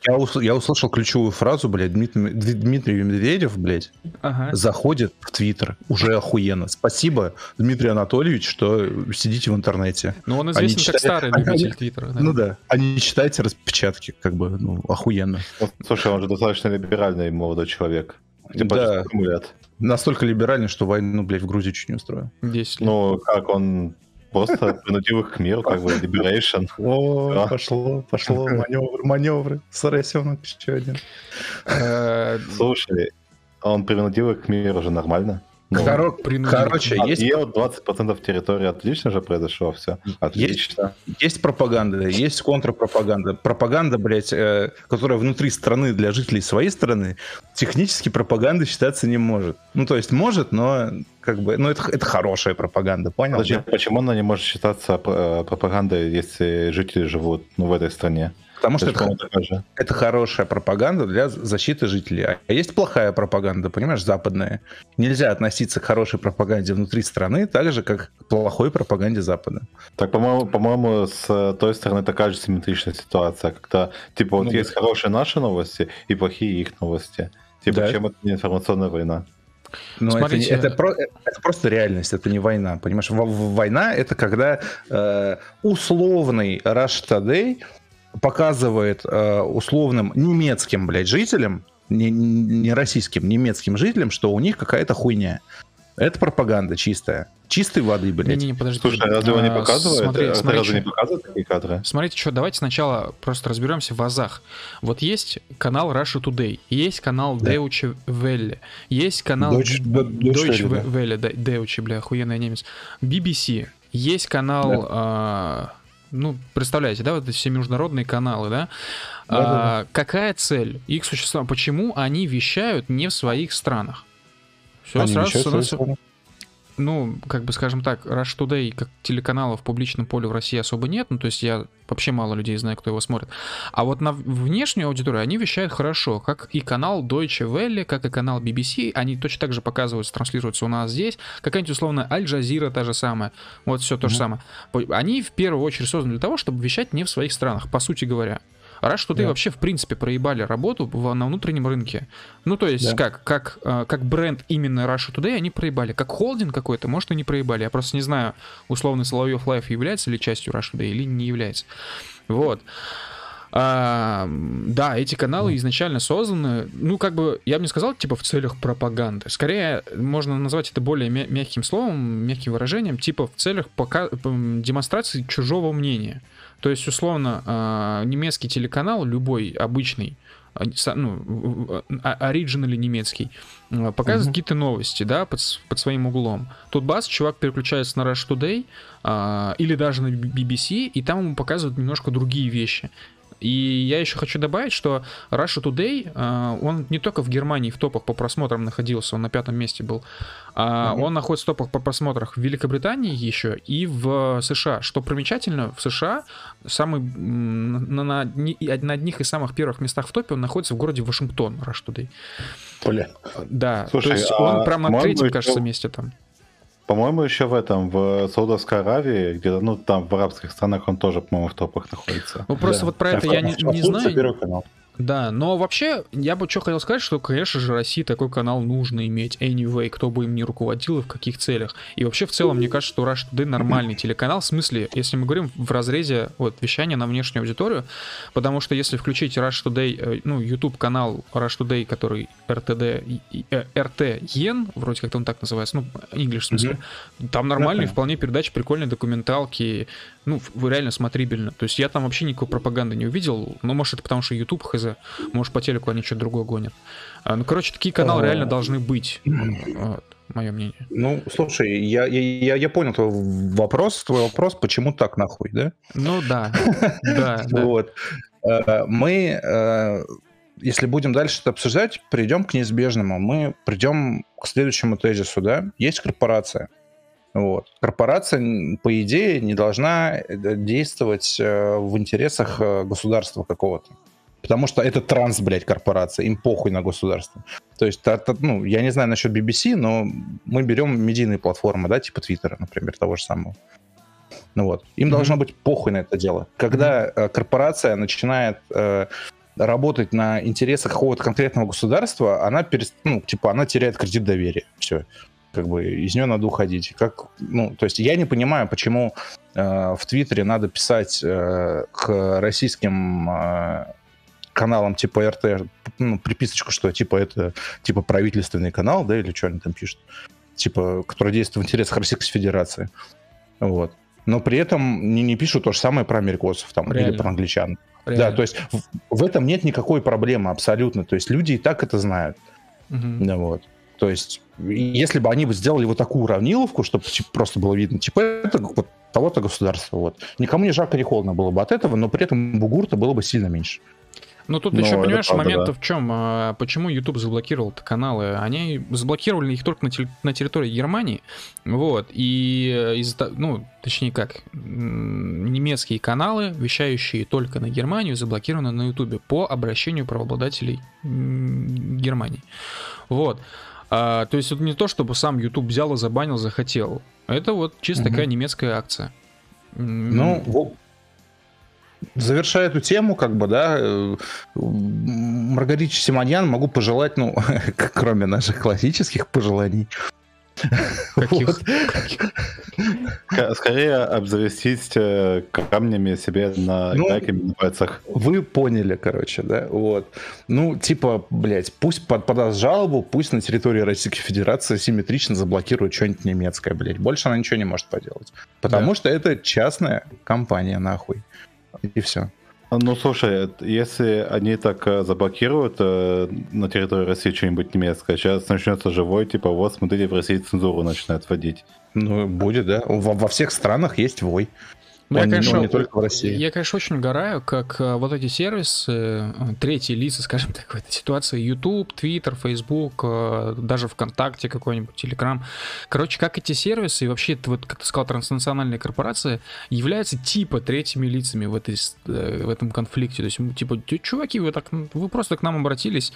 C: Я, я услышал ключевую фразу, блядь, Дмитрий, Дмитрий Медведев, блядь,
A: Ага.
C: заходит в Твиттер. Уже охуенно. Спасибо, Дмитрий Анатольевич, что сидите в интернете.
A: Ну, он
C: Они
A: известен как
C: читали-
A: старый
C: они-
A: любитель Твиттера. да.
C: Ну да. А не читайте распечатки, как бы, ну, охуенно.
B: Ну, слушай, он же достаточно либеральный молодой человек. Типа,
C: Да.
B: лет?
C: Настолько либеральный, что войну, блядь, в Грузии чуть не устроил.
A: 10 лет.
B: Ну, как он просто принудил их к миру, как бы, liberation.
C: О, пошло, пошло, маневр, маневры. Соросенок еще один.
B: Слушай, он принудил их к миру уже нормально. Ну,
C: Хоро-
A: принудил.
C: Короче,
B: а,
C: есть
B: вот 20% территории отлично же произошло, все. Отлично.
C: Есть пропаганда, есть контрпропаганда. Пропаганда, блядь, э, которая внутри страны для жителей своей страны, технически пропаганда считаться не может. Ну, то есть может, но как бы, ну, это, это хорошая пропаганда, понял?
B: Подожди,
C: да?
B: почему она не может считаться э, пропагандой, если жители живут ну, в этой стране?
C: Потому что
B: Это,
C: это, это хорошая пропаганда для защиты жителей. А есть плохая пропаганда, понимаешь, западная. Нельзя относиться к хорошей пропаганде внутри страны так же, как к плохой пропаганде Запада.
B: Так, по-моему, по-моему, с э, той стороны такая же симметричная ситуация, когда, типа, вот
C: Ну,
B: есть хорошие наши новости и плохие их новости. Типа,
C: Да.
B: чем это не информационная война?
C: Но это, не-
A: Смотрите.
C: это, про- это просто реальность, это не война. Понимаешь, война это когда э, условный Rush Today показывает э, условным немецким, блядь, жителям, не, не российским, немецким жителям, что у них какая-то хуйня. Это пропаганда чистая. Чистой воды, блядь.
A: Не-не-не, подожди.
B: Слушай, а разве его не
A: А,
B: показывает?
A: Смотри,
B: Это
A: смотри,
B: разве не
A: чё-
B: показывает такие кадры?
A: Смотрите, что, давайте сначала просто разберемся в азах. Вот есть канал Russia Today, есть канал
C: Да.
A: Deutsche Welle, есть канал
C: Deutsche- Deutsche
A: Deutsche
C: Welle, да.
A: Welle, да, Deutsche, бля, охуенный немец. BBC, есть канал, а, ну, представляете, да, вот эти все международные каналы, да? А, какая цель их существования? Почему они вещают не в своих странах? Все
C: Они
A: сразу становится. Ну, как бы скажем так, Rush Today как телеканала в публичном поле в России особо нет, ну, то есть я вообще мало людей знаю, кто его смотрит. А вот на внешнюю аудиторию они вещают хорошо, как и канал Deutsche Welle, как и канал BBC, они точно так же показываются, транслируются у нас здесь, какая-нибудь условно Аль Джазира та же самая, вот все то же
C: Мгм.
A: самое. Они в первую очередь созданы для того, чтобы вещать не в своих странах, по сути говоря. Russia Today
C: Да.
A: вообще, в принципе, проебали работу в- на внутреннем рынке. Ну, то есть,
C: Да.
A: как, как, э, как бренд именно Russia Today они проебали. Как холдинг какой-то, может, и не проебали. Я просто не знаю, условно, Соловьев Live является ли частью Russia Today или не является. Вот. А, да, эти каналы изначально созданы, ну, как бы, я бы не сказал, типа, в целях пропаганды. Скорее, можно назвать это более мя- мягким словом, мягким выражением, типа, в целях пока... демонстрации чужого мнения. То есть, условно, а, немецкий телеканал, любой обычный, а, ну, оригинали немецкий, показывает угу. какие-то новости, да, под, под своим углом. Тут бас, чувак переключается на Rush Today а, или даже на BBC, и там ему показывают немножко другие вещи. И я еще хочу добавить, что Russia Today, а, он не только в Германии в топах по просмотрам находился, он на пятом месте был, а mm-hmm. он находится в топах по просмотрах в Великобритании еще и в США. Что примечательно, в США самый на, на, на одних из самых первых местах в топе он находится в городе Вашингтон, Rush Today.
C: Бля.
A: Да, Слушай, то есть а он прямо на третьем, кажется, месте там.
B: По-моему, еще в этом, в Саудовской Аравии, где-то, ну, там в арабских странах он тоже, по-моему, в топах находится.
A: Ну, просто да. вот про это я не, не знаю. Первый канал. Да, но вообще, я бы что хотел сказать, что, конечно же, России такой канал нужно иметь anyway, кто бы им ни руководил и в каких целях. И вообще, в целом, мне кажется, что Rush Today нормальный телеканал, в смысле, если мы говорим в разрезе вот, вещания на внешнюю аудиторию, потому что если включить Rush Today, э, ну, YouTube канал Rush Today, который RTD, RT Yen, вроде как он так называется, ну, English в смысле, mm-hmm. там нормальные вполне передачи, прикольные документалки, ну, реально смотрибельно. То есть я там вообще никакой пропаганды не увидел, ну, может, это потому что YouTube хз, может, по телеку они что-то другое гонят. А, ну, короче, такие каналы реально должны быть. Вот, мое мнение.
C: Ну, слушай, я, я, я понял твой вопрос, твой вопрос, почему так нахуй, да?
A: Ну <laughs> да, да,
C: Вот. Э, мы, э, если будем дальше это обсуждать, придем к неизбежному. Мы придем к следующему тезису, да? Есть корпорация, вот. Корпорация, по идее, не должна э, действовать в интересах государства какого-то. Потому что это транс, блядь, корпорация, им похуй на государство. То есть, это, ну, я не знаю насчет BBC, но мы берем медийные платформы, да, типа Твиттера, например, того же самого. Ну вот, им mm-hmm. должно быть похуй на это дело. Когда mm-hmm. корпорация начинает э, работать на интересах какого-то конкретного государства, она перест... ну, типа, она теряет кредит доверия. Все как бы из нее надо уходить. Как, ну, то есть я не понимаю, почему э, в Твиттере надо писать э, к российским э, каналам типа РТ ну, приписочку, что типа это типа правительственный канал, да, или что они там пишут, типа, который действует в интересах Российской Федерации. Вот. Но при этом не, не пишут то же самое про америкосов там Реально. или про англичан. Реально. Да, то есть в, в этом нет никакой проблемы абсолютно. То есть люди и так это знают. Угу. Да, вот. То есть, если бы они бы сделали вот такую уравниловку, чтобы просто было видно, типа, это вот того-то государства, вот. Никому не жарко, не холодно было бы от этого, но при этом бугурта было бы сильно меньше.
A: Ну тут Но еще, понимаешь, момент да. в чем? А, почему YouTube заблокировал каналы? Они заблокировали их только на, те, на территории Германии. Вот. И из ну, точнее как, немецкие каналы, вещающие только на Германию, заблокированы на YouTube по обращению правообладателей Германии. Вот. А, то есть это не то, чтобы сам YouTube взял и забанил, захотел. Это вот чисто угу. такая немецкая акция.
C: Ну, завершая эту тему, как бы, да, э, Маргарите Симоньян могу пожелать, ну, <laughs> кроме наших классических пожеланий, <laughs>
B: Каких? Скорее обзавестись э, камнями себе на ну, на пальцах.
C: Вы поняли, короче, да? Вот. Ну, типа, блядь, пусть под, подаст жалобу, пусть на территории Российской Федерации симметрично заблокирует что-нибудь немецкое, блядь. Больше она ничего не может поделать. Потому да. что это частная компания, нахуй и все.
B: Ну, слушай, если они так э, заблокируют э, на территории России что-нибудь немецкое, сейчас начнется живой, типа, вот, смотрите, в России цензуру начинают вводить.
C: Ну, будет, да. Во, во всех странах есть вой.
A: Ну, я, конечно, не только в России. Я, конечно, очень угораю, как э, вот эти сервисы, э, третьи лица, <laughs> скажем так, в этой ситуации, YouTube, Twitter, Facebook, э, даже ВКонтакте какой-нибудь, Telegram. Короче, как эти сервисы и вообще, вот, как ты сказал, транснациональные корпорации являются типа третьими лицами в, этой, в этом конфликте. То есть, типа, чуваки, вы так, вы просто к нам обратились,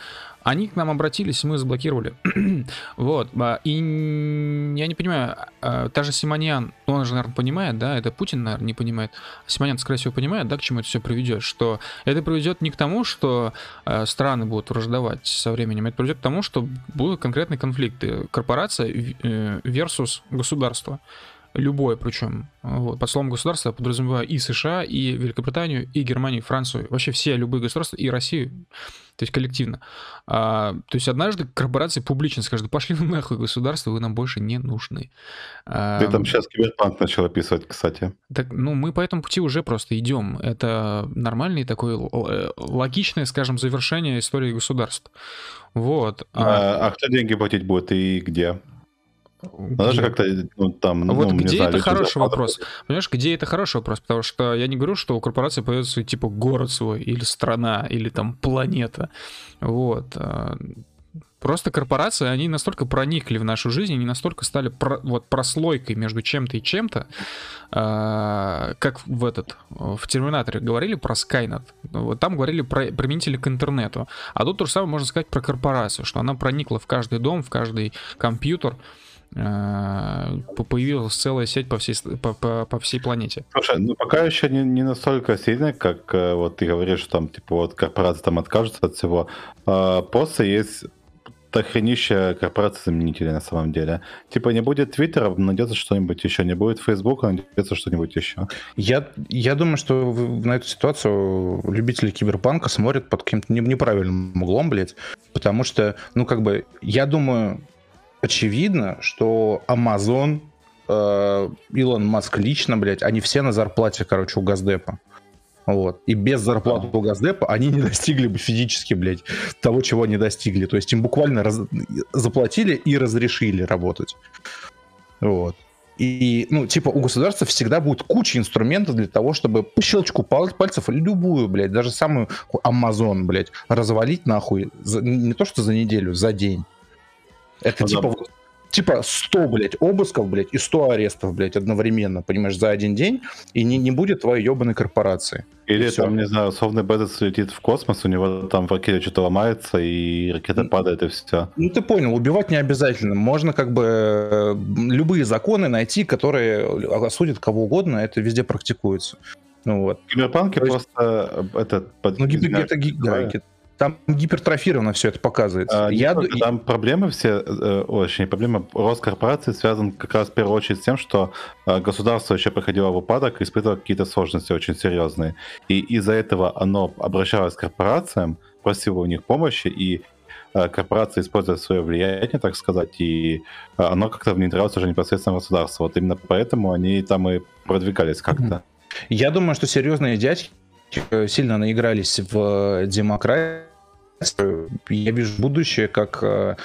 A: они к нам обратились, мы заблокировали. <clears throat> вот. А, и я не понимаю, а, та же Симоньян, он же, наверное, понимает, да, это Путин, наверное, не понимает. Симоньян, скорее всего, понимает, да, к чему это все приведет, что это приведет не к тому, что а, страны будут враждовать со временем, это приведет к тому, что будут конкретные конфликты. Корпорация э, versus государство. любое причем. Вот. Под словом государства я подразумеваю и США, и Великобританию, и Германию, и Францию. Вообще все любые государства, и Россию, то есть коллективно. А, то есть однажды корпорации публично скажут, пошли вы нахуй государство, вы нам больше не нужны.
B: А, Ты там сейчас киберпанк начал описывать, кстати.
A: Так, ну, мы по этому пути уже просто идем. Это нормальный такой логичное, скажем, завершение истории государств. Вот.
B: А, а, а кто деньги платить будет и где? Надо же как-то ну, там...
A: Ну, вот где знаю, это хороший вопрос. Понимаешь, где это хороший вопрос? Потому что я не говорю, что у корпорации появится типа город свой, или страна, или там планета. Вот. А, просто корпорации, они настолько проникли в нашу жизнь, они настолько стали про, вот прослойкой между чем-то и чем-то, э, как в этот, в Терминаторе говорили про Skynet, вот там говорили про применители к интернету, а тут то же самое можно сказать про корпорацию, что она проникла в каждый дом, в каждый компьютер, Э, появилась целая сеть по всей, по, по, по всей планете.
B: Слушай, ну пока еще не, не настолько сильно, как э, вот ты говоришь, что там типа вот корпорации там откажутся от всего. А, просто есть хренище корпораций заменителей на самом деле. Типа не будет Твиттера, найдется что-нибудь еще, не будет Фейсбука, найдется что-нибудь еще.
C: Я, я думаю, что на эту ситуацию любители киберпанка смотрят под каким-то неправильным углом, блядь, потому что, ну как бы, я думаю, очевидно, что Amazon, э, Илон Маск лично, блядь, они все на зарплате, короче, у Газдепа. Вот. И без зарплаты у Газдепа они не достигли бы физически, блядь, того, чего они достигли. То есть им буквально раз... заплатили и разрешили работать. Вот. И, ну, типа, у государства всегда будет куча инструментов для того, чтобы по щелчку пальцев любую, блядь, даже самую Amazon, блядь, развалить нахуй за, не то что за неделю, за день. Это ну, типа, типа 100, блядь, обысков, блядь, и 100 арестов, блядь, одновременно, понимаешь, за один день, и не, не будет твоей ебаной корпорации.
B: Или там, не знаю, условный Бедес летит в космос, у него там в ракете что-то ломается, и ракета падает, и все.
C: Ну, ты понял, убивать не обязательно. Можно как бы любые законы найти, которые осудят кого угодно, это везде практикуется. Ну вот.
B: В Киберпанке есть... просто э, этот...
C: Ну, гипер, это, да, там гипертрофировано все это показывается.
B: А, я... Там проблемы все, э, очень проблема рост корпорации связан как раз в первую очередь с тем, что э, государство еще проходило в упадок и испытывало какие-то сложности очень серьезные. И из-за этого оно обращалось к корпорациям, просило у них помощи, и э, корпорации используют свое влияние, так сказать, и оно как-то внедрялось уже непосредственно в государство. Вот именно поэтому они там и продвигались как-то.
C: Я думаю, что серьезные дядьки сильно наигрались в демократию. Я вижу будущее как э,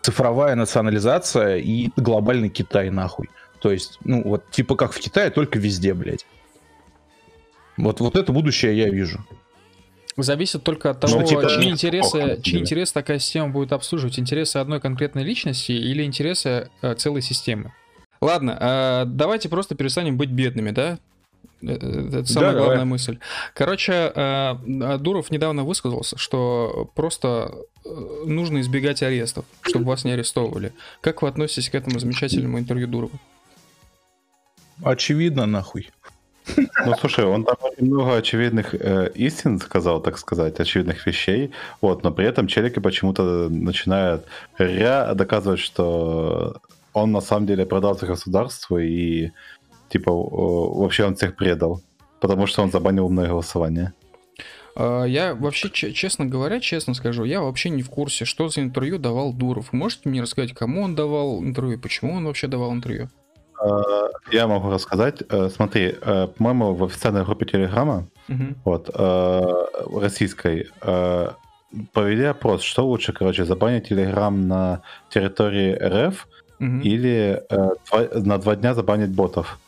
C: цифровая национализация и глобальный Китай нахуй. То есть, ну, вот типа как в Китае, только везде, блядь. Вот, вот это будущее я вижу.
A: Зависит только от того, ну, типа, чьи, интересы, чьи интересы такая система будет обслуживать. Интересы одной конкретной личности или интересы э, целой системы. Ладно, э, давайте просто перестанем быть бедными, да? Э, э, это самая да, главная давай. мысль. Короче, э, Дуров недавно высказался, что просто нужно избегать арестов, чтобы вас не арестовывали. Как вы относитесь к этому замечательному интервью Дурова?
C: Очевидно, нахуй.
B: Ну, слушай, он там очень много очевидных э, истин сказал, так сказать, очевидных вещей, вот, но при этом челики почему-то начинают ря доказывать, что он на самом деле продался государству и типа, вообще он всех предал, потому что он забанил умное голосование.
A: А, я вообще, честно говоря, честно скажу, я вообще не в курсе, что за интервью давал Дуров. можете мне рассказать, кому он давал интервью, почему он вообще давал интервью?
B: А, я могу рассказать. Э, смотри, э, по-моему, в официальной группе Телеграма, угу. вот, э, российской, провели опрос, что лучше, короче, забанить Телеграм на территории РФ угу. или на два дня забанить ботов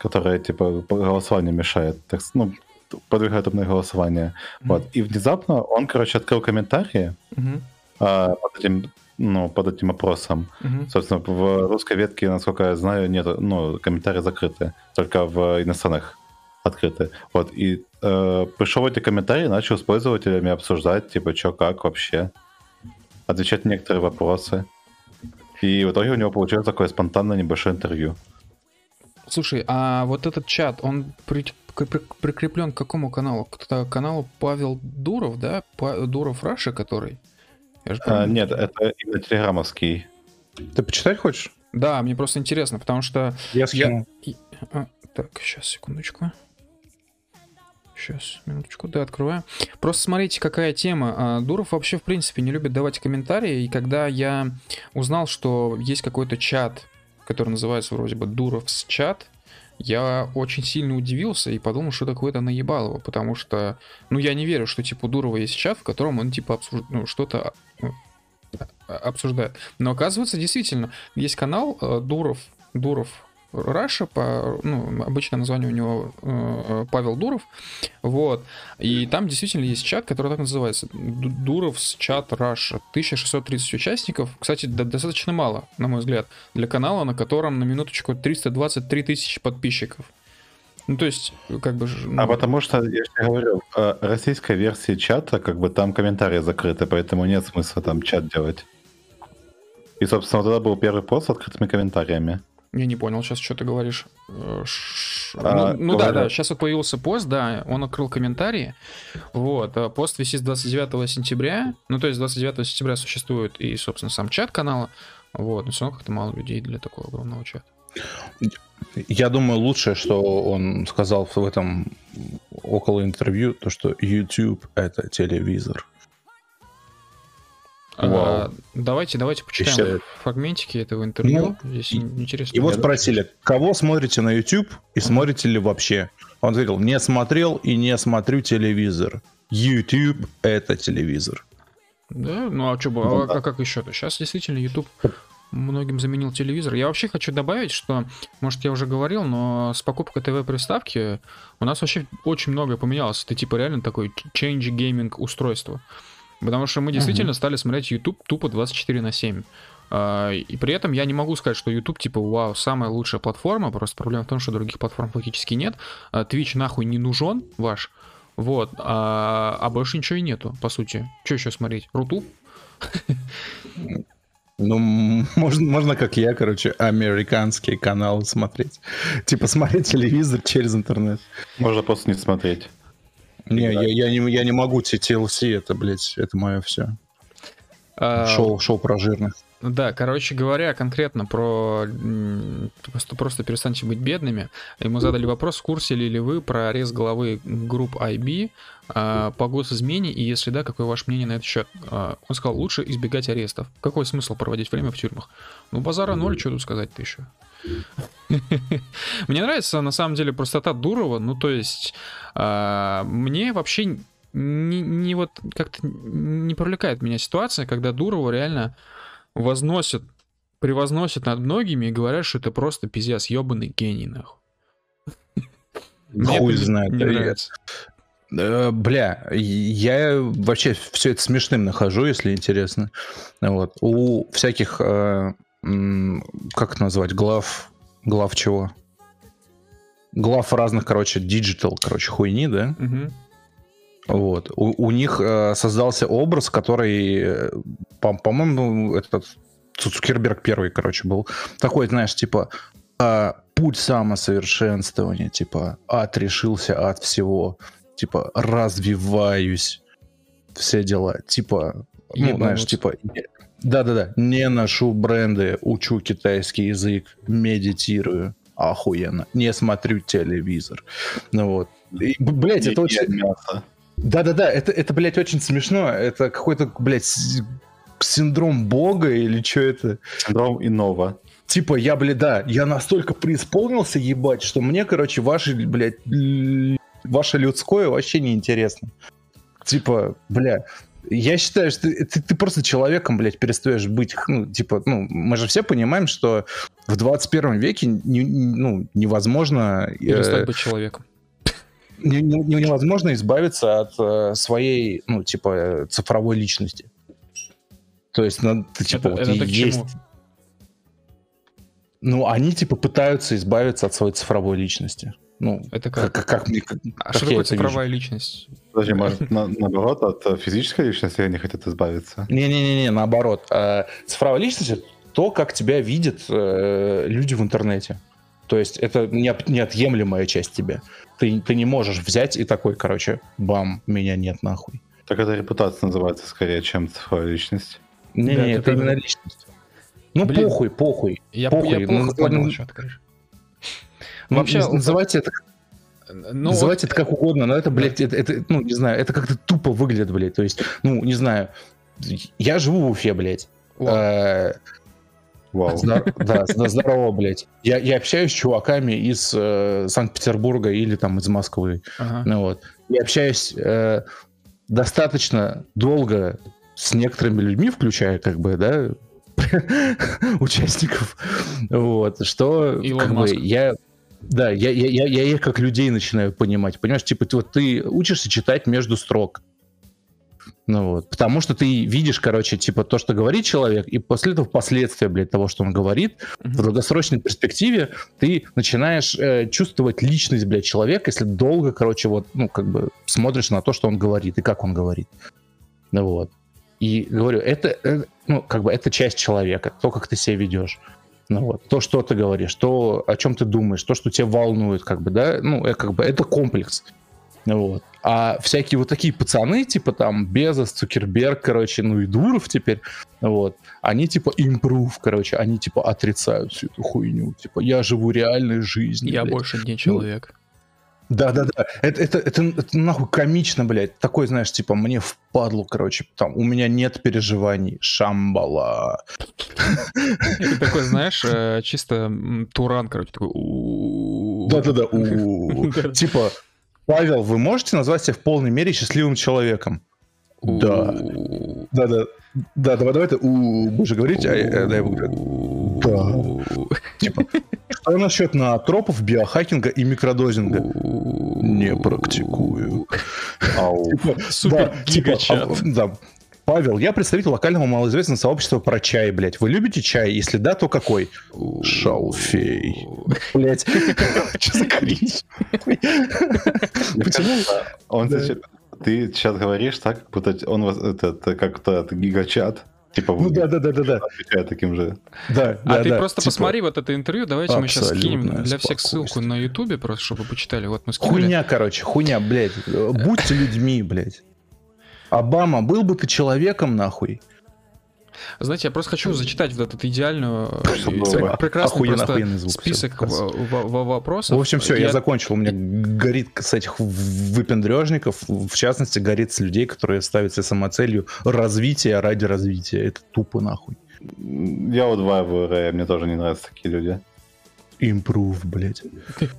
B: которая, типа, голосование мешает. Так, ну, подвигает умное голосование. Mm-hmm. Вот. И внезапно он, короче, открыл комментарии mm-hmm. а, под этим ну, под этим опросом. Mm-hmm. Собственно, в русской ветке, насколько я знаю, нет, ну, комментарии закрыты, только в иностранных открыты. Вот, и э, пришел эти комментарии, начал с пользователями обсуждать, типа, что, как вообще, отвечать на некоторые вопросы. И в итоге у него получилось такое спонтанное небольшое интервью.
A: Слушай, а вот этот чат, он при, при, прикреплен к какому каналу? К каналу Павел Дуров, да? Па, Дуров Раша, который?
B: а, нет, это именно телеграммовский.
C: Ты почитать хочешь?
A: Да, мне просто интересно, потому что...
C: Я скинул.
A: и- а, так, сейчас, секундочку. Сейчас, минуточку, да, открываю. Просто смотрите, какая тема. А, Дуров вообще, в принципе, не любит давать комментарии, и когда я узнал, что есть какой-то чат, который называется вроде бы Durov's Chat, я очень сильно удивился и подумал, что такое это наебалово, потому что, ну, я не верю, что, типа, у Дурова есть чат, в котором он, типа, обсуж- ну, что-то ну, а- обсуждает. Но оказывается, действительно, есть канал э, Дуров, Durov Russia, по, ну, обычное название у него э, Павел Дуров, вот, и там действительно есть чат, который так называется, Ду- Durov's Chat Russia, 1630 участников, кстати, до- достаточно мало, на мой взгляд, для канала, на котором на минуточку 323 тысячи подписчиков. Ну, то есть, как бы... ну,
B: А потому что, я же говорю, э, российской версии чата, как бы там комментарии закрыты, поэтому нет смысла там чат делать. И, собственно, вот это был первый пост с открытыми комментариями.
A: Я не понял сейчас, что ты говоришь. Э, ш-
B: А,
A: ну, ну да, да, сейчас вот появился пост, да, он открыл комментарии. Вот, а пост висит с 29 сентября. Ну, то есть 29 сентября существует и, собственно, сам чат канала. Вот, но все равно как-то мало людей для такого огромного чата.
C: Я думаю, лучшее, что он сказал в этом около интервью, то, что YouTube — это телевизор.
A: А,
C: Вау.
A: давайте, давайте почитаем
C: Ещё-
A: фрагментики этого интервью.
C: Ну,
A: Здесь интересно.
C: Его спросили, кого смотрите на YouTube и смотрите ли вообще? Он ответил, не смотрел и не смотрю телевизор. YouTube — это телевизор.
A: Да, ну а что,
B: Ну
A: а,
B: да.
A: а как еще-то? Сейчас действительно YouTube многим заменил телевизор. Я вообще хочу добавить, что, может, я уже говорил, но с покупкой ТВ-приставки у нас вообще очень многое поменялось. Это типа реально такой change gaming устройство. Потому что мы действительно стали смотреть YouTube тупо 24 на 7. А, И при этом я не могу сказать, что YouTube, типа, вау, самая лучшая платформа. Просто проблема в том, что других платформ фактически нет. А, Twitch нахуй не нужен ваш. Вот. А, а больше ничего и нету, по сути. Что еще смотреть? Рутуб?
C: Ну, можно, можно, как я, короче, американские каналы смотреть. Типа смотреть телевизор через интернет.
B: Можно просто не смотреть.
C: Не, я, я не, я не могу, TLC, это, блядь, это мое все.
A: А,
C: Шоу, шоу про жирных.
A: Да, короче говоря, конкретно про... Просто, просто перестаньте быть бедными. Ему задали вопрос, в курсе ли вы про арест главы групп IB а, по госизмене, и если да, какое ваше мнение на этот счет? А, Он сказал, лучше избегать арестов. Какой смысл проводить время в тюрьмах? Ну, базара ноль, что тут сказать-то еще? Мне нравится, на самом деле, простота Дурова. Ну, то есть, а, мне вообще не, не вот как-то не привлекает меня ситуация, когда Дурова реально возносят, превозносят над многими и говорят, что это просто пиздец, ебаный гений, нахуй. <laughs>
C: Хуй знает.
A: не нравится.
C: Э, Бля, я вообще все это смешным нахожу, если интересно. Вот. У всяких, э, как это назвать, глав, глав чего? Глав разных, короче, диджитал, короче, хуйни, да?
A: Мгм.
C: Вот. У, у них э, создался образ, который, э, по- по-моему, этот Цукерберг первый, короче, был. Такой, знаешь, типа, а, путь самосовершенствования, типа, отрешился от всего, типа, развиваюсь, все дела, типа, ну, знаешь, типа, да-да-да, не ношу бренды, учу китайский язык, медитирую, охуенно, не смотрю телевизор. Ну вот. И, б- блядь, это очень...
B: мясо.
C: Да-да-да, это, это, блядь, очень смешно. Это какой-то, блядь, синдром бога или что это?
B: Синдром иного.
C: Типа, я, блядь, да, я настолько преисполнился, ебать, что мне, короче, ваше, блядь, ваше людское вообще не интересно. Типа, бля, я считаю, что ты, ты- ты просто человеком, блядь, перестаешь быть, ну, типа, ну, мы же все понимаем, что в 21 веке не- не- ну, невозможно... э,
A: Перестать быть человеком.
C: Не- не- не- невозможно избавиться от э, своей, ну, типа, э, цифровой личности. То есть, надо, типа,
A: Это-
C: вот
A: это
C: есть...
A: чему?
C: Ну, они, типа, пытаются избавиться от своей цифровой личности. Ну,
A: Это
C: как,
A: как?
C: как, как мне... Как,
A: А что такое
C: это вижу.
A: цифровая личность?
B: Подожди, может, на- наоборот, от э, физической личности они хотят избавиться?
C: Не-не-не, наоборот. А, цифровая личность — это то, как тебя видят э, люди в интернете. То есть это неот- неотъемлемая часть тебя. Ты, ты не можешь взять и такой, короче, бам, меня нет нахуй.
B: Так это репутация называется скорее, чем цифровая личность.
C: Не-не,
A: Да,
C: это
A: это-
C: именно личность. Ну,
A: Блин.
C: похуй, похуй.
A: Я,
C: Похуй,
A: я плохо
C: ну,
A: понял,
C: ну,
A: о чём ты говоришь.
C: Ну,
A: Вообще,
C: наз- называйте это,
A: Ну,
C: называйте это как угодно, но это, блядь, это, это, ну, не знаю, это как-то тупо выглядит, блядь. То есть, ну, не знаю, я живу в Уфе, блядь. Э,
B: Вау.
C: Здор- Да, зд- здорово, блядь. Я, я общаюсь с чуваками из э, Санкт-Петербурга или там из Москвы.
A: Ага.
C: Ну вот. Я общаюсь э, достаточно долго с некоторыми людьми, включая как бы, да, <laughs> участников. Вот. Что
A: Илон
C: как бы, я да, я, я, я, я их как людей начинаю понимать. Понимаешь, типа, ты, вот, ты учишься читать между строк. Ну вот. Потому что ты видишь, короче, типа, то, что говорит человек, и после этого последствия, блядь, того, что он говорит,
A: Мгм.
C: в долгосрочной перспективе ты начинаешь э, чувствовать личность, блядь, человека, если долго, короче, вот, ну, как бы смотришь на то, что он говорит и как он говорит. Ну вот. И говорю, это, э, ну, как бы, это часть человека, то, как ты себя ведешь. Ну вот. То, что ты говоришь, то, о чем ты думаешь, то, что тебя волнует, как бы, да, ну, э, как бы, это комплекс. Вот. А всякие вот такие пацаны, типа там Безос, Цукерберг, короче, ну и Дуров теперь, вот, они типа импрув, короче, они типа отрицают всю эту хуйню. Типа, я живу реальной жизнью.
A: Я
C: блядь.
A: больше не человек.
C: Да-да-да. Это, это, это, это нахуй комично, блядь. Такой, знаешь, типа, мне впадлу, короче, там, у меня нет переживаний. Шамбала.
A: Это такой, знаешь, э, чисто Туран, короче, такой.
C: Да-да-да. <laughs> Типа, Павел, вы можете назвать себя в полной мере счастливым человеком? Да.
A: У-у-у.
C: Да-да. Да, давай, давай ты у будешь говорить, а я, да, я буду. Да. <laughs> Типа, что насчет наотропов, биохакинга и микродозинга? Не практикую. Типа,
A: Супер
C: да, типа,
A: гигачат.
C: а, да. Павел, я представитель локального малоизвестного сообщества про чай, блядь. Вы любите чай? Если да, то какой? Шалфей. Блядь. <laughs> Что за кринж? Почему?
B: Он Ты сейчас говоришь так, как будто он вас- это, это как-то гигачат. Типа
C: Ну да, да, да, да, да.
B: отвечает таким же.
C: Да,
A: А
C: да,
A: ты
C: да,
A: просто
C: типа,
A: посмотри вот это интервью, давайте мы сейчас скинем для всех ссылку на ютубе, просто чтобы вы почитали. Вот мы скинули.
C: Хуйня, короче, хуйня, блядь. Будьте людьми, блядь. Обама, был бы ты человеком, нахуй.
A: Знаете, я просто хочу зачитать вот этот идеальную, э, прекрасный
C: охуенно-
A: просто
C: звук,
A: список
C: всё,
A: в- в- в- вопросов.
C: В общем, все, я закончил. У меня горит с этих выпендрежников, в частности, горит с людей, которые ставят себе самоцелью развитие ради развития. Это тупо нахуй.
B: Я удваиваю Рэя, мне тоже не нравятся такие люди.
C: Импрув, блядь. <laughs>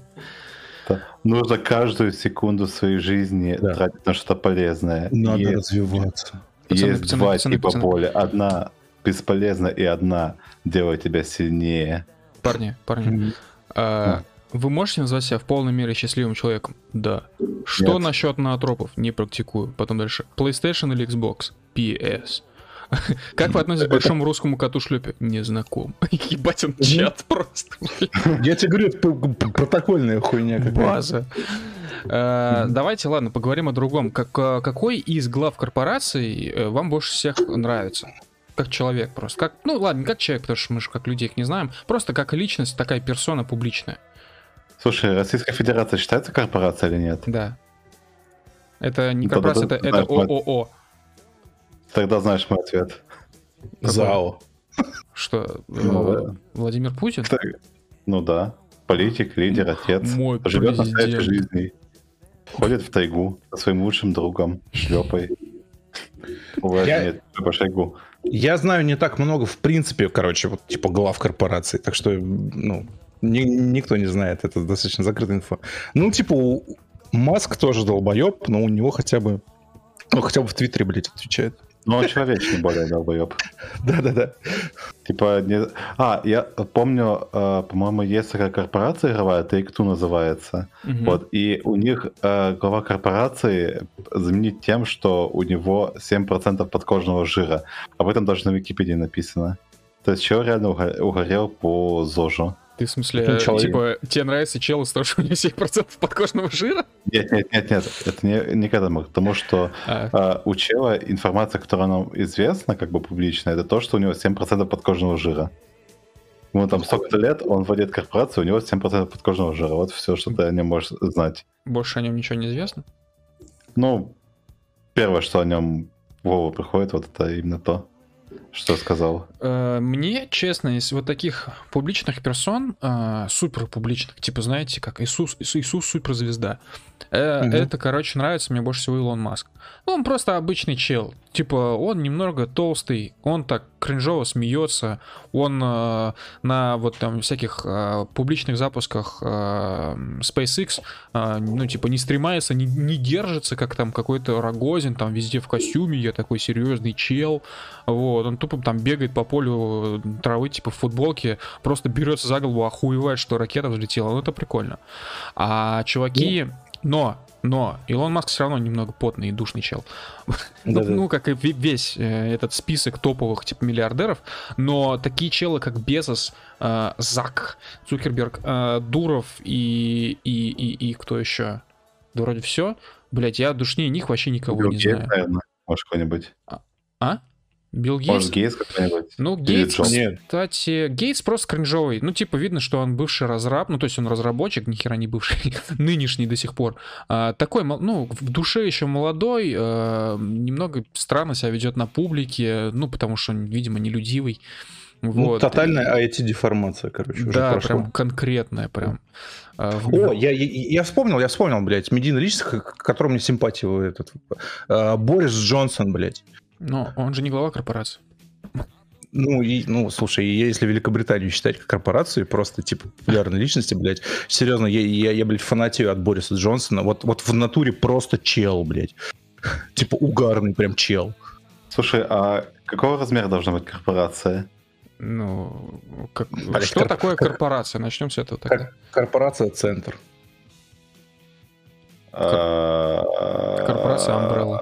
B: Нужно каждую секунду своей жизни
C: Да.
B: тратить на что-то полезное.
C: Надо
B: Есть-
C: развиваться.
A: Пацаны,
B: Есть
A: пацаны,
B: два
A: пацаны,
B: типа
A: пацаны.
B: боли. Одна бесполезна, и одна делает тебя сильнее.
A: Парни, парни. а, Вы можете назвать себя в полной мере счастливым человеком? Да. Что
B: Нет.
A: насчет наотропов? Не практикую. Потом дальше. PlayStation или Xbox? PS. <laughs> Как вы относитесь к большому русскому коту шлепе? Не знаком. <laughs> Ебать он чат просто.
C: Я тебе говорю, это протокольная хуйня какая-то.
A: База. Э, Давайте, ладно, поговорим о другом. Как, э, какой из глав корпораций э, вам больше всех нравится? Как человек просто. Как, ну ладно, не как человек, потому что мы же как людей их не знаем. Просто как личность, такая персона публичная.
B: Слушай, Российская Федерация считается корпорацией или нет?
A: Да. Это не
B: Ну,
A: корпорация, это,
B: да,
A: это
B: да,
A: ООО.
B: Тогда знаешь мой ответ.
C: ЗАО.
A: Что,
B: Ну.
A: Владимир Путин?
B: Ну да. Политик, лидер, отец.
A: Мой
B: Живет настоящей жизнью. Ходит в тайгу со своим лучшим другом, шлепой. <laughs> Уважение по шагу.
C: Я знаю не так много, в принципе, короче, вот типа глав корпораций, так что, ну, ни- никто не знает, это достаточно закрытая инфа. Ну, типа, у- Маск тоже долбоеб, но у него хотя бы, ну, хотя бы в Твиттере, блядь, отвечает.
B: Но он человечный более долбоеб. <laughs>
C: Да-да-да.
B: Типа, не... А, я помню, э, по-моему, есть такая корпорация игровая, Take-Two называется.
A: Мгм.
B: Вот, и у них э, глава корпорации заменить тем, что у него 7% подкожного жира. Об этом даже на Википедии написано. То есть человек реально уго- угорел по ЗОЖу.
A: Ты в смысле,
C: Ну,
A: э, типа, тебе нравится чел из того, что у него 7% подкожного жира?
B: Нет, нет, нет, нет, это не, не к этому, к тому, что
A: А,
B: э, у чела информация, которая нам известна, как бы публичная, это то, что у него 7% подкожного жира. Ему там столько лет, он владеет корпорацией, у него 7% подкожного жира. Вот все, что ты о нем можешь знать.
A: больше о нем ничего не известно?
B: Ну, первое, что о нем в голову приходит, вот это именно то. Что сказал.
A: Э, Мне, честно, из вот таких публичных персон, э, супер публичных, типа, знаете, как Иисус, Иисус, суперзвезда,
C: Мгм.
A: это, короче, нравится мне больше всего Илон Маск. Ну, он просто обычный чел. Типа, он немного толстый, он так кринжово смеется, он на вот там всяких публичных запусках SpaceX, ну, типа, не стремается, не, не держится, как там какой-то Рогозин, там везде в костюме, я такой серьезный чел, вот, он тупо там бегает по полю травы, типа в футболке, просто берется за голову, охуевает, что ракета взлетела. Ну, это прикольно. А чуваки... Но, но, Илон Маск все равно немного потный и душный чел. Ну,
C: Да-да.
A: ну, как и ве- весь э, этот список топовых, типа, миллиардеров. Но такие челы, как Безос, э, Зак, Цукерберг, э, Дуров и, и, и, и кто еще? Да вроде все. Блять, я душнее них вообще никого
B: Билл
A: не
B: Гейтс,
A: знаю.
B: наверное, может, какой-нибудь.
A: А? Билл Гейтс?
B: Может, Гейтс какой-нибудь.
A: Ну, Гейтс, кстати, Гейтс просто кринжовый. Ну, типа, видно, что он бывший разраб, ну, то есть он разработчик, ни хера не бывший, <laughs> нынешний до сих пор. А, такой, ну, в душе еще молодой, э, немного странно себя ведет на публике, ну, потому что он, видимо, нелюдивый.
C: Ну,
A: Вот.
C: тотальная IT-деформация, короче, уже
A: Да,
C: прошла.
A: прям конкретная, прям. А, в-
C: О, я, я, я вспомнил, я вспомнил, блядь, медийная личность, к которому мне симпатия у этот. э, Борис Джонсон, блядь.
A: Ну, он же не глава корпорации.
C: Ну, и, ну, слушай, если Великобританию считать как корпорацию, просто, типа, популярной личности, блядь, серьезно, я, я, я, блядь, фанатею от Бориса Джонсона, вот, вот в натуре просто чел, блядь. Типа, угарный прям чел.
B: Слушай, а какого размера должна быть корпорация?
A: Ну, как-
C: Блядь,
A: что
C: корп-
A: такое корпорация? Начнем с этого тогда.
C: Корпорация «Центр».
B: А,
A: Корпорация Umbrella.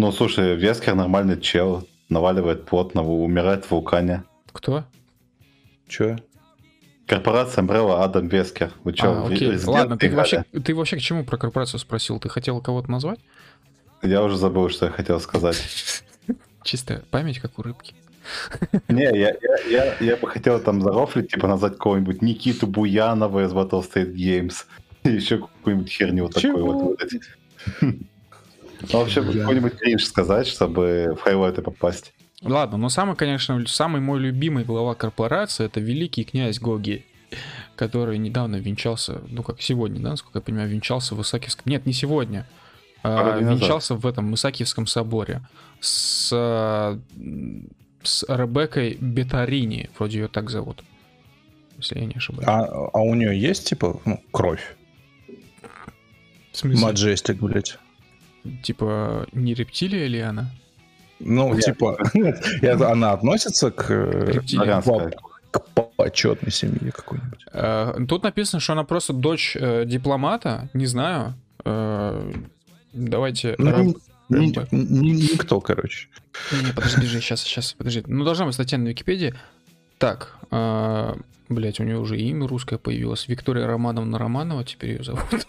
B: Ну, слушай, Вескер нормальный чел, наваливает плотно, умирает в вулкане.
A: Кто?
C: Че?
B: Корпорация Umbrella, Адам Вескер. Вы чё,
A: А,
B: в
A: окей. Ладно, ты
B: играли?
A: вообще, ты вообще к чему про корпорацию спросил? Ты хотел кого-то назвать?
B: Я уже забыл, что я хотел сказать. <laughs>
A: Чистая память, как у рыбки. <laughs>
B: Не, я, я, я, я бы хотел там зарофлить, типа назвать кого-нибудь Никиту Буянова из Battle State Games. <laughs> И еще какую-нибудь херню вот такую вот выдать. Ну, вообще,
C: Я-
B: какой-нибудь кринж сказать, чтобы в хайлайты попасть.
A: Ладно, но самый, конечно, самый мой любимый глава корпорации это великий князь Гоги, который недавно венчался, ну как сегодня, да, насколько я понимаю, венчался в Исаакиевском... Нет, не сегодня. а,
B: дней назад.
A: венчался в этом Исаакиевском соборе с, с Ребеккой Бетарини, вроде ее так зовут, если я не ошибаюсь.
C: А, а у нее есть, типа, ну, кровь?
A: в смысле,
C: Маджестик, блядь.
A: Типа, не рептилия ли она?
C: Ну, <laughs>
B: Нет.
C: типа, я- она относится к, э, к почетной семье какой-нибудь.
A: Э, Тут написано, что она просто дочь э, дипломата, не знаю. Э, Давайте...
C: Ну,
A: раб-
C: ни- ни- Никто, короче.
A: Не, не, подожди, сейчас, сейчас, подожди. Ну, должна быть статья на Википедии. Так, блять, у нее уже имя русское появилось. Виктория Романовна Романова, теперь ее зовут.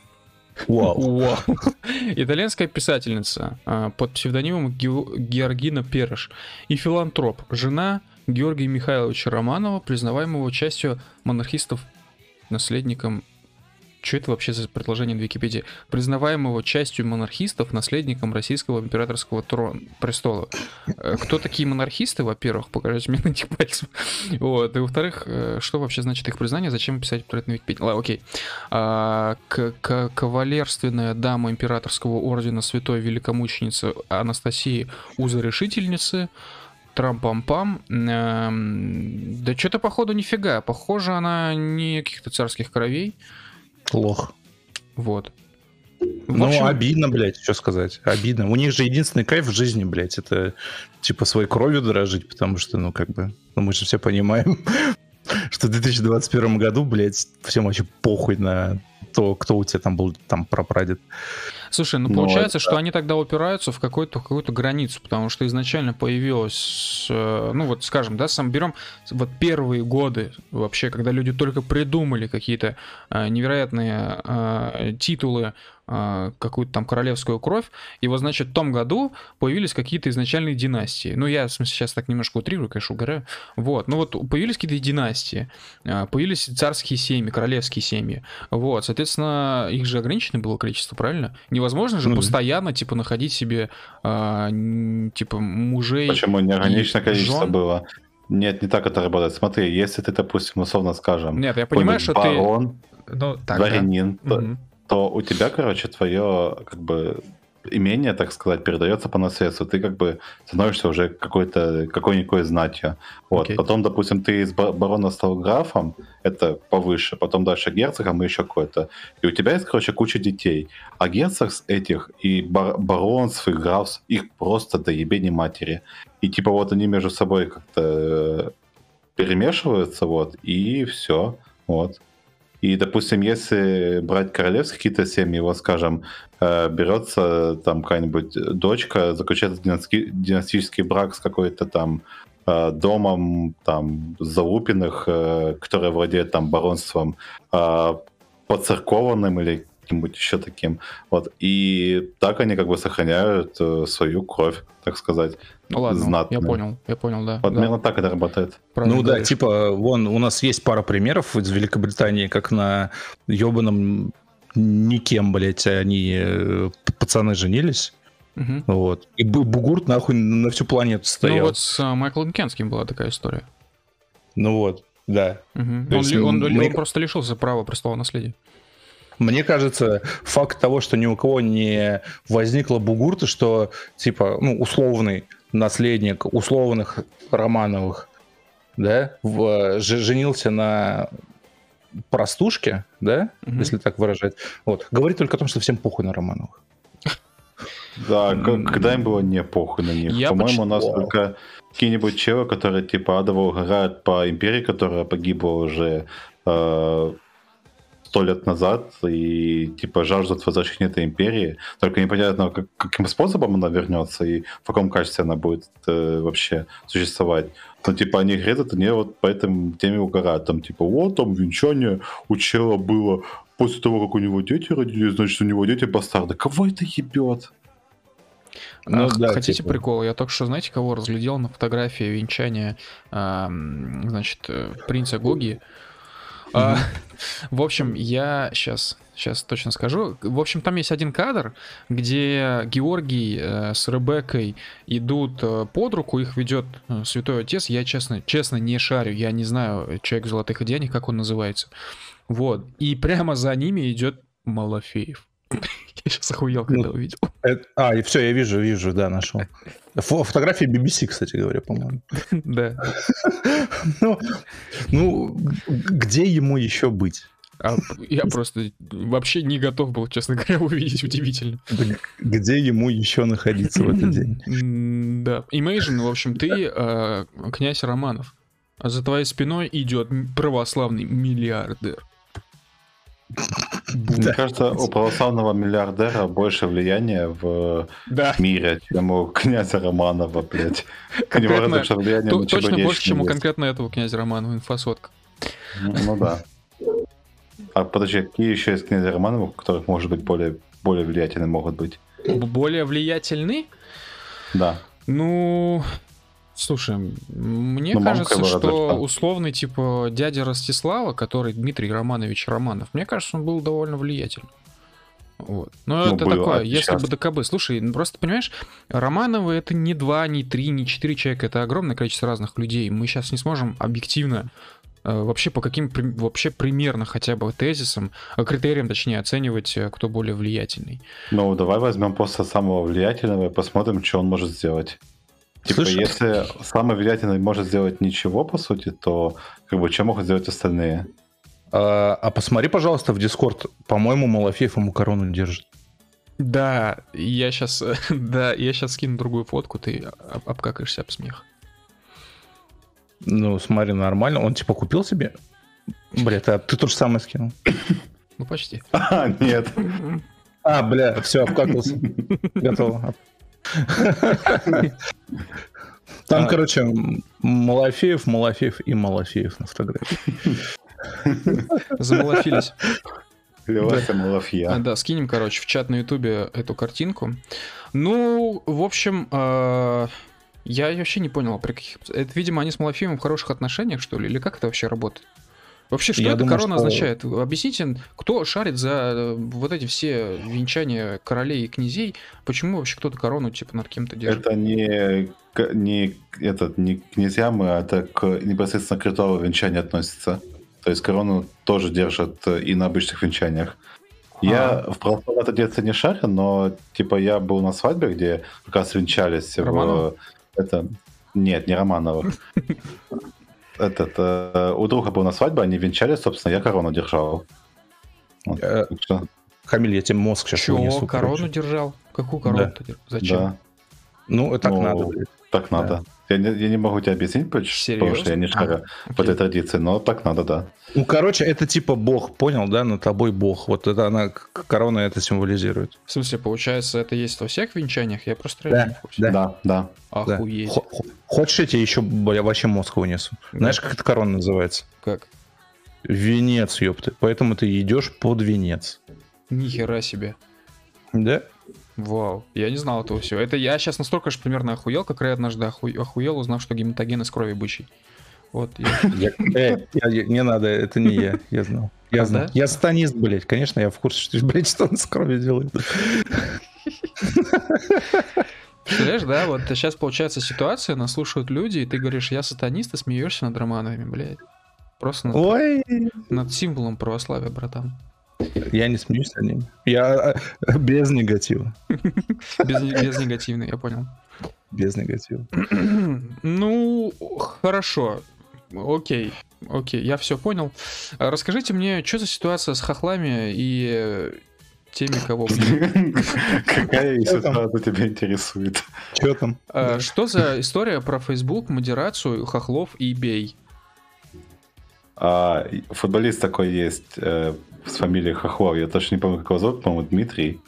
C: Вау.
A: Итальянская писательница а, под псевдонимом Гео- Георгина Переш и филантроп. Жена Георгия Михайловича Романова, признаваемого частью монархистов наследником... Что это вообще за предложение на Википедии? Признаваемого частью монархистов наследником российского императорского трона, престола. Э, Кто такие монархисты, во-первых, покажите мне на этих пальцев. <laughs> Вот. И во-вторых, э, что вообще значит их признание, зачем писать про это на Википедии? Ладно, окей. А, к- кавалерственная дама императорского ордена святой великомученицы Анастасии Узорешительницы. Трам-пам-пам. Эм, Да что-то, походу, нифига. Похоже, она не каких-то царских кровей.
C: Лох.
A: Вот. В
C: Ну,
A: общем,
C: обидно, блядь, что сказать. Обидно. У них же единственный кайф в жизни, блядь, это типа своей кровью дорожить, потому что, ну, как бы, ну, мы же все понимаем, <laughs> что в 2021 году, блядь, всем вообще похуй на то, кто у тебя там был, там, прапрадед.
A: Слушай, ну
B: Ну,
A: получается,
B: это
A: что они тогда упираются в какую-то в какую-то границу, потому что изначально появилось, э, ну вот скажем, да, сам берем вот первые годы вообще, когда люди только придумали какие-то э, невероятные э, титулы, какую-то там королевскую кровь, и вот, значит, в том году появились какие-то изначальные династии. Ну, я, в смысле, сейчас так немножко утрирую, конечно, угораю. Вот, ну вот появились какие-то династии, а, появились царские семьи, королевские семьи. Вот, соответственно, их же ограниченное было количество, правильно? Невозможно же
C: Ну да.
A: постоянно, типа, находить себе, а, типа, мужей.
B: Почему неограниченное
A: и
B: количество
A: жен?
B: было? Нет, не так это работает. Смотри, если ты, допустим, условно скажем,
A: Нет, я понимаю, что ты...
B: барон,
A: Ну, так, да.
B: дворянин, то,
A: Мгм.
B: То у тебя, короче, твое как бы имение, так сказать, передается по наследству. Ты как бы становишься уже какой-то какой-никакой знатью. Вот.
A: Окей.
B: Потом, допустим, ты из ба- барона стал графом, это повыше, потом дальше герцогом и еще какой-то. И у тебя есть, короче, куча детей. А герцог с этих и бар- баронств, и графств, их просто до ебени матери. И типа вот они между собой как-то э, перемешиваются, вот, и все. Вот. И, допустим, если брать королевские какие-то семьи, вот, скажем, э, берется там какая-нибудь дочка, заключается династи- династический брак с какой-то там э, домом там Залупиных, э, который владеет там баронством поцеркованным или каким-нибудь еще таким. Вот. И так они как бы сохраняют свою кровь, так сказать.
A: Ну ладно,
B: знатную.
A: я понял, я понял, да.
B: Вот
A: да,
B: примерно так это работает.
A: правильно
C: Ну да,
A: говоришь.
C: типа, вон, у нас есть пара примеров из Великобритании, как на ебаном никем, блядь, они, э, пацаны женились,
A: Мгм.
C: вот. И Бу- Бугурт нахуй на всю планету
A: Ну
C: стоял.
A: вот с а, Майклом Кенским была такая история.
C: Ну вот, да. То
A: Он,
C: есть
A: он,
C: мне-
A: он просто лишился права престола наследия.
C: Мне кажется, факт того, что ни у кого не возникло бугурта, что, типа, ну, условный наследник условных Романовых, да, в- же- женился на простушке, да,
A: Мгм.
C: если так выражать, вот, говорит только о том, что всем похуй на Романовых.
B: Да, когда им было не похуй на них. По-моему, у нас только какие-нибудь челы, которые типа адово угорают по империи, которая погибла уже э, сто лет назад, и типа жаждут возвращения этой империи. Только непонятно, как- каким способом она вернется и в каком качестве она будет э, вообще существовать. Ну, типа, они говорят, они вот по этой теме угорают. Там, типа, вот, там венчание у чела было после того, как у него дети родились, значит, у него дети бастарды. Кого это ебет?
C: Ну
A: Ах,
C: да,
A: хотите
C: типа.
A: прикол? Я только что, знаете, кого разглядел на фотографии венчания, ам, значит, э, принца Гоги. А, <laughs> в общем, я сейчас, сейчас точно скажу. В общем, там есть один кадр, где Георгий э, с Ребеккой идут э, под руку, их ведет э, Святой Отец. Я честно, честно не шарю, я не знаю человек в золотых одеяниях, как он называется. Вот. И прямо за ними идет Малафеев. Я сейчас охуел, когда
C: Ну,
A: увидел.
C: Это- а, и все, я вижу, вижу, да, нашел. Фо- фотографии BBC, кстати говоря, по-моему. <laughs>
A: Да.
C: Ну, ну, где ему еще быть?
A: А я просто вообще не готов был, честно говоря, увидеть. Удивительно.
C: Где ему еще находиться в этот <laughs> день?
A: Да. Imagine, в общем, ты э, князь Романов. А за твоей спиной идет православный миллиардер.
B: Мне кажется, у православного миллиардера больше влияния в
A: Да.
B: мире, чем у князя Романова, блядь. У него
A: Конкретно-
B: разве влияние
A: То- точно больше, чем у конкретно этого князя Романова инфосотка.
B: Ну ну да. А подожди, какие еще есть князя Романова, у которых, может быть, более, более влиятельные могут быть?
A: Более влиятельный?
B: Да.
A: Ну, слушай, мне
B: Ну, мамка
A: кажется, что
B: что.
A: условный типа дядя Ростислава, который Дмитрий Романович Романов, мне кажется, он был довольно влиятельным. Вот. Но
B: Ну,
A: это
B: был,
A: такое,
B: а
A: если бы ДКБ. Слушай, ну просто понимаешь, Романовы это не два, не три, не четыре человека, это огромное количество разных людей. Мы сейчас не сможем объективно э, вообще по каким вообще примерно хотя бы тезисам, э, критериям, точнее, оценивать, э, кто более влиятельный.
B: Ну, давай возьмем просто самого влиятельного и посмотрим, что он может сделать. Типа,
C: Слушай,
B: если самый влиятельный может сделать ничего, по сути, то как бы что могут сделать остальные?
C: А, а посмотри, пожалуйста, в Дискорд. По-моему, Малафеев ему корону держит.
A: Да, я сейчас, <laughs> да, я сейчас скину другую фотку, ты об- обкакаешься об смех.
C: Ну, смотри, нормально. Он типа купил себе? Бля, ты, ты то же самое скинул.
A: Ну, почти.
B: А, <laughs> нет.
C: А, бля, все, обкакался. <laughs> Готово. Там,
A: А.
C: короче, Малафеев, Малафеев и Малафеев на фотографии. <laughs>
A: Замолофились.
B: Лилася
A: А,
B: Малафья.
A: Да, скинем, короче, в чат на ютубе эту картинку. Ну, в общем, э, я вообще не понял, при каких... Это, видимо, они с Малафеевым в хороших отношениях, что ли? Или как это вообще работает? Вообще, что
C: Я
A: это
C: думаю,
A: корона
C: что-
A: означает? Объясните, кто шарит за э, вот эти все венчания королей и князей? Почему вообще кто-то корону, типа, над кем-то держит?
B: Это не, к- не, этот, не к князьям, а это к непосредственно к ритуалу венчания относится. То есть корону тоже держат э, и на обычных венчаниях. Я в православном это детстве не шарю, но типа я был на свадьбе, где как раз венчались
A: Романова?
B: в... Это... Нет, не Романова. <laughs> Этот, э, у друга был на свадьбе, они венчались, собственно, я корону держал. Вот,
C: Э,
B: так что,
C: Хамиль, я тебе мозг сейчас
A: Чего?
C: вынесу.
A: Корону
C: короче.
A: держал? Какую корону-то держал? Зачем?
B: да,
C: Ну, так
B: Ну,
C: надо, блядь.
B: так надо. Я, не, я не могу тебе объяснить, поч- потому что я не
A: Серьезно?
B: шарю
A: А,
B: в этой традиции, но так надо, да.
C: Ну, короче, это типа бог, понял, да? Над тобой бог. Вот это она, корона это символизирует.
A: В смысле, получается, это есть во всех венчаниях? Я просто
C: Да,
A: реально не в курсе.
C: Да.
B: Да, да.
C: Да.
A: Охуеть.
C: Хо- хо- Хочешь, я тебе еще, бля, вообще мозг вынесу?
A: Да.
C: Знаешь, как эта корона называется?
A: Как?
C: Венец, ёпты. Поэтому ты идешь под венец.
A: Нихера себе.
C: Да?
A: Вау, я не знал этого всего. Это я сейчас настолько же примерно охуел, как Рэй однажды оху- охуел, узнав, что гематоген из крови бычий. Вот, я- <laughs>
C: Я- э, я- я- не надо, это не я, я знал. Я
A: А,
C: знал. Я станист, блядь. Конечно, я в курсе, что, блядь, что он с кровью делает.
A: Представляешь, да, вот сейчас получается ситуация, нас слушают люди, и ты говоришь, я сатанист, и смеешься над романами, блядь. Просто над,
C: Ой,
A: над символом православия, братан.
C: Я не смеюсь над ним. Я э, без негатива.
A: Без, без негативной, я понял.
C: Без негатива.
A: Ну, хорошо. Окей, окей, я все понял. А Расскажите мне, что за ситуация с хохлами и теми, кого...
B: Какая
C: Что
B: ситуация тебя интересует?
C: Че там?
A: А, Что за история про Facebook, модерацию, хохлов и бей?
B: А, футболист такой есть э, с фамилией Хохлов. Я точно не помню, как его зовут, по-моему, Дмитрий.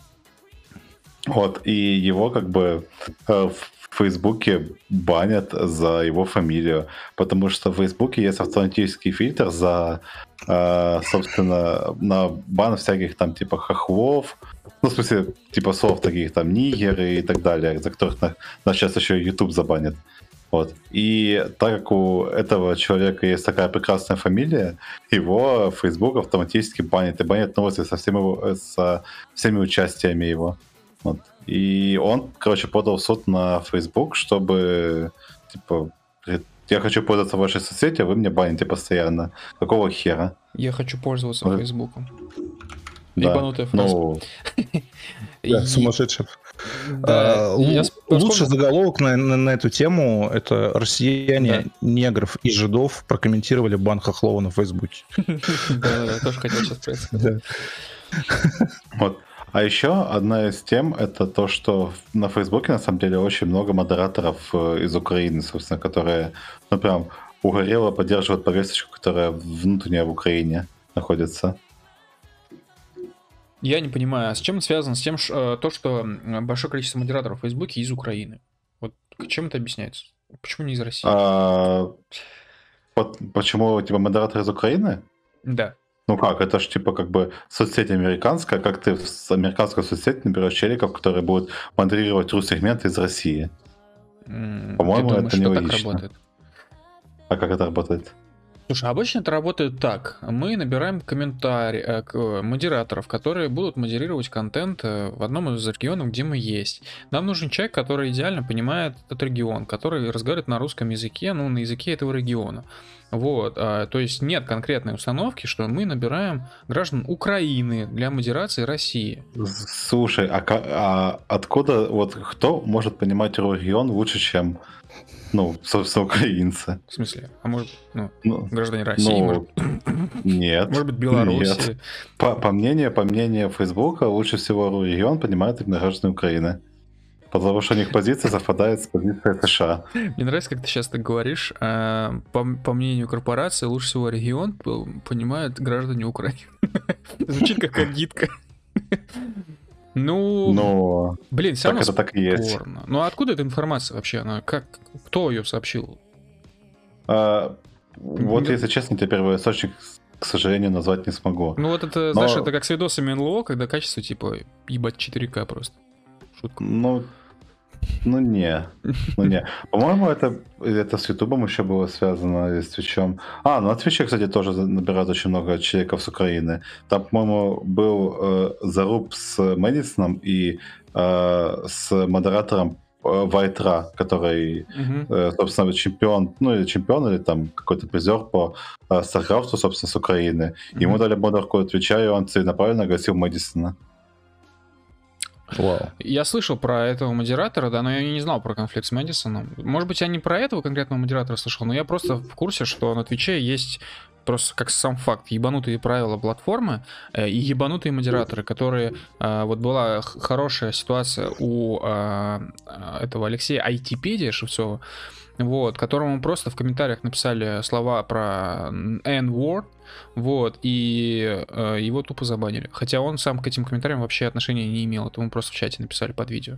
B: Вот, и его как бы э, в Фейсбуке банят за его фамилию, потому что в Фейсбуке есть автоматический фильтр за, э, собственно, на бан всяких там типа хохлов, ну, в смысле, типа слов таких там нигеры и так далее, за которых на- нас сейчас еще YouTube забанит. Вот. И так как у этого человека есть такая прекрасная фамилия, его Facebook автоматически банит и банит новости со, всем его, э, со всеми участиями его. Вот. И он, короче, подал в суд на Facebook, чтобы, типа, я хочу пользоваться вашей соцсетью, а вы мне баните постоянно. Какого хера?
A: Я хочу пользоваться
B: Вот.
A: Фейсбуком.
B: Да.
A: Ебанутая фраза.
B: Ну, <laughs>
C: Да, сумасшедший.
A: Да,
C: А,
A: я
C: Лучший
A: вспомнил-
C: заголовок на, на- на эту тему это россияне, негров и жидов прокомментировали бан Хохлова на Фейсбуке. <laughs>
A: Да-да-да, тоже хотел сейчас про это сказать. <laughs>
B: Вот. А еще одна из тем это то, что на Фейсбуке на самом деле очень много модераторов э, из Украины, собственно, которые, ну прям угорело поддерживают повесточку, которая внутренняя в Украине находится.
A: Я не понимаю, а с чем это связано? С тем, ш- э, то, что большое количество модераторов в Фейсбуке из Украины. Вот чем это объясняется? Почему не из России?
B: А, почему типа модератор из Украины?
A: Да.
B: Ну как, это ж типа как бы соцсеть американская, как ты с американской соцсети наберешь челиков, которые будут модерировать ру-сегменты из России. По-моему, это
A: что так
B: нелогично.
A: работает?
B: А как это работает?
A: Слушай, обычно это работает так. Мы набираем комментарии, э, э, модераторов, которые будут модерировать контент э, в одном из регионов, где мы есть. Нам нужен человек, который идеально понимает этот регион, который разговаривает на русском языке, ну, на языке этого региона. Вот, а, то есть нет конкретной установки, что мы набираем граждан Украины для модерации России.
B: Слушай, а, а откуда, вот кто может понимать регион лучше, чем, ну, собственно, украинцы?
A: В смысле? А может, ну,
B: Ну,
A: граждане России,
B: ну,
A: может,
B: нет.
A: может быть, Беларуси.
B: Нет. По, по мнению, по мнению Фейсбука, лучше всего регион понимает именно граждане Украины. Потому что у них позиция совпадает с позицией США.
A: Мне нравится, как ты сейчас так говоришь. А, По, по мнению корпорации, лучше всего регион п- понимают граждане Украины. <laughs> Звучит как агитка. Ну,
B: Но
A: блин, все
B: так
A: равно
B: это так и есть.
A: Ну а откуда эта информация вообще? Она как? Кто ее сообщил?
B: А, Вот, если честно, тебе первый источник, к сожалению, назвать не смогу.
A: Ну вот это,
B: Но-
A: знаешь, это как с видосами НЛО, когда качество типа ебать 4К просто. Шутка.
B: Ну, ну не, ну не. По-моему, это, это с Ютубом еще было связано и с Твичом. А, ну на Твиче, кстати, тоже набирают очень много человеков с Украины. Там, по-моему, был э, заруб с Мэдисоном и э, с модератором э, Вайтра, который,
A: Мгм.
B: э, собственно, чемпион, ну или чемпион, или там какой-то призер по э, Старкрафту, собственно, с Украины. Ему
A: Мгм.
B: дали модерку Твича, и он целенаправленно гасил Мэдисона.
C: Вау.
A: Я слышал про этого модератора, да, но я не знал про конфликт с Мэдисоном. Может быть, я не про этого конкретного модератора слышал, но я просто в курсе, что на Твиче есть просто как сам факт ебанутые правила платформы э, и ебанутые модераторы, которые э, вот была хорошая ситуация у э, этого Алексея Айтипедия Шевцова, вот, которому просто в комментариях написали слова про N-word, вот, и э, его тупо забанили. Хотя он сам к этим комментариям вообще отношения не имел, это ему просто в чате написали под видео.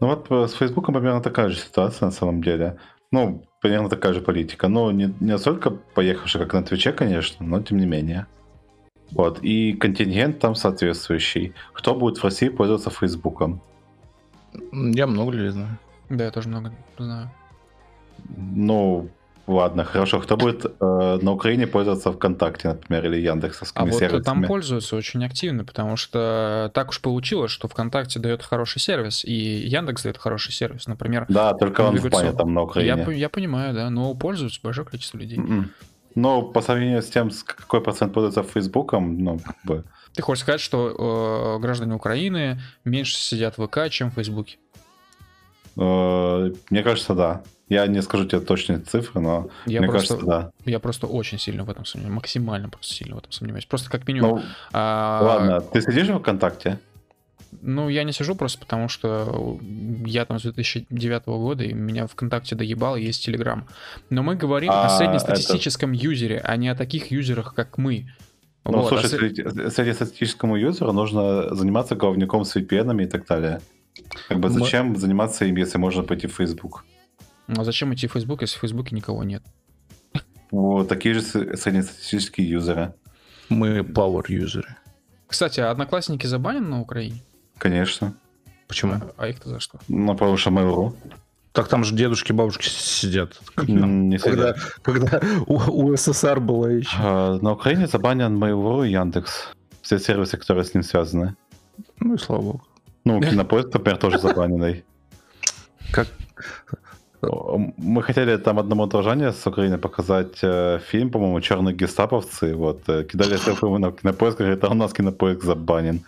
B: Ну вот э, с Фейсбуком примерно такая же ситуация на самом деле. Ну, примерно такая же политика. Ну, не, не настолько поехавшая, как на Твиче, конечно, но тем не менее. Вот. И контингент там соответствующий. Кто будет в России пользоваться Фейсбуком?
C: Я много ли знаю.
A: Да, я тоже много знаю.
B: Ну, ладно, хорошо. Кто будет э, на Украине пользоваться ВКонтакте, например, или
A: А
B: Яндексовскими
A: вот
B: сервисами?
A: там пользуются очень активно, потому что так уж получилось, что ВКонтакте дает хороший сервис, и Яндекс дает хороший сервис. Например,
B: Да, только он в плане там на
A: я,
B: Украине.
A: по- я понимаю, да, но пользуются большое количество людей.
B: М-м. Ну, по сравнению с тем, с какой процент пользуется Фейсбуком, ну, как бы...
A: Ты хочешь сказать, что э, граждане Украины меньше сидят в ВК, чем в Фейсбуке?
B: э, мне кажется, да. Я не скажу тебе точные цифры, но
A: Я
B: мне
A: просто,
B: кажется, да.
A: я просто очень сильно в этом сомневаюсь, максимально просто сильно в этом сомневаюсь. Просто как минимум.
B: Ну,
A: а,
B: ладно, ты сидишь в ВКонтакте?
A: Ну, я не сижу просто потому, что я там с 2009 года, и меня ВКонтакте доебал, есть Телеграм. Но мы говорим о
B: А,
A: среднестатистическом юзере, а не о таких юзерах, как мы.
B: Ну,
A: Вот, а
B: слушай,
A: сре-
B: среди- среднестатистическому юзеру нужно заниматься головником с VPN и так далее. Как бы
C: Мы-
B: зачем заниматься им, если можно пойти в Facebook?
A: А зачем идти в Facebook, если в Фейсбуке никого нет?
B: Вот такие же среднестатистические юзеры.
C: Мы power юзеры.
A: Кстати, а одноклассники забанены на Украине?
B: Конечно.
C: Почему?
A: А, а их-то за что?
B: Ну, потому что Mail.ru
C: Так там же дедушки, бабушки сидят.
B: Не
C: Когда,
B: сидят.
C: когда у, у СССР была еще.
B: А, На Украине забанен Mail.ru и Яндекс. Все сервисы, которые с ним связаны.
C: Ну и слава богу.
B: Ну, Кинопоиск, например, тоже забаненный.
C: Как?
B: Мы хотели там одному дружане с Украины показать э, фильм, по-моему, «Черные гестаповцы». Вот, э, кидали ссылку <laughs> ему на кинопоиск, говорит, а у нас кинопоиск забанен.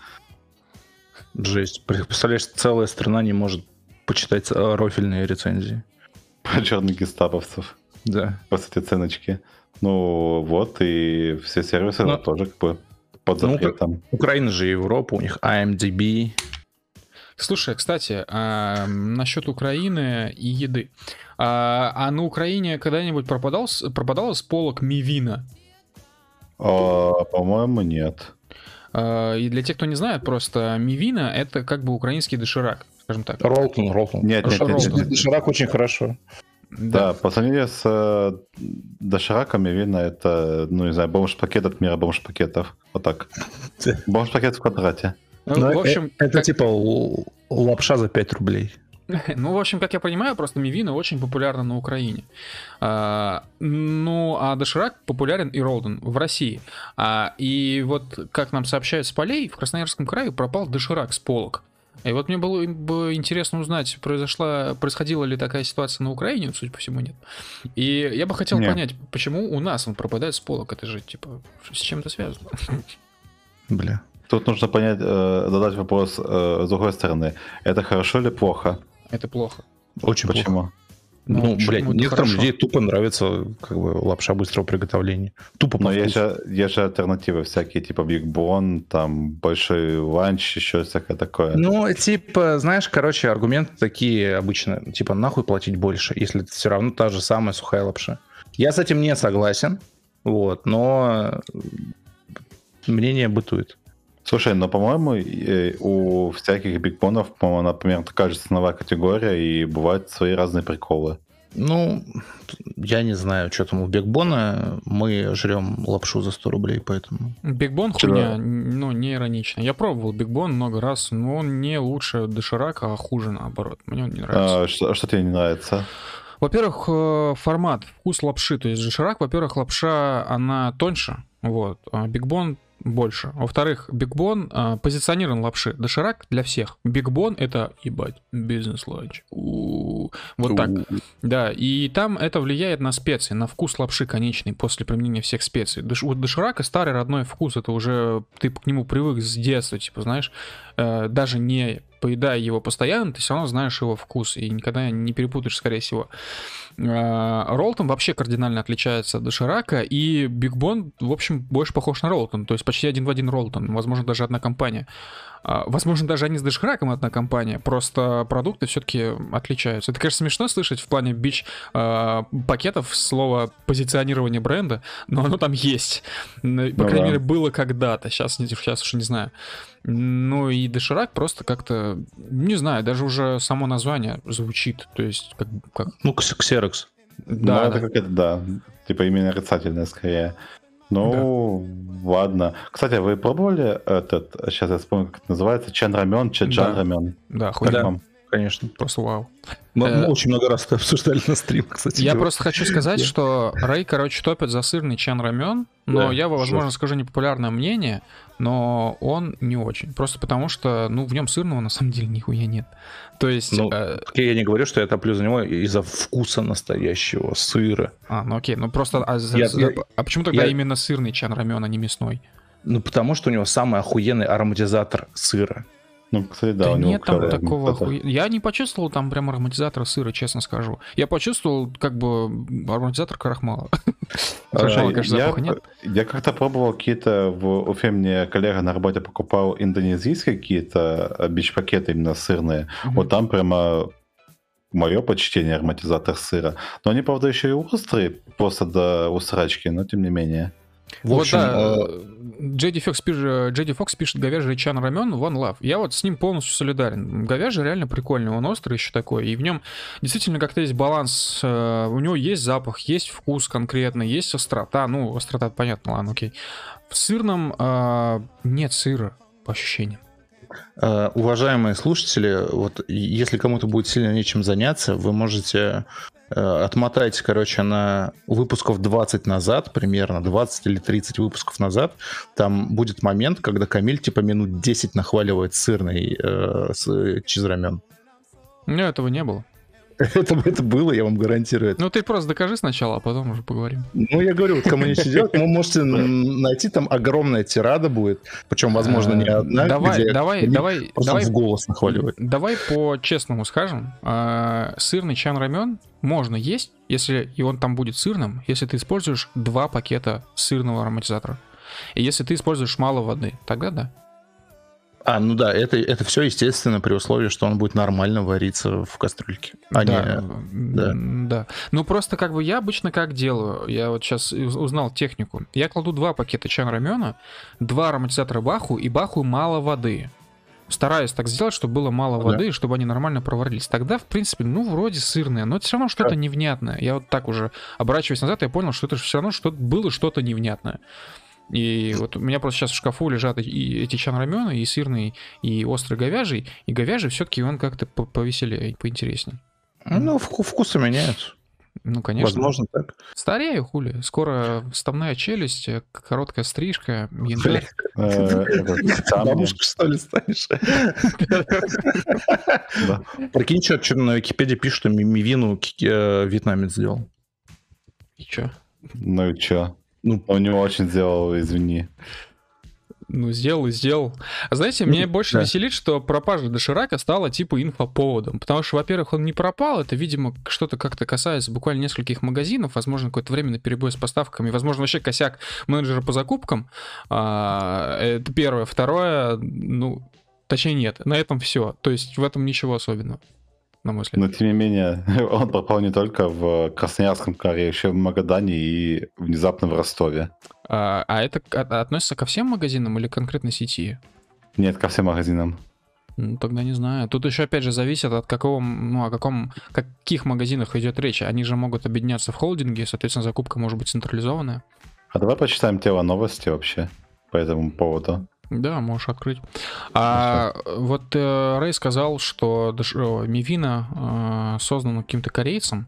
C: Жесть. Представляешь, целая страна не может почитать э, рофильные рецензии. <laughs>
B: Про черных гестаповцев.
C: Да.
B: По сути, ценочки. Ну, вот, и все сервисы
C: Ну,
B: тоже как бы под
C: ну,
B: запретом.
C: Украина же Европа, у них IMDb.
A: Слушай, кстати, а, насчет Украины и еды. А, а на Украине когда-нибудь пропадал, с- пропадала с полок мивина?
B: А, по-моему, нет.
A: А, и для тех, кто не знает, просто мивина это как бы украинский доширак, скажем так.
C: Ролтон, Ролтон.
B: Нет, нет,
A: нет, нет,
B: нет.
C: Доширак очень хорошо.
B: Да, по сравнению с э, дошираками, видно, это, ну, не знаю, бомж-пакет от мира бомж-пакетов. Вот так. <laughs> Бомж-пакет в квадрате.
A: Ну,
C: Но
A: в общем,
C: э- это
A: как-
C: типа лапша за 5 рублей. <laughs>
A: Ну, в общем, как я понимаю, просто мивина очень популярна на Украине. А, ну, а доширак популярен и Ролден в России. А, и вот, как нам сообщают с полей, в Красноярском крае пропал доширак с полок. И вот мне было бы интересно узнать, произошла, происходила ли такая ситуация на Украине, судя по всему, нет. И я бы хотел
B: Нет.
A: понять, почему у нас он пропадает с полок. Это же, типа, с чем это связано?
C: Бля.
B: Тут нужно понять, э, задать вопрос э, с другой стороны. Это хорошо или плохо?
A: Это плохо.
C: Очень плохо.
B: Почему?
A: Ну,
C: Ну,
A: почему
C: блядь, некоторым
A: хорошо?
C: людей тупо нравится как бы лапша быстрого приготовления. Тупо по
B: Но есть же, есть же альтернативы всякие, типа Биг Бон, там большой ланч, еще всякое такое.
C: Ну, типа, знаешь, короче, аргументы такие обычно, типа, нахуй платить больше, если это все равно та же самая сухая лапша. Я с этим не согласен, вот, но мнение бытует.
B: Слушай, но, по-моему, э, у всяких бигбонов, по-моему, например, такая же ценовая категория, и бывают свои разные приколы.
C: Ну, я не знаю, что там у Бигбона. Мы жрем лапшу за 100 рублей, поэтому...
A: Бигбон хуйня, ну, не иронично. Я пробовал Бигбон много раз, но он не лучше доширака, а хуже наоборот. Мне он не нравится.
B: А, что, что тебе не нравится?
A: Во-первых, э, формат, вкус лапши. То есть доширак, во-первых, лапша, она тоньше, вот. А Бигбон больше. Во-вторых, Бигбон э, позиционирован лапши. Доширак для всех. Бигбон это, ебать, бизнес-ланч. Вот так. Да, и там это влияет на специи, на вкус лапши конечный после применения всех специй. Дош, вот доширака старый родной вкус, это уже ты к нему привык с детства, типа, знаешь, э, даже не поедая его постоянно, ты все равно знаешь его вкус и никогда не перепутаешь, скорее всего. Э, Ролтон вообще кардинально отличается от доширака, и Биг Бон, в общем, больше похож на Ролтон, то есть почти один в один Ролтон, возможно, даже одна компания. А, возможно, даже они с дошираком одна компания, просто продукты все-таки отличаются. Это, конечно, смешно слышать в плане бич э, пакетов слово позиционирование бренда, но оно там есть. По ну, крайней да. мере, было когда-то, сейчас, сейчас уже не знаю. Ну и доширак просто как-то, не знаю, даже уже само название звучит, то есть как... как...
C: Ну, ксерокс.
B: Да, ну, да. это как это, да, типа именно отрицательное скорее. Ну, да. ладно. Кстати, вы пробовали этот, сейчас я вспомню, как это называется, чан рамен, чаджан да. рамен?
A: Да, хуй
C: да. Конечно.
A: Просто вау.
C: Мы, э, очень много раз это обсуждали на стримах, кстати.
A: Я просто хочу сказать, что Рэй, короче, топит за сырный чан рамен, но да, я, возможно, жестко. скажу непопулярное мнение, но он не очень. Просто потому что, ну, в нем сырного на самом деле нихуя нет. То есть... Ну,
C: э... я не говорю, что я топлю за него из-за вкуса настоящего сыра.
A: А, ну окей, ну просто... А, я, за... я, а почему тогда я... именно сырный чан рамен, а не мясной?
C: Ну, потому что у него самый охуенный ароматизатор сыра.
B: Ну, кстати, да,
A: да у него нет там такого хуя... Я не почувствовал там прям ароматизатора сыра, честно скажу. Я почувствовал как бы ароматизатор крахмала. <laughs>
B: Крахмала, конечно, запаха нет. Я как-то пробовал какие-то... В Уфе мне коллега на работе покупал индонезийские какие-то э, бич-пакеты именно сырные. Вот там прямо мое почтение ароматизатор сыра. Но они, правда, еще и острые, просто до усрачки, но тем не менее.
A: В общем, вот, да, э, Джеди Фокс, пишет, Джеди Фокс пишет говяжий чан рамен One Love. Я вот с ним полностью солидарен. Говяжий реально прикольный, он острый еще такой. И в нем действительно как-то есть баланс. Э, у него есть запах, есть вкус конкретно, есть острота. Ну, острота, понятно, ладно, окей. В сырном э, нет сыра, по ощущениям.
C: Uh, уважаемые слушатели, вот если кому-то будет сильно нечем заняться, вы можете отмотайте, короче, на выпусков 20 назад, примерно 20 или 30 выпусков назад, там будет момент, когда Камиль типа минут 10 нахваливает сырный э, с чизрамен.
A: У меня этого не было. <laughs>
C: Это, это было, я вам гарантирую.
A: Ну, ты просто докажи сначала, а потом уже поговорим.
C: Ну, я говорю, вот кому нечего делать, вы можете найти, там огромная тирада будет, причем, возможно, не одна,
A: Давай, давай, давай, давай.
C: в голос нахваливает.
A: Давай по-честному скажем. А, сырный чан рамен можно есть, если и он там будет сырным, если ты используешь два пакета сырного ароматизатора. И если ты используешь мало воды, тогда да.
C: А, ну да, это, это все, естественно, при условии, что он будет нормально вариться в кастрюльке.
A: А да, не... да. да. Ну, просто как бы я обычно как делаю, я вот сейчас узнал технику. Я кладу два пакета чан рамена, два ароматизатора баху и баху мало воды. Стараюсь так сделать, чтобы было мало да. воды, чтобы они нормально проварились. Тогда, в принципе, ну, вроде сырные, но это все равно что-то невнятное. Я вот так уже, оборачиваясь назад, я понял, что это все равно что было что-то невнятное. И вот у меня просто сейчас в шкафу лежат и эти чан и сырный, и острый говяжий. И говяжий все-таки он как-то повеселее, поинтереснее.
C: Ну, вкусы меняются.
A: Ну, конечно.
C: Возможно, так.
A: Старею, хули. Скоро вставная челюсть, э, короткая стрижка, янтарь.
C: Э, бабушка, что ли, станешь? Прикинь, что на Википедии пишут, что Мивину э, вьетнамец сделал.
A: И что?
B: Ну и что? Ну, он не очень сделал, извини.
A: Ну, сделал и сделал. Знаете, ну, мне больше да. веселит, что пропажа доширака стала типа инфоповодом. Потому что, во-первых, он не пропал. Это, видимо, что-то как-то касается буквально нескольких магазинов. Возможно, какой-то временный перебой с поставками. Возможно, вообще косяк менеджера по закупкам. А, это первое. Второе, ну, точнее нет. На этом все. То есть в этом ничего особенного на мой взгляд.
B: Но тем не менее, <laughs> он пропал не только в Красноярском крае, еще в Магадане и внезапно в Ростове.
A: А, а это относится ко всем магазинам или конкретно сети?
B: Нет, ко всем магазинам.
A: Ну, тогда не знаю. Тут еще, опять же, зависит от какого, ну, о каком, каких магазинах идет речь. Они же могут объединяться в холдинге, соответственно, закупка может быть централизованная.
B: А давай почитаем тело новости вообще по этому поводу.
A: Да, можешь открыть. А вот э, Рэй сказал, что о, Мивина э, создана каким-то корейцем.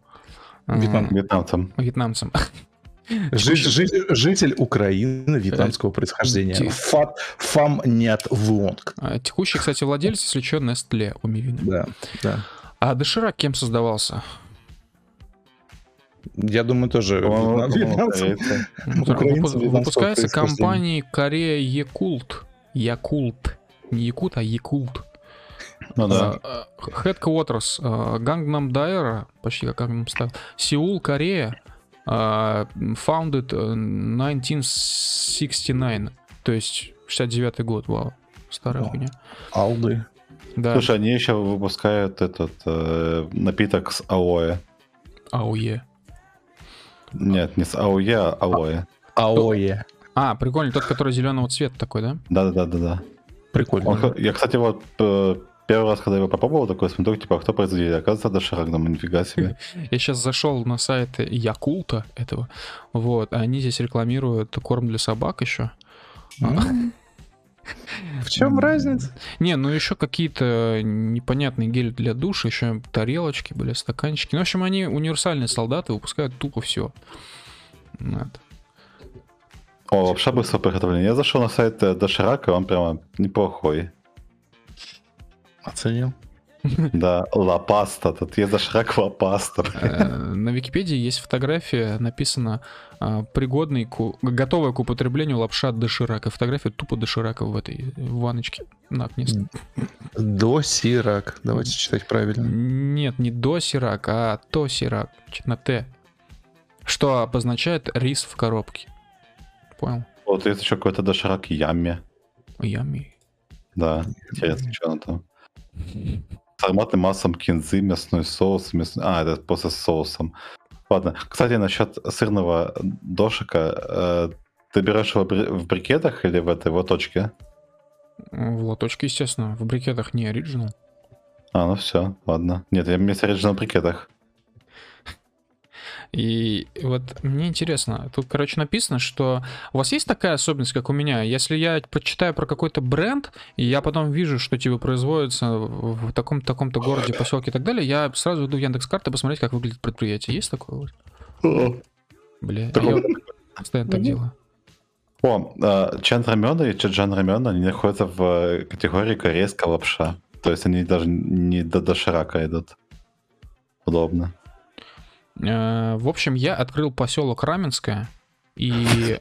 A: э,
C: Вьетнам.
B: Вьетнамцам.
A: Вьетнамцем. <laughs>
C: Жи- жи- житель Украины вьетнамского происхождения.
A: Ти-
C: Фат, фам нет влонг.
A: А Текущий, кстати, владелец, если что, Nestle у Мивины.
C: Да, да.
A: А Доширак кем создавался?
C: Я думаю, тоже
B: По-моему,
C: вьетнам-
B: по-моему,
C: вьетнамцам.
B: корейцы.
C: Украинцы
A: Выпу-
C: вьетнамского
A: Выпускается компанией Корея Якулт. Якулт. Не Якут, а Якулт.
B: Ну да.
A: А, а, Headquarters а, Gangnam Daira, почти как Gangnam Style. Сеул, Корея. Founded э, 1969. То есть 69 год, вау. Старая хуйня.
C: Алды.
A: Да,
B: Слушай, они еще выпускают этот э, напиток с аоэ.
A: АУЕ.
B: Нет, не с аоэ, а алоэ.
C: Аое.
A: А, прикольно, тот, который зеленого цвета такой, да?
B: Да-да-да-да.
C: Прикольно.
B: Он Я, кстати, вот э, первый раз, когда его попробовал, такой смотрю, типа, кто производитель? Оказывается, доширак, ну нифига себе.
A: Я сейчас зашел на сайт Якулта этого. Вот, они здесь рекламируют корм для собак еще.
C: М. В чем разница?
A: Не, ну еще какие-то непонятные гели для душа, еще тарелочки были, стаканчики. Ну, в общем, они универсальные солдаты, выпускают тупо все.
B: О, лапша быстрого приготовления. Я зашел на сайт доширака, он прямо неплохой.
C: Оценил.
B: Да, лапаста. Тут есть доширак лапаста.
A: На Википедии есть фотография, написано пригодный, ку- готовая к употреблению лапша доширака. Фотография тупо доширака в этой ванночке на окне.
C: Досирак. Давайте читать правильно.
A: Нет, не до сирак, а то сирак. Чё, На Т. Что обозначает рис в коробке. Понял?
B: Вот есть еще какой-то доширак ями.
A: Ями.
B: Да, интересно, что оно там. С ароматным маслом кинзы, мясной соус. мясной- А, это просто с соусом. Ладно. Кстати, насчет сырного дошика. э, Ты берешь его в брикетах или в этой лоточке?
A: В лоточке, естественно. В брикетах не оригинал.
B: А, ну все, ладно. Нет, я вместе оригинал в брикетах.
A: И вот мне интересно, тут, короче, написано, что у вас есть такая особенность, как у меня, если я прочитаю про какой-то бренд, и я потом вижу, что типа производится в таком-то таком-то городе, поселке и так далее, я сразу иду в Яндекс.Карты посмотреть, как выглядит предприятие. Есть такое вот? Бля, я вот постоянно так делаю.
B: О, э, чан рамена и чаджан рамена, они находятся в э, категории корейская лапша. То есть они даже не до доширака идут. Удобно.
A: Э, В общем, я открыл поселок Раменское, и...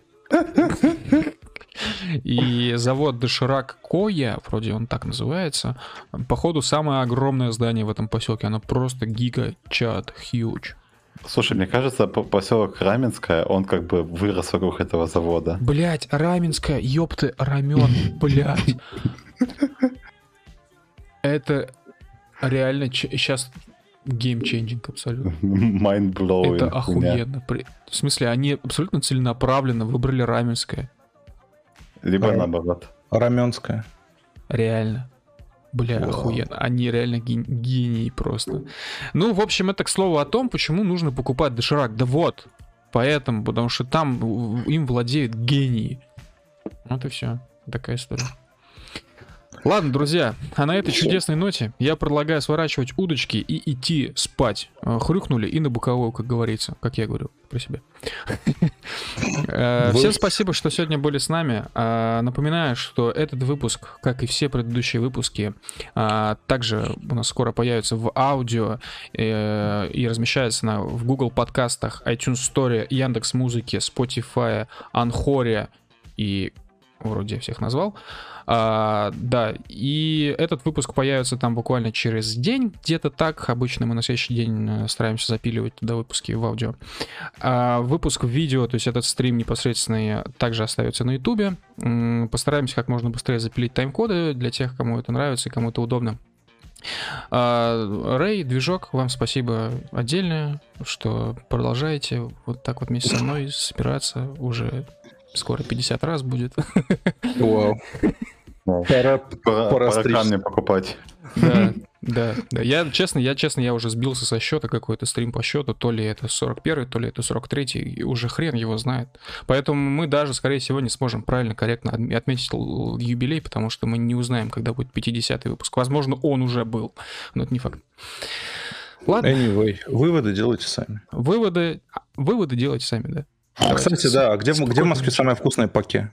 A: И завод Доширак Коя, вроде он так называется, походу самое огромное здание в этом поселке. Оно просто гига чат huge.
B: Слушай, мне кажется, по- поселок Раменская, он как бы вырос вокруг этого завода.
A: Блять, Раменское, ёпты, рамен, блять. <laughs> Это реально сейчас game changing абсолютно. <laughs>
B: Mind blowing.
A: Это охуенно. При- В смысле, они абсолютно целенаправленно выбрали Раменское.
B: Либо
C: Ага.
B: наоборот.
C: Раменская.
A: Реально. Бля,
C: Вау.
A: охуенно. Они реально ген- гении просто. Ну, в общем, это к слову о том, почему нужно покупать доширак. Да вот, поэтому, потому что там им владеют гении. Вот и все. Такая история. Ладно, друзья, а на этой чудесной ноте я предлагаю сворачивать удочки и идти спать. Э, Хрюкнули и на боковую, как говорится, как я говорю про себя. Э, Всем спасибо, что сегодня были с нами. А, Напоминаю, что этот выпуск, как и все предыдущие выпуски, также у нас скоро появится в аудио э, и размещается на, в Google подкастах, iTunes Store, Яндекс Музыки, Spotify, Анхоре и вроде всех назвал. А, да, и этот выпуск появится там буквально через день, где-то так. Обычно мы на следующий день э, стараемся запиливать туда выпуски в аудио. А, выпуск в видео, то есть этот стрим непосредственно также остается на ютубе. Постараемся как можно быстрее запилить тайм-коды для тех, кому это нравится и кому это удобно. А, Рэй, движок, вам спасибо отдельное, что продолжаете вот так вот вместе со мной собираться уже скоро 50 раз будет.
C: Вау. Пора,
B: Пора, камни покупать.
A: Да, да, да. Я, честно, я, честно, я уже сбился со счета какой-то стрим по счету, то ли это 41 то ли это 43 и уже хрен его знает. Поэтому мы даже, скорее всего, не сможем правильно, корректно отм- отметить юбилей, потому что мы не узнаем, когда будет 50-й выпуск. Возможно, он уже был, но это не факт. Ладно,
C: Anyway, выводы делайте сами.
A: выводы, выводы делайте сами, да.
C: А, кстати, да, а где, в- где в. Москве самые вкусные паки?